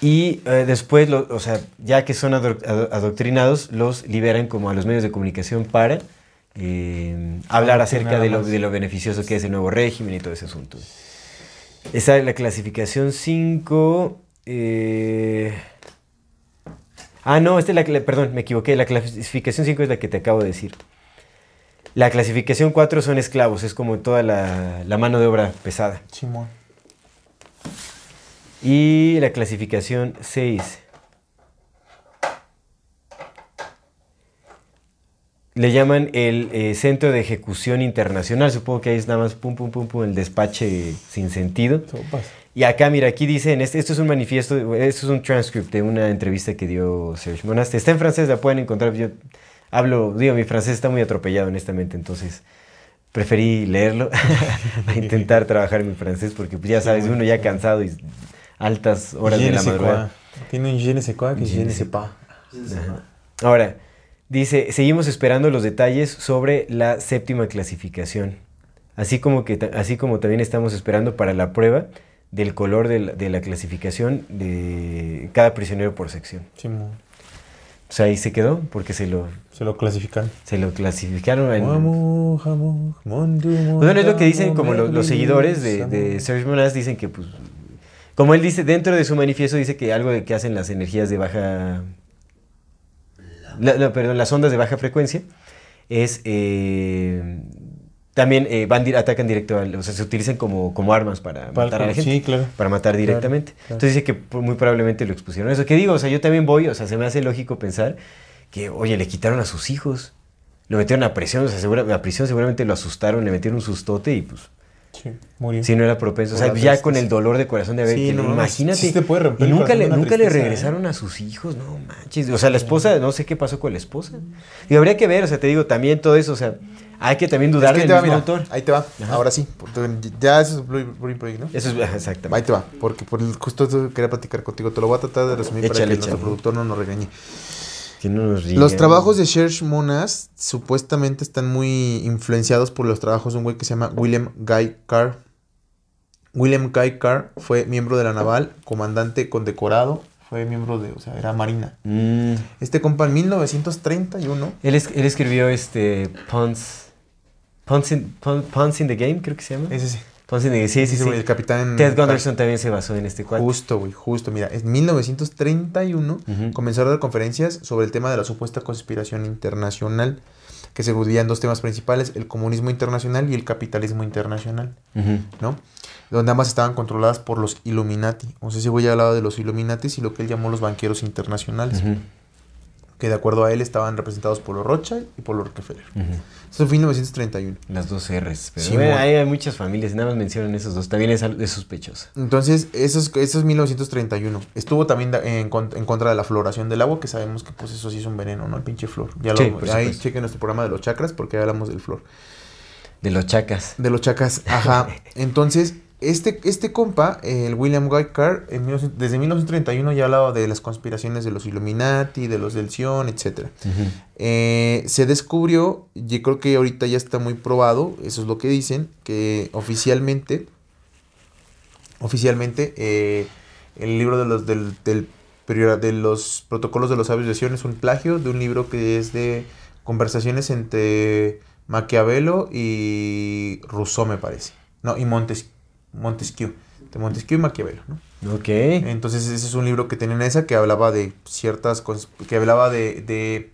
y eh, después, lo- o sea, ya que son ado- ado- adoctrinados, los liberan como a los medios de comunicación para eh, hablar acerca de lo, de lo beneficioso que es el nuevo régimen y todo ese asunto. Esa es la clasificación 5. eh, Ah, no, esta es la, perdón, me equivoqué. La clasificación 5 es la que te acabo de decir. La clasificación 4 son esclavos, es como toda la, la mano de obra pesada. Simón. Y la clasificación 6. Le llaman el eh, Centro de Ejecución Internacional. Supongo que ahí es nada más pum, pum, pum, pum, el despache sin sentido. Y acá, mira, aquí dicen, este, esto es un manifiesto, esto es un transcript de una entrevista que dio Serge Monast. Está en francés, la pueden encontrar. Yo hablo, digo, mi francés está muy atropellado, honestamente, entonces preferí leerlo a intentar trabajar mi francés, porque pues, ya sabes, uno ya cansado y altas horas Je de la madrugada. Tiene un je ne sais quoi que Je je ne sais pas. Ahora, dice, seguimos esperando los detalles sobre la séptima clasificación, así como, que, así como también estamos esperando para la prueba del color de la, de la clasificación de cada prisionero por sección. Simón. O sea, ahí se quedó porque se lo, Se lo clasifican. se lo clasificaron en... Pues bueno, es lo que dicen como lo- los seguidores de, de. Serge Monast, dicen que pues... Como él dice, dentro de su manifiesto dice que algo de que hacen las energías de baja... la- la- perdón, las ondas de baja frecuencia es... eh, también eh, van, atacan directo, al- o sea, se utilizan como, como armas para Para- matar a la gente. sí, claro. Para matar directamente. claro. Entonces dice que muy probablemente lo expusieron. Eso que digo, o sea, yo también voy, o sea, se me hace lógico pensar que, oye, le quitaron a sus hijos. Lo metieron a prisión, o sea, segura- a prisión seguramente lo asustaron, le metieron un sustote y pues... Sí, murió. Si no era propenso. O sea, ya con el dolor de corazón de haber Sí, no imagínate. sí te puede romper y nunca le, nunca le ¿eh? regresaron a sus hijos, no manches. O sea, la esposa, no sé qué pasó con la esposa. Y habría que ver, o sea, te digo, también todo eso, o sea, hay que también dudar Es que del ahí te va, mismo mira, autor. Ahí te va. Ajá. Ahora sí. Ya eso es Blue Blue Project, ¿no? Eso es exactamente. Ahí te va. Porque por el, justo eso quería platicar contigo. Te lo voy a tratar de resumir para Échale, que nuestro échale. productor no nos regañe. Que no nos Los trabajos de Serge Monas supuestamente están muy influenciados por los trabajos de un güey que se llama William Guy Carr. William Guy Carr fue miembro de la naval, comandante condecorado, fue miembro de, o sea, era marina. Mm. Este compa en 1931, Él, es- él escribió este Punts. Punts in, Punts in the Game, creo que se llama. ese sí, Game, sí, sí, sí. el capitán Ted Gunderson también se basó en este cuadro. Justo, güey, justo. Mira, en 1931 Ujú. comenzó a dar conferencias sobre el tema de la supuesta conspiración internacional, que se en dos temas principales, el comunismo internacional y el capitalismo internacional. ¿no? Donde ambas estaban controladas por los Illuminati. O sea, ese güey hablaba de los Illuminati y lo que él llamó los banqueros internacionales, Ujú. Que de acuerdo a él estaban representados por los Rothschild y por los Rockefeller. Eso fue en 1931. Las dos R's. Pero Sí, bueno, hay, hay muchas familias, nada más mencionan esos dos. También es, es sospechoso. Entonces, eso es, eso es 1931. Estuvo también en, con- en contra de la floración del agua, que sabemos que pues eso sí es un veneno, ¿no? El pinche flor. Ya Sí, lo, ahí chequen nuestro programa de los chakras porque ahí hablamos del flor. De los chacas. De los chakras, ajá. Entonces, este, este compa, el William Guy Carr, en 1900 desde 1931 ya hablaba de las conspiraciones de los Illuminati, de los del Sion, etc. Eh, se descubrió, y creo que ahorita ya está muy probado, eso es lo que dicen, que oficialmente, oficialmente, eh, el libro de los, del, del de los protocolos de los sabios de Sion es un plagio de un libro que es de conversaciones entre Maquiavelo y Rousseau, me parece. No, y Montes, Montesquieu. De Montesquieu y Maquiavelo, ¿no? Ok. Entonces ese es un libro que tenía en esa que hablaba de ciertas cosas, que hablaba de, de,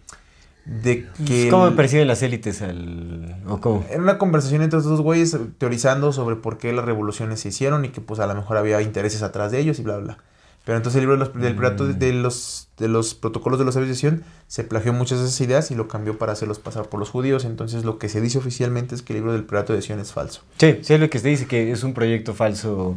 de que... ¿Cómo el- perciben las élites al... o cómo? Era una conversación entre estos dos güeyes teorizando sobre por qué las revoluciones se hicieron y que pues a lo mejor había intereses atrás de ellos y bla, bla. Pero entonces el libro de los, del plato Mm. de los, de los protocolos de la civilización se plagió muchas de esas ideas y lo cambió para hacerlos pasar por los judíos. Entonces lo que se dice oficialmente es que el libro del Prato de Sion es falso. Sí, sí es lo que se dice, que es un proyecto falso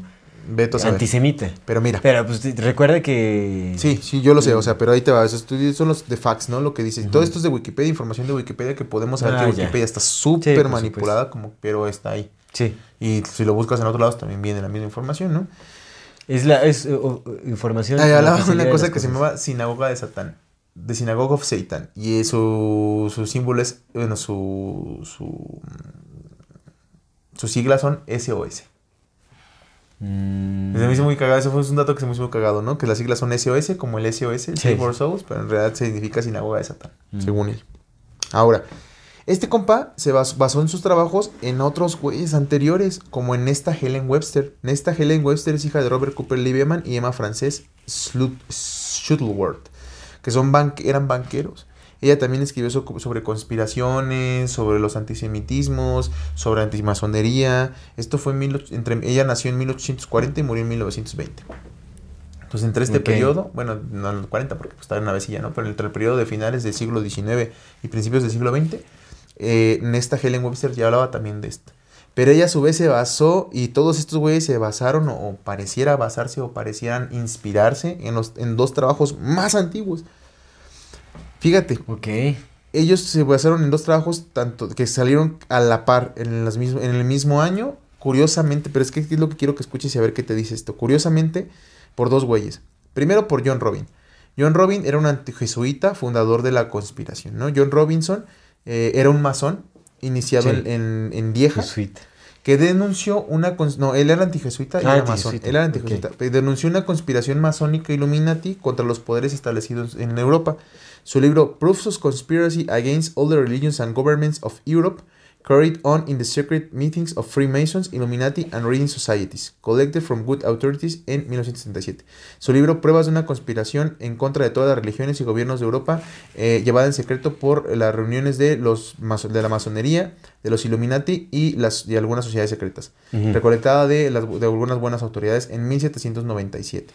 saber. antisemita. Pero mira. Pero pues recuerda que... Sí, sí, yo lo sé, o sea, pero ahí te va, esos son los de facts, ¿no? Lo que dice. Todo esto es de Wikipedia, información de Wikipedia que podemos saber Ah, que ya. Wikipedia está súper manipulada, como, pero está ahí. Sí. Y si lo buscas en otros lados también viene la misma información, ¿no? Es la es, eh, o- o- información. Ahí hablaba de una de cosa que se llamaba Sinagoga de Satán. The Synagogue of Satan. Y su, su símbolo es, bueno, su, su, sus siglas son SOS. Mm, Se me hizo muy cagado, eso fue un dato que se me hizo muy cagado, ¿no? Que las siglas son SOS, como el SOS, el Sí. Save Our Souls, pero en realidad significa Sinagoga de Satán, Mm. según él. Ahora, este compa se bas- basó en sus trabajos en otros güeyes anteriores, como en esta Helen Webster. Esta Helen Webster es hija de Robert Cooper Lieberman y Emma Frances Shuttleworth, que son eran banqueros. Ella también escribió so- sobre conspiraciones, sobre los antisemitismos, sobre antimasonería. Esto fue en mil entre, ella nació en 1840 y murió en 1920. Entonces, entre este periodo, bueno, no en los 40 porque pues, estaba en una vecilla, ¿no? Pero entre el periodo de finales del siglo XIX y principios del siglo XX, eh, en esta Helen Webster ya hablaba también de esto. Pero ella a su vez se basó, y todos estos güeyes se basaron, o, o pareciera basarse, o parecieran inspirarse en, los, en dos trabajos más antiguos. Fíjate, Ok. ellos se basaron en dos trabajos tanto que salieron a la par en, las mismo- en el mismo año, curiosamente, pero es que es lo que quiero que escuches y a ver qué te dice esto. Curiosamente, por dos güeyes. Primero por John Robin. John Robin era un antijesuita, fundador de la conspiración, ¿no? John Robinson eh, era un masón, iniciado Sí. en, en, Lieja, Jesuita. que denunció una... No, él era antijesuita y Ah, era masón. Él era antijesuita. Denunció una conspiración masónica Illuminati contra los poderes establecidos en Europa. Su libro Proofs of Conspiracy Against All the Religions and Governments of Europe, carried on in the secret meetings of Freemasons, Illuminati and Reading Societies, collected from good authorities en 1967. Su libro Pruebas de una conspiración en contra de todas las religiones y gobiernos de Europa, eh, llevada en secreto por las reuniones de, los, de la masonería, de los Illuminati y, las, y algunas sociedades secretas, Ujú. recolectada de, las, de algunas buenas autoridades en 1797.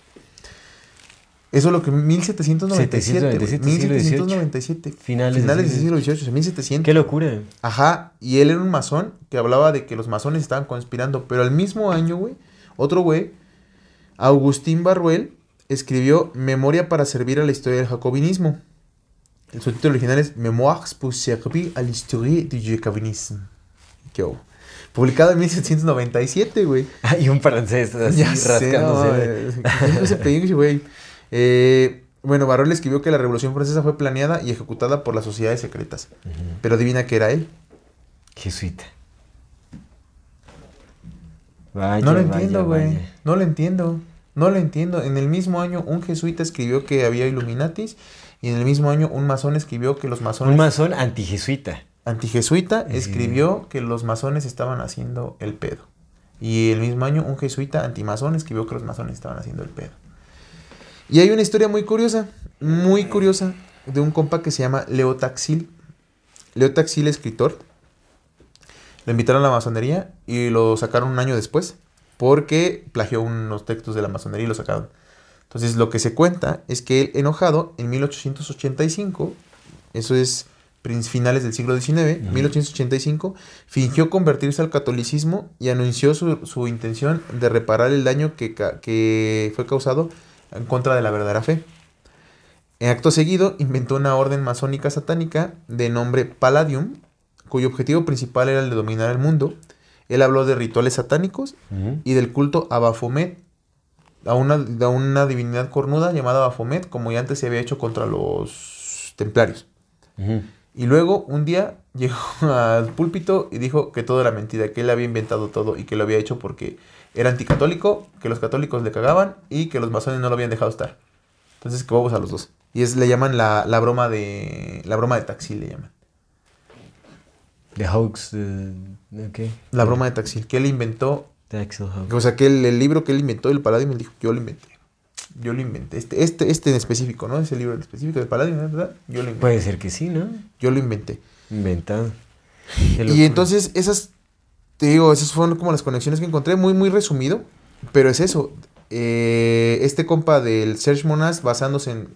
Eso es lo que 1797. güey, 797, siglo 1797. Finales Finales del siglo XVIII, o sea, 1700. Qué locura. Ajá, y él era un masón que hablaba de que los masones estaban conspirando, pero al mismo año, güey, otro güey, Agustín Barruel, escribió Memoria para servir a la historia del jacobinismo. El subtítulo original es Memoires pour servir à l'histoire du jacobinisme. ¿Qué hubo? Publicado en 1797, güey. Hay un francés así Ya sé, rascándose. no, eh, ¿quién fue ese pinche güey? Eh, bueno, Barruel escribió que la Revolución Francesa fue planeada y ejecutada por las sociedades secretas. Pero adivina que era él. Jesuita. Vaya, no lo vaya, entiendo, güey. No lo entiendo. No lo entiendo. En el mismo año un jesuita escribió que había Illuminatis y en el mismo año un masón escribió que los masones... Un masón antijesuita. antijesuita Sí. escribió que los masones estaban haciendo el pedo. Y el mismo año un jesuita antimazón escribió que los masones estaban haciendo el pedo. Y hay una historia muy curiosa, muy curiosa, de un compa que se llama Leo Taxil. Leo Taxil, escritor. Lo invitaron a la masonería y lo sacaron un año después porque plagió unos textos de la masonería y lo sacaron. Entonces lo que se cuenta es que él, enojado, en 1885, eso es finales del siglo XIX, 1885, fingió convertirse al catolicismo y anunció su, su intención de reparar el daño que, que fue causado en contra de la verdadera fe. En acto seguido, inventó una orden masónica satánica de nombre Palladium, cuyo objetivo principal era el de dominar el mundo. Él habló de rituales satánicos y del culto a Baphomet, a una, a una divinidad cornuda llamada Baphomet, como ya antes se había hecho contra los templarios. Y luego un día llegó al púlpito y dijo que todo era mentira, que él había inventado todo y que lo había hecho porque era anticatólico, que los católicos le cagaban y que los masones no lo habían dejado estar. Entonces que vamos a los dos. Y es, le llaman la, la broma de. La broma de taxi le llaman. The hoax. eh, ok. La broma de taxi. Que él inventó. Hoax. O sea que el, el libro que él inventó, el Paladín, me dijo, yo lo inventé. Yo lo inventé. Este, este, este en específico, ¿no? Ese libro en específico del Paladín, ¿verdad? Yo lo inventé. Puede ser que sí, ¿no? Yo lo inventé. Inventado. Y entonces esas, te digo, esas fueron como las conexiones que encontré, muy, muy resumido, pero es eso. Eh, este compa del Serge Monas, basándose en,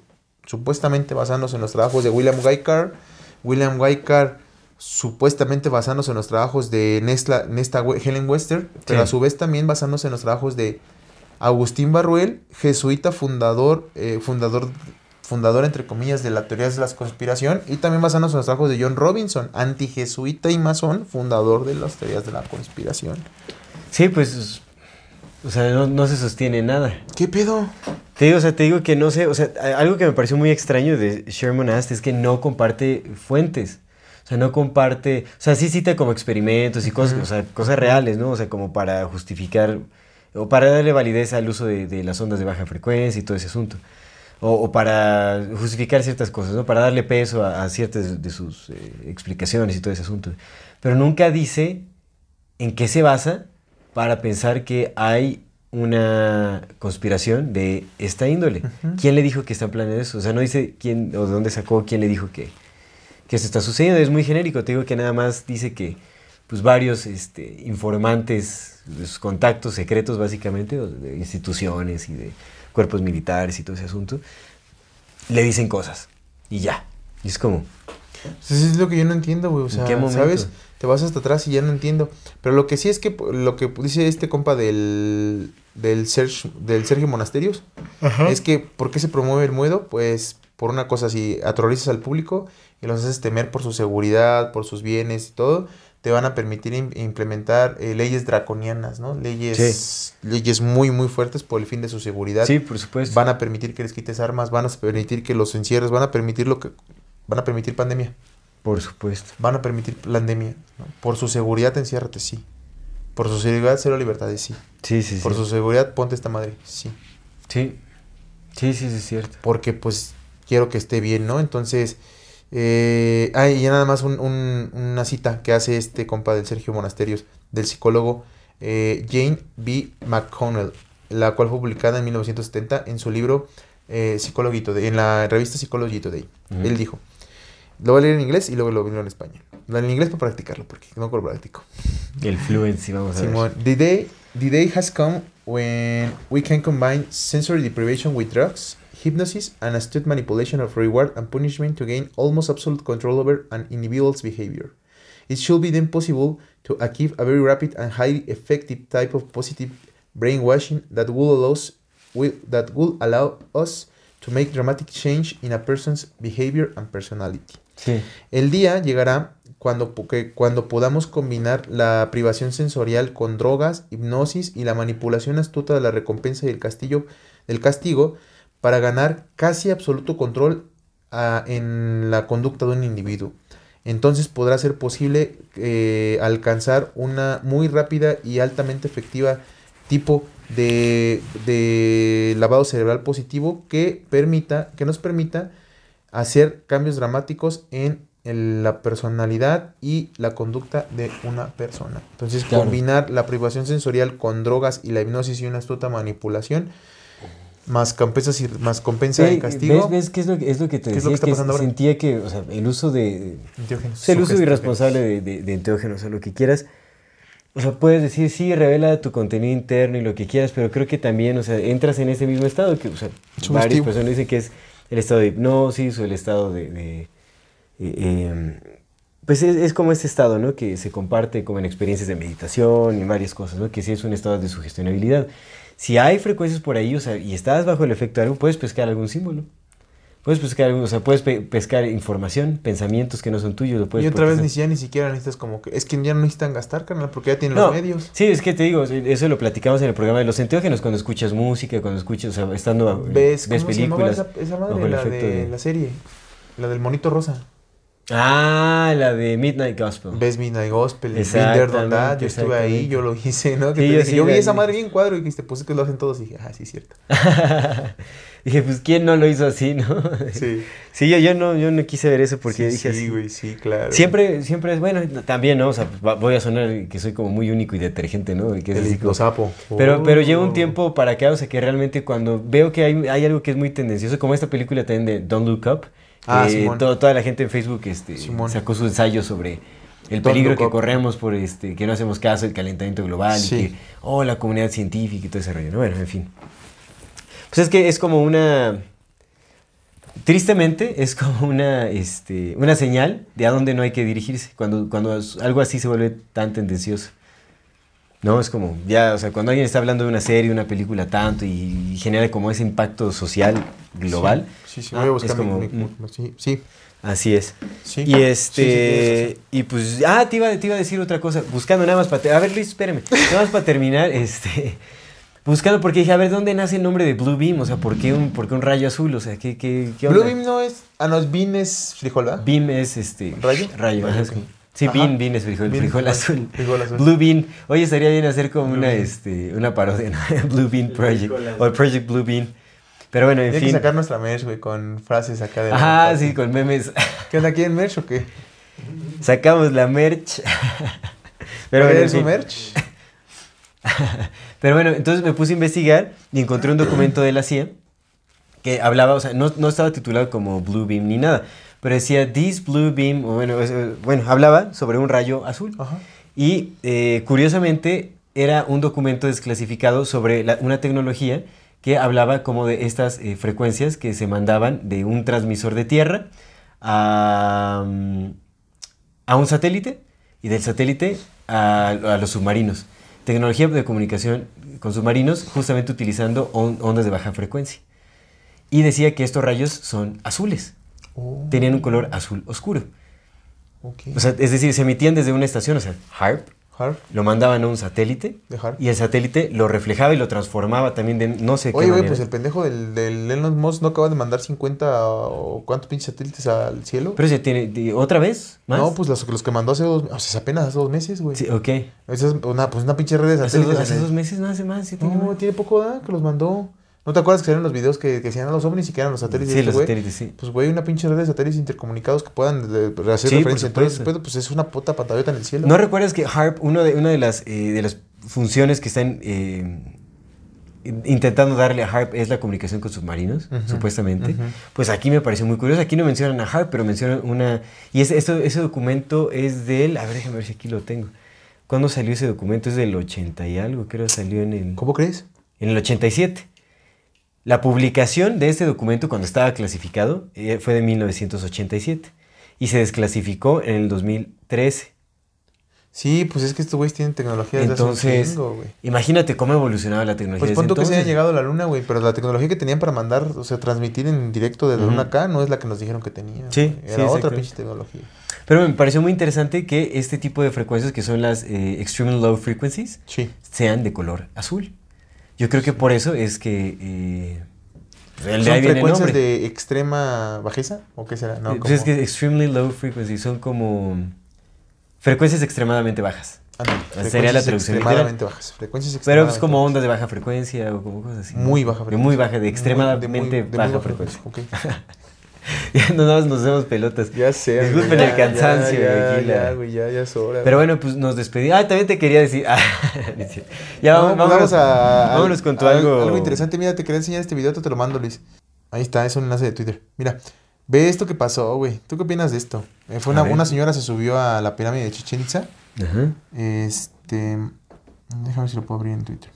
supuestamente basándose en los trabajos de William Carr, William Carr supuestamente basándose en los trabajos de Nesta, Nesta Helen Wester, pero a su vez también basándose en los trabajos de Agustín Barruel, jesuita fundador, eh, fundador fundador, entre comillas, de la teoría de la conspiración, y también basándonos en los trabajos de John Robinson, antijesuita y masón, fundador de las teorías de la conspiración. Sí, pues, o sea, no, no se sostiene nada. ¿Qué pedo? Te digo, o sea, te digo que no sé, o sea, algo que me pareció muy extraño de Sherman Ast es que no comparte fuentes. O sea, no comparte, o sea, sí cita como experimentos y cosas, o sea, cosas reales, ¿no? O sea, como para justificar o para darle validez al uso de, de las ondas de baja frecuencia y todo ese asunto. O, o para justificar ciertas cosas, ¿no? Para darle peso a, a ciertas de sus eh, explicaciones y todo ese asunto. Pero nunca dice en qué se basa para pensar que hay una conspiración de esta índole. ¿Quién le dijo que está planeando eso? O sea, no dice quién o de dónde sacó, quién le dijo que, que eso está sucediendo. Es muy genérico. Te digo que nada más dice que pues varios este, informantes, sus contactos secretos básicamente, de instituciones y de cuerpos militares y todo ese asunto, le dicen cosas. Y ya. Y es como, eso es lo que yo no entiendo, güey. O ¿En sea, qué momento? ¿sabes? Te vas hasta atrás y ya no entiendo. Pero lo que sí es que lo que dice este compa del, del, Sergio, del Sergio Monasterios es que ¿por qué se promueve el miedo? Pues por una cosa, si aterrorizas al público y los haces temer por su seguridad, por sus bienes y todo, te van a permitir im- implementar eh, leyes draconianas, ¿no? Leyes, leyes muy, muy fuertes por el fin de su seguridad. sí, por supuesto. Van a permitir que les quites armas, van a permitir que los encierres, van a permitir lo que van a permitir pandemia, Por supuesto. van a permitir pandemia, ¿no? Por su seguridad enciérrate, sí. Por su seguridad cero libertades, sí. Sí, sí, sí. Por su seguridad ponte esta madre, sí. Sí. Sí, sí, sí, es cierto. Porque pues quiero que esté bien, ¿no? Entonces, eh, ah, y nada más un- un- una cita que hace este compa del Sergio Monasterios, del psicólogo eh, Jane B. McConnell, la cual fue publicada en 1970 en su libro eh, Psychology Today, en la revista Psychology Today. Él dijo, lo voy a leer en inglés y luego lo leo en español. Lo en inglés para practicarlo, porque no lo practico. El fluency, vamos a ver. The day, the day has come when we can combine sensory deprivation with drugs, hypnosis, and astute manipulation of reward and punishment to gain almost absolute control over an individual's behavior. It should be then possible to achieve a very rapid and highly effective type of positive brainwashing that will allow us, will, that will allow us to make dramatic change in a person's behavior and personality. Sí. El día llegará cuando, que- cuando podamos combinar la privación sensorial con drogas, hipnosis y la manipulación astuta de la recompensa y el castillo, del castigo para ganar casi absoluto control ah, en la conducta de un individuo. Entonces podrá ser posible eh, alcanzar una muy rápida y altamente efectiva tipo de, de lavado cerebral positivo que permita, que nos permita hacer cambios dramáticos en la personalidad y la conducta de una persona. Entonces, Claro. combinar la privación sensorial con drogas y la hipnosis y una astuta manipulación, más compensas y más compensa y castigo. ¿Ves, ves qué es lo que, es lo que te ¿Qué es decía? que está que sentía que, o sea, el uso de... enteógenos, o sea, el uso irresponsable de, de, de enteógenos, o lo que quieras. O sea, puedes decir, sí, revela tu contenido interno y lo que quieras, pero creo que también, o sea, entras en ese mismo estado que, o sea, varias Sugestivo. personas dicen que es el estado de hipnosis o el estado de... de- eh, eh, pues es, es como este estado, ¿no? Que se comparte como en experiencias de meditación y varias cosas, ¿no? Que sí es un estado de sugestionabilidad. Si hay frecuencias por ahí, o sea, y estás bajo el efecto de algo, puedes pescar algún símbolo. Puedes pescar algún, o sea, puedes pe- pescar información, pensamientos que no son tuyos, lo puedes y otra vez ni siquiera, ni siquiera necesitas como que... Es que ya no necesitan gastar, carnal, porque ya tienen No, los medios. Sí, es que te digo, eso lo platicamos en el programa de los enteógenos, cuando escuchas música, cuando escuchas, o sea, estando ¿Ves, ves cómo se películas. esa, esa madre? La de, de- la serie. La del monito rosa. Ah, la de Midnight Gospel. Ves Midnight Gospel, That, Yo estuve ahí, yo lo hice, ¿no? Que Sí, yo dije, sí yo vi esa madre bien cuadro y dijiste, pues es que lo hacen todos. Y dije, ah, sí, es cierto. Dije, pues, ¿quién no lo hizo así, no? Sí. Sí, yo, yo, no, yo no quise ver eso porque sí, dije sí, así. güey, sí, claro. Siempre, siempre es bueno, también, ¿no? O sea, voy a sonar que soy como muy único y detergente, ¿no? Y que es El así como- hipnosapo. Pero, pero lleva un Oh. tiempo para acá, o sea, que realmente cuando veo que hay, hay algo que es muy tendencioso, como esta película también de Don't Look Up, Ah, que Simón. to- toda la gente en Facebook este, Simón. sacó su ensayo sobre el peligro que corremos por este, que no hacemos caso del calentamiento global Sí. y que, oh, la comunidad científica y todo ese rollo, ¿no? Bueno, en fin. Pues es que es como una... Tristemente es como una, este, una señal de a dónde no hay que dirigirse cuando, cuando algo así se vuelve tan tendencioso. No, es como, ya, o sea, cuando alguien está hablando de una serie, una película tanto y, y genera como ese impacto social global. Sí, sí, Ah, voy a buscar es como- mi- mi- mm. sí, sí, Así es. sí. Y Sí, sí, este. y pues. Ah, te iba, te iba a decir otra cosa. Buscando nada más para. A ver, Luis, espérame. Nada más para terminar. Este. Buscando porque dije, a ver, ¿dónde nace el nombre de Blue Beam? O sea, ¿por qué un, por qué un rayo azul? O sea, ¿qué, qué, qué Blue? Beam no es. Ah, no, es Bean es frijol, ¿verdad? Beam es este. ¿Rayo? Rayo, Rayo, ajá, ok. Sí. Ajá. bean, bean es frijol, Bean, frijol azul. frijol azul. Blue Bean. Oye, estaría bien hacer como Blue una, Bean. este, una parodia, ¿no? Blue Bean Project. O el Project Blue Bean. Pero bueno, en que fin. sacar nuestra merch, güey, con frases acá de. Ajá, sí, con memes. ¿Qué onda aquí en merch o qué? Sacamos la merch. Pero bueno, en ¿Es su fin. merch? Pero bueno, entonces me puse a investigar y encontré un documento de la CIA que hablaba, o sea, no, no estaba titulado como Blue Beam ni nada, pero decía This Blue Beam, bueno, eh, bueno, hablaba sobre un rayo azul. Ajá. Y eh, curiosamente era un documento desclasificado sobre la- una tecnología que hablaba como de estas eh, frecuencias que se mandaban de un transmisor de tierra a, mm, a un satélite y del satélite a, a los submarinos. Tecnología de comunicación con submarinos justamente utilizando on- ondas de baja frecuencia. Y decía que estos rayos son azules, Oh, tenían un color azul oscuro. ok. O sea, es decir, se emitían desde una estación, o sea, HARP, Harp, lo mandaban a un satélite de Harp. y el satélite lo reflejaba y lo transformaba también de no sé qué Oye, güey, pues el pendejo del, del Elon Musk no acaba de mandar 50 o cuántos pinches satélites al cielo. Pero se tiene otra vez más. No, pues los, los que mandó hace dos, o sea, apenas hace dos meses, güey. Sí, ok. Esa es una, pues una pinche red de Hace, satélites. dos, hace en el- dos meses, no hace más. sí tiene No, tiene poco, ¿da? Que los mandó. ¿No te acuerdas que salieron los videos que, que decían a los ovnis y que eran los satélites? Sí, los satélites, sí. Pues, güey, una pinche red de satélites intercomunicados que puedan de- de hacer Sí, referencia entre ellos. pues es una puta pantallota en el cielo. ¿No recuerdas que HARP, uno de, una de las, eh, de las funciones que están eh, in- intentando darle a HARP es la comunicación con submarinos, supuestamente? Pues aquí me pareció muy curioso. Aquí no mencionan a HARP, pero mencionan una... Y ese, ese documento es del... A ver, déjame ver si aquí lo tengo. ¿Cuándo salió ese documento? Es del 80 y algo, creo que salió en el... ¿Cómo crees? En el 87. La publicación de este documento cuando estaba clasificado eh, fue de 1987 y se desclasificó en el 2013. Sí, pues es que estos güeyes tienen tecnología desde hace un Entonces, güey. imagínate cómo ha evolucionado la tecnología. Pues tú que se entonces. hayan llegado a la luna, güey, pero la tecnología que tenían para mandar, o sea, transmitir en directo de la luna acá no es la que nos dijeron que tenía. Sí, güey. sí, Era otra pinche tecnología. Pero me pareció muy interesante que este tipo de frecuencias, que son las eh, extremely low frequencies, Sí. sean de color azul. Yo creo que por eso es que... eh, pues, ¿Son frecuencias de extrema bajeza? ¿O qué será? No, pues es que extremely low frequencies son como frecuencias extremadamente bajas. Ándale, sería la traducción extremadamente bajas. Frecuencias Pero extremadamente es como ondas de baja frecuencia o como cosas así. ¿no? Muy baja frecuencia. muy baja, de extremadamente de muy- de muy baja baja frecuencia. Ok. ya no nos, nos hacemos pelotas. Ya sé. Disculpen el cansancio. Ya, ya, güey, ya, ya es hora. Pero bueno, pues nos despedimos. Ah, también te quería decir. ah, ya No, vamos, pues vámonos, a, vámonos con tu a- algo. Algo interesante, mira, te quería enseñar este video, te, lo mando, Luis. Ahí está, es un enlace de Twitter. Mira, ve esto que pasó, güey. ¿Tú qué opinas de esto? Eh, fue una, una señora se subió a la pirámide de Chichen Itza. Ajá. Este. Déjame ver si lo puedo abrir en Twitter.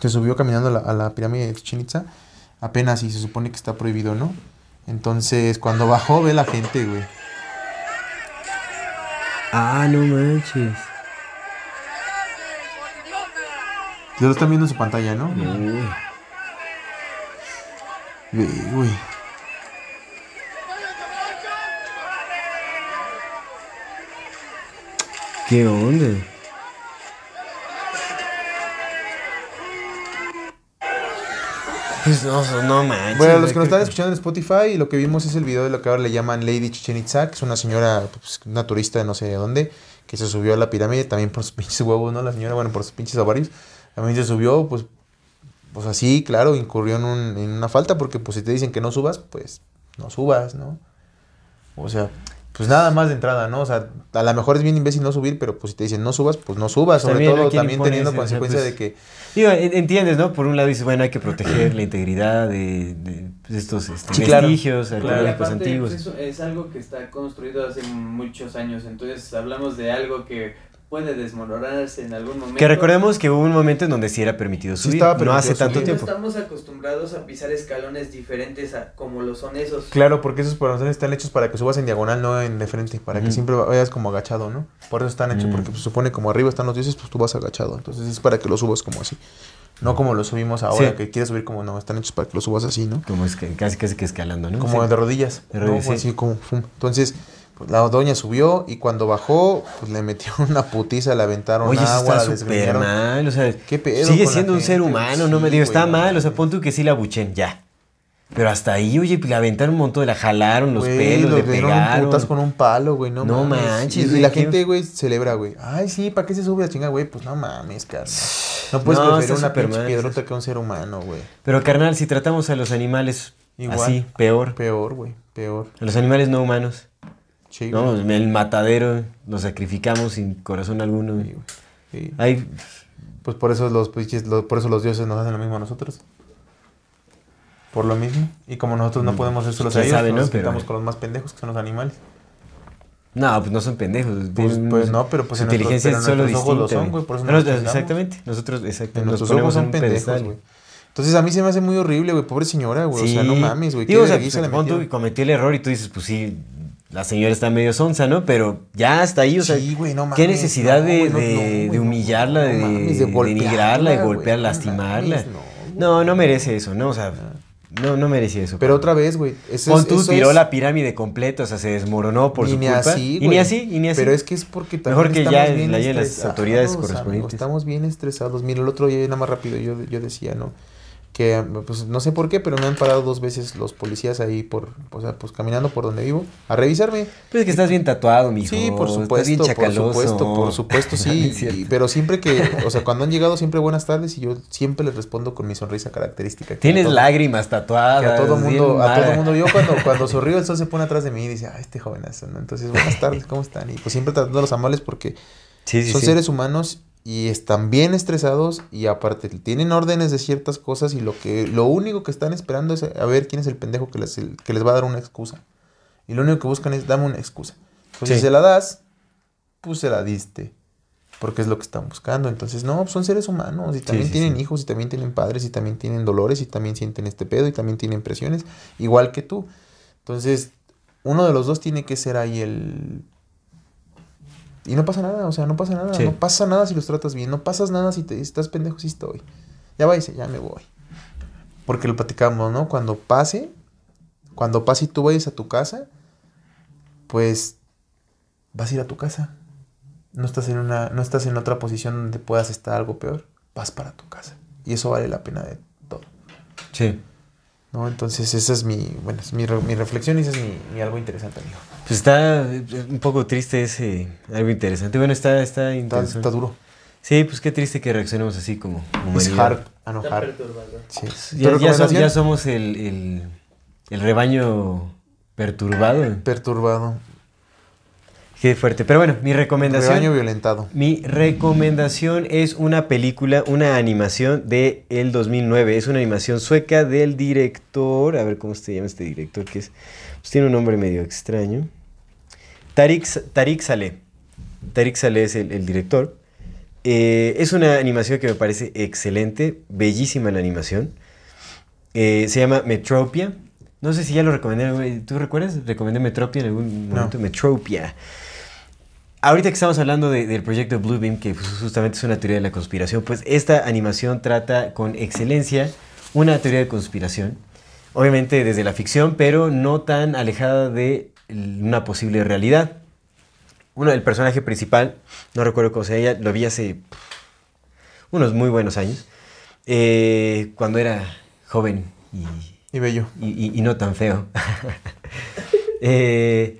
Se subió caminando a la, a la pirámide de Chichen Itza. Apenas y se supone que está prohibido, ¿no? Entonces, cuando bajó, ve la gente, güey. Ah, no manches. Ya lo están viendo en su pantalla, ¿no? Uy. Ve, güey. ¿Qué onda? no, no manches. Bueno, los que nos están escuchando en Spotify, lo que vimos es el video de lo que ahora le llaman Lady Chichen Itza, que es una señora, pues, una turista de no sé de dónde, que se subió a la pirámide también por sus pinches huevos, ¿no? La señora, bueno, por sus pinches ovarios. También se subió, pues, pues así, claro, incurrió en, un- en una falta, porque pues si te dicen que no subas, pues no subas, ¿no? O sea, pues nada más de entrada, ¿no? O sea, a lo mejor es bien imbécil no subir, pero pues si te dicen no subas, pues no subas. Sobre También, ¿a todo también teniendo O sea, consecuencia pues, de que Digo, en- entiendes, ¿no? Por un lado dices, bueno, hay que proteger la integridad de, de estos este, Sí, claro. vestigios Claro, y arqueológicos aparte, antiguos. pues, eso es algo que está construido hace muchos años, entonces hablamos de algo que puede desmoronarse en algún momento. Que recordemos que hubo un momento en donde sí era permitido Sí subir, estaba no hace tanto subir. no tiempo. estamos acostumbrados a pisar escalones diferentes a como lo son esos. Claro, porque esos portones están hechos para que subas en diagonal, no en de frente, para que siempre vayas como agachado, ¿no? Por eso están hechos, Mm. porque pues, supone como arriba están los dioses, pues tú vas agachado. Entonces es para que lo subas como así. No como lo subimos ahora, Sí. que quieres subir como no, están hechos para que lo subas así, ¿no? Como es que casi casi que escalando, ¿no? Como Sí. de rodillas. De ¿no? rodillas, sí. Así como, fum. Entonces, pues, la doña subió y cuando bajó, pues le metió una putiza, le aventaron Oye, eso agua, la está súper mal, o sea, ¿Qué pedo sigue siendo un ser humano, no me digo, está mal, o sea, pon tú que sí la buchen, ya. Pero hasta ahí, oye, le aventaron un montón, la jalaron los Güey, pelos, lo le pegaron. putas con un palo, güey, no, No mames. manches, Y, la qué- gente, güey, celebra, güey. Ay, sí, ¿para qué se sube la chinga, güey? Pues no mames, carnal. No puedes No, preferir una pinche piedrota que un ser humano, güey. Pero carnal, si tratamos a los animales Igual. así, peor. Peor, güey, peor. A los animales no humanos. Sí, No, güey. el matadero, lo sacrificamos sin corazón alguno. Sí. Sí. Hay, Pues por eso los lo- por eso los dioses nos hacen lo mismo a nosotros. Por lo mismo. Y como nosotros no podemos hacérselos a Mm. quién ellos, sabe, nos ¿no? Pero- con los más pendejos, que son los animales. no, pues no son pendejos. Pues, pues no, pero pues en nuestros- inteligencia pero es en solo ojos lo distinta. son, güey, por eso nos exactamente, nosotros En exactamente, nos nuestros ojos en son pendejos, güey. Entonces a mí se me hace muy horrible, güey. Pobre señora, güey. O sea, no mames, güey. Digo, o sea, pues, metieron. que cometió el error y tú dices, pues sí, la señora está medio sonsa, ¿no? Pero ya hasta ahí, o sea, Sí, no qué mames, necesidad no, de, no, humillarla, de, mames, de denigrarla, de golpear, lastimarla. mames, no, No, merece eso, ¿no? O sea, no, no merece eso. Pero otra vez, güey. es- tú, tiró es- la pirámide completa, o sea, se desmoronó por y su ni culpa. así, y ni así, y ni así. Pero es que es porque también Mejor que estamos ya bien la las autoridades amigo, correspondientes. estamos bien estresados. Mira, el otro día, nada más rápido, yo, yo decía, ¿no? Que, pues, no sé por qué, pero me han parado dos veces los policías ahí por, o sea, pues, caminando por donde vivo, a revisarme. Pues es que estás bien tatuado, mijo. Sí, por Estás supuesto, bien por supuesto, por supuesto, sí. y- pero siempre que, o sea, cuando han llegado siempre buenas tardes y yo siempre les respondo con mi sonrisa característica. Tienes todo- lágrimas tatuadas. Que a todo mundo, a todo mundo, yo cuando, cuando sonrío el sol se pone atrás de mí y dice, ah, este jovenazo, ¿no? Entonces, buenas tardes, ¿cómo están? Y pues siempre tratando a los amables porque Sí, sí, son sí. seres humanos y están bien estresados y aparte tienen órdenes de ciertas cosas y lo que lo único que están esperando es a ver quién es el pendejo que les, que les va a dar una excusa. Y lo único que buscan es dame una excusa. Pues Sí. si se la das, pues se la diste. Porque es lo que están buscando. Entonces, no, pues son seres humanos y también sí, tienen hijos y también tienen padres y también tienen dolores y también sienten este pedo y también tienen presiones, igual que tú. Entonces, uno de los dos tiene que ser ahí el... Y no pasa nada, o sea, no pasa nada. Sí. No pasa nada si los tratas bien. No pasas nada si te estás pendejo, sí estoy. Ya váyase, ya me voy. Porque lo platicamos, ¿no? Cuando pase, cuando pase y tú vayas a tu casa, pues vas a ir a tu casa. No estás en una, no estás en otra posición donde puedas estar algo peor. Vas para tu casa. Y eso vale la pena de todo. Sí. ¿No? Entonces, esa es mi, bueno, es mi, re- mi reflexión y ese es mi, mi algo interesante, amigo. Pues está eh, un poco triste ese, algo interesante. Bueno, está, está Está, intenso. está duro. Sí, pues qué triste que reaccionemos así como Es humanidad. hard. Ah, no, hard. Sí. Ya, ya somos el, el, el rebaño perturbado. Perturbado. Qué fuerte. Pero bueno, mi recomendación. Rebaño violentado. Mi recomendación es una película, una animación de el 2009. Es una animación sueca del director. A ver cómo se llama este director, que es. Pues tiene un nombre medio extraño. Tarik, Tarik Saleh. Tarik Saleh es el, el director. Eh, es una animación que me parece excelente, bellísima la animación. Eh, se llama Metropia. No sé si ya lo recomendé. ¿Tú recuerdas? Recomendé Metropia en algún No. momento. Metropia. Ahorita que estamos hablando de- del proyecto Bluebeam, que pues, justamente es una teoría de la conspiración, pues esta animación trata con excelencia una teoría de conspiración. Obviamente desde la ficción, pero no tan alejada de una posible realidad. Uno, el personaje principal, no recuerdo cómo se llama, lo vi hace unos muy buenos años, eh, cuando era joven y Y bello. y, y- y no tan feo. eh,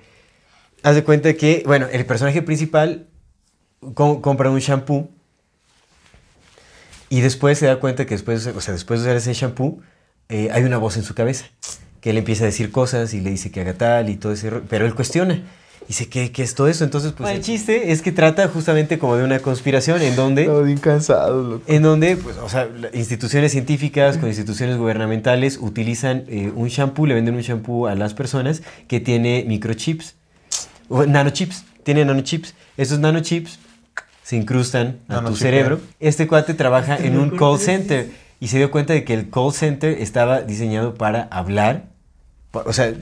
haz de cuenta que, bueno, el personaje principal com- compra un shampoo y después se da cuenta que después, o sea, después de usar ese shampoo, eh, hay una voz en su cabeza que le empieza a decir cosas y le dice que haga tal y todo ese ro- pero él cuestiona. Dice, ¿qué, qué es todo eso? Entonces, pues el chiste es que trata justamente como de una conspiración en donde... Bien cansados, loco. En donde, pues, o sea, instituciones científicas con instituciones gubernamentales utilizan eh, un shampoo, le venden un shampoo a las personas que tiene microchips, o nanochips, tiene nanochips. Esos nanochips se incrustan a tu cerebro. Este cuate trabaja en un ¿Por call center y se dio cuenta de que el call center estaba diseñado para hablar. O sea,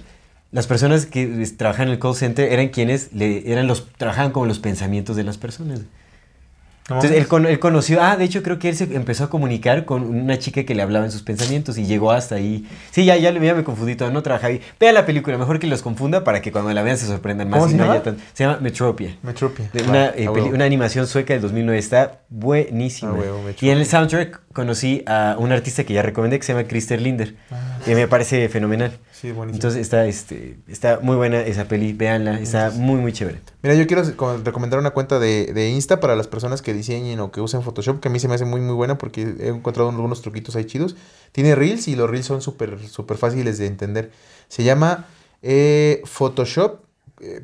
las personas que trabajan en el call center eran quienes le, eran los, trabajaban como los pensamientos de las personas. Entonces él, con- él conoció, ah, de hecho creo que él se empezó a comunicar con una chica que le hablaba en sus pensamientos y llegó hasta ahí. Sí, ya, ya, ya me confundí todo, no trabajaba ahí. Vea la película, mejor que los confunda para que cuando la vean se sorprendan más. ¿Cómo y se no llama? haya tan- se llama Metropia. Metropia. De una, eh, peli- una animación sueca del 2009 está buenísima. Ah, huevo, y en el soundtrack conocí a un artista que ya recomendé que se llama Christer Linder, Ah, que me parece fenomenal. Sí, buenísimo. Entonces está, este, está muy buena esa peli, véanla, está muy muy chévere. Mira, yo quiero co- recomendar una cuenta de, de Insta para las personas que diseñen o que usen Photoshop, que a mí se me hace muy muy buena porque he encontrado algunos truquitos ahí chidos. Tiene Reels y los Reels son súper súper fáciles de entender. Se llama eh, Photoshop, eh,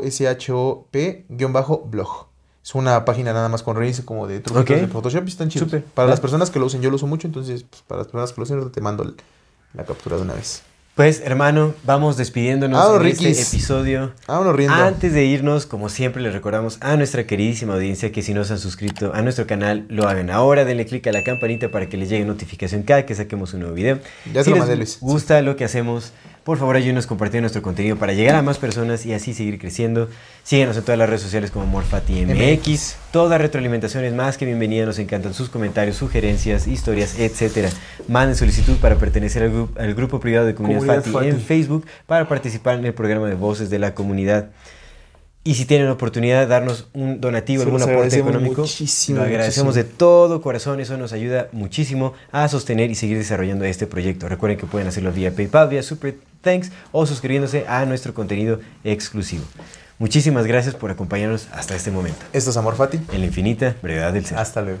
P-H-O-T-O-S-H-O-P, guion bajo, blog. Es una página nada más con Reels como de truquitos de Photoshop y están chidos. Para las personas que lo usen, yo lo uso mucho, entonces pues, para las personas que lo usen, te mando el- la captura de una vez. Pues hermano, vamos despidiéndonos en este episodio. Vámonos riendo. Antes de irnos, como siempre, les recordamos a nuestra queridísima audiencia que si no se han suscrito a nuestro canal, lo hagan ahora. Denle click a la campanita para que les llegue notificación cada que saquemos un nuevo video. Ya si se lo les mandé, Luis. gusta lo que hacemos, por favor ayúdenos a compartir nuestro contenido para llegar a más personas y así seguir creciendo. Síguenos en todas las redes sociales como MorfatiMX. MX. Toda retroalimentación es más que bienvenida. Nos encantan sus comentarios, sugerencias, historias, etcétera. Manden solicitud para pertenecer al, gru- al grupo privado de Comunidad, Comunidad Fati, Fati. en Facebook para participar en el programa de Voces de la Comunidad. Y si tienen oportunidad de darnos un donativo, algún aporte económico, muchísimo, lo agradecemos muchísimo. de todo corazón. Eso nos ayuda muchísimo a sostener y seguir desarrollando este proyecto. Recuerden que pueden hacerlo vía PayPal, vía Super Thanks o suscribiéndose a nuestro contenido exclusivo. Muchísimas gracias por acompañarnos hasta este momento. Esto es Amor Fati. En la infinita brevedad del ser. Hasta luego.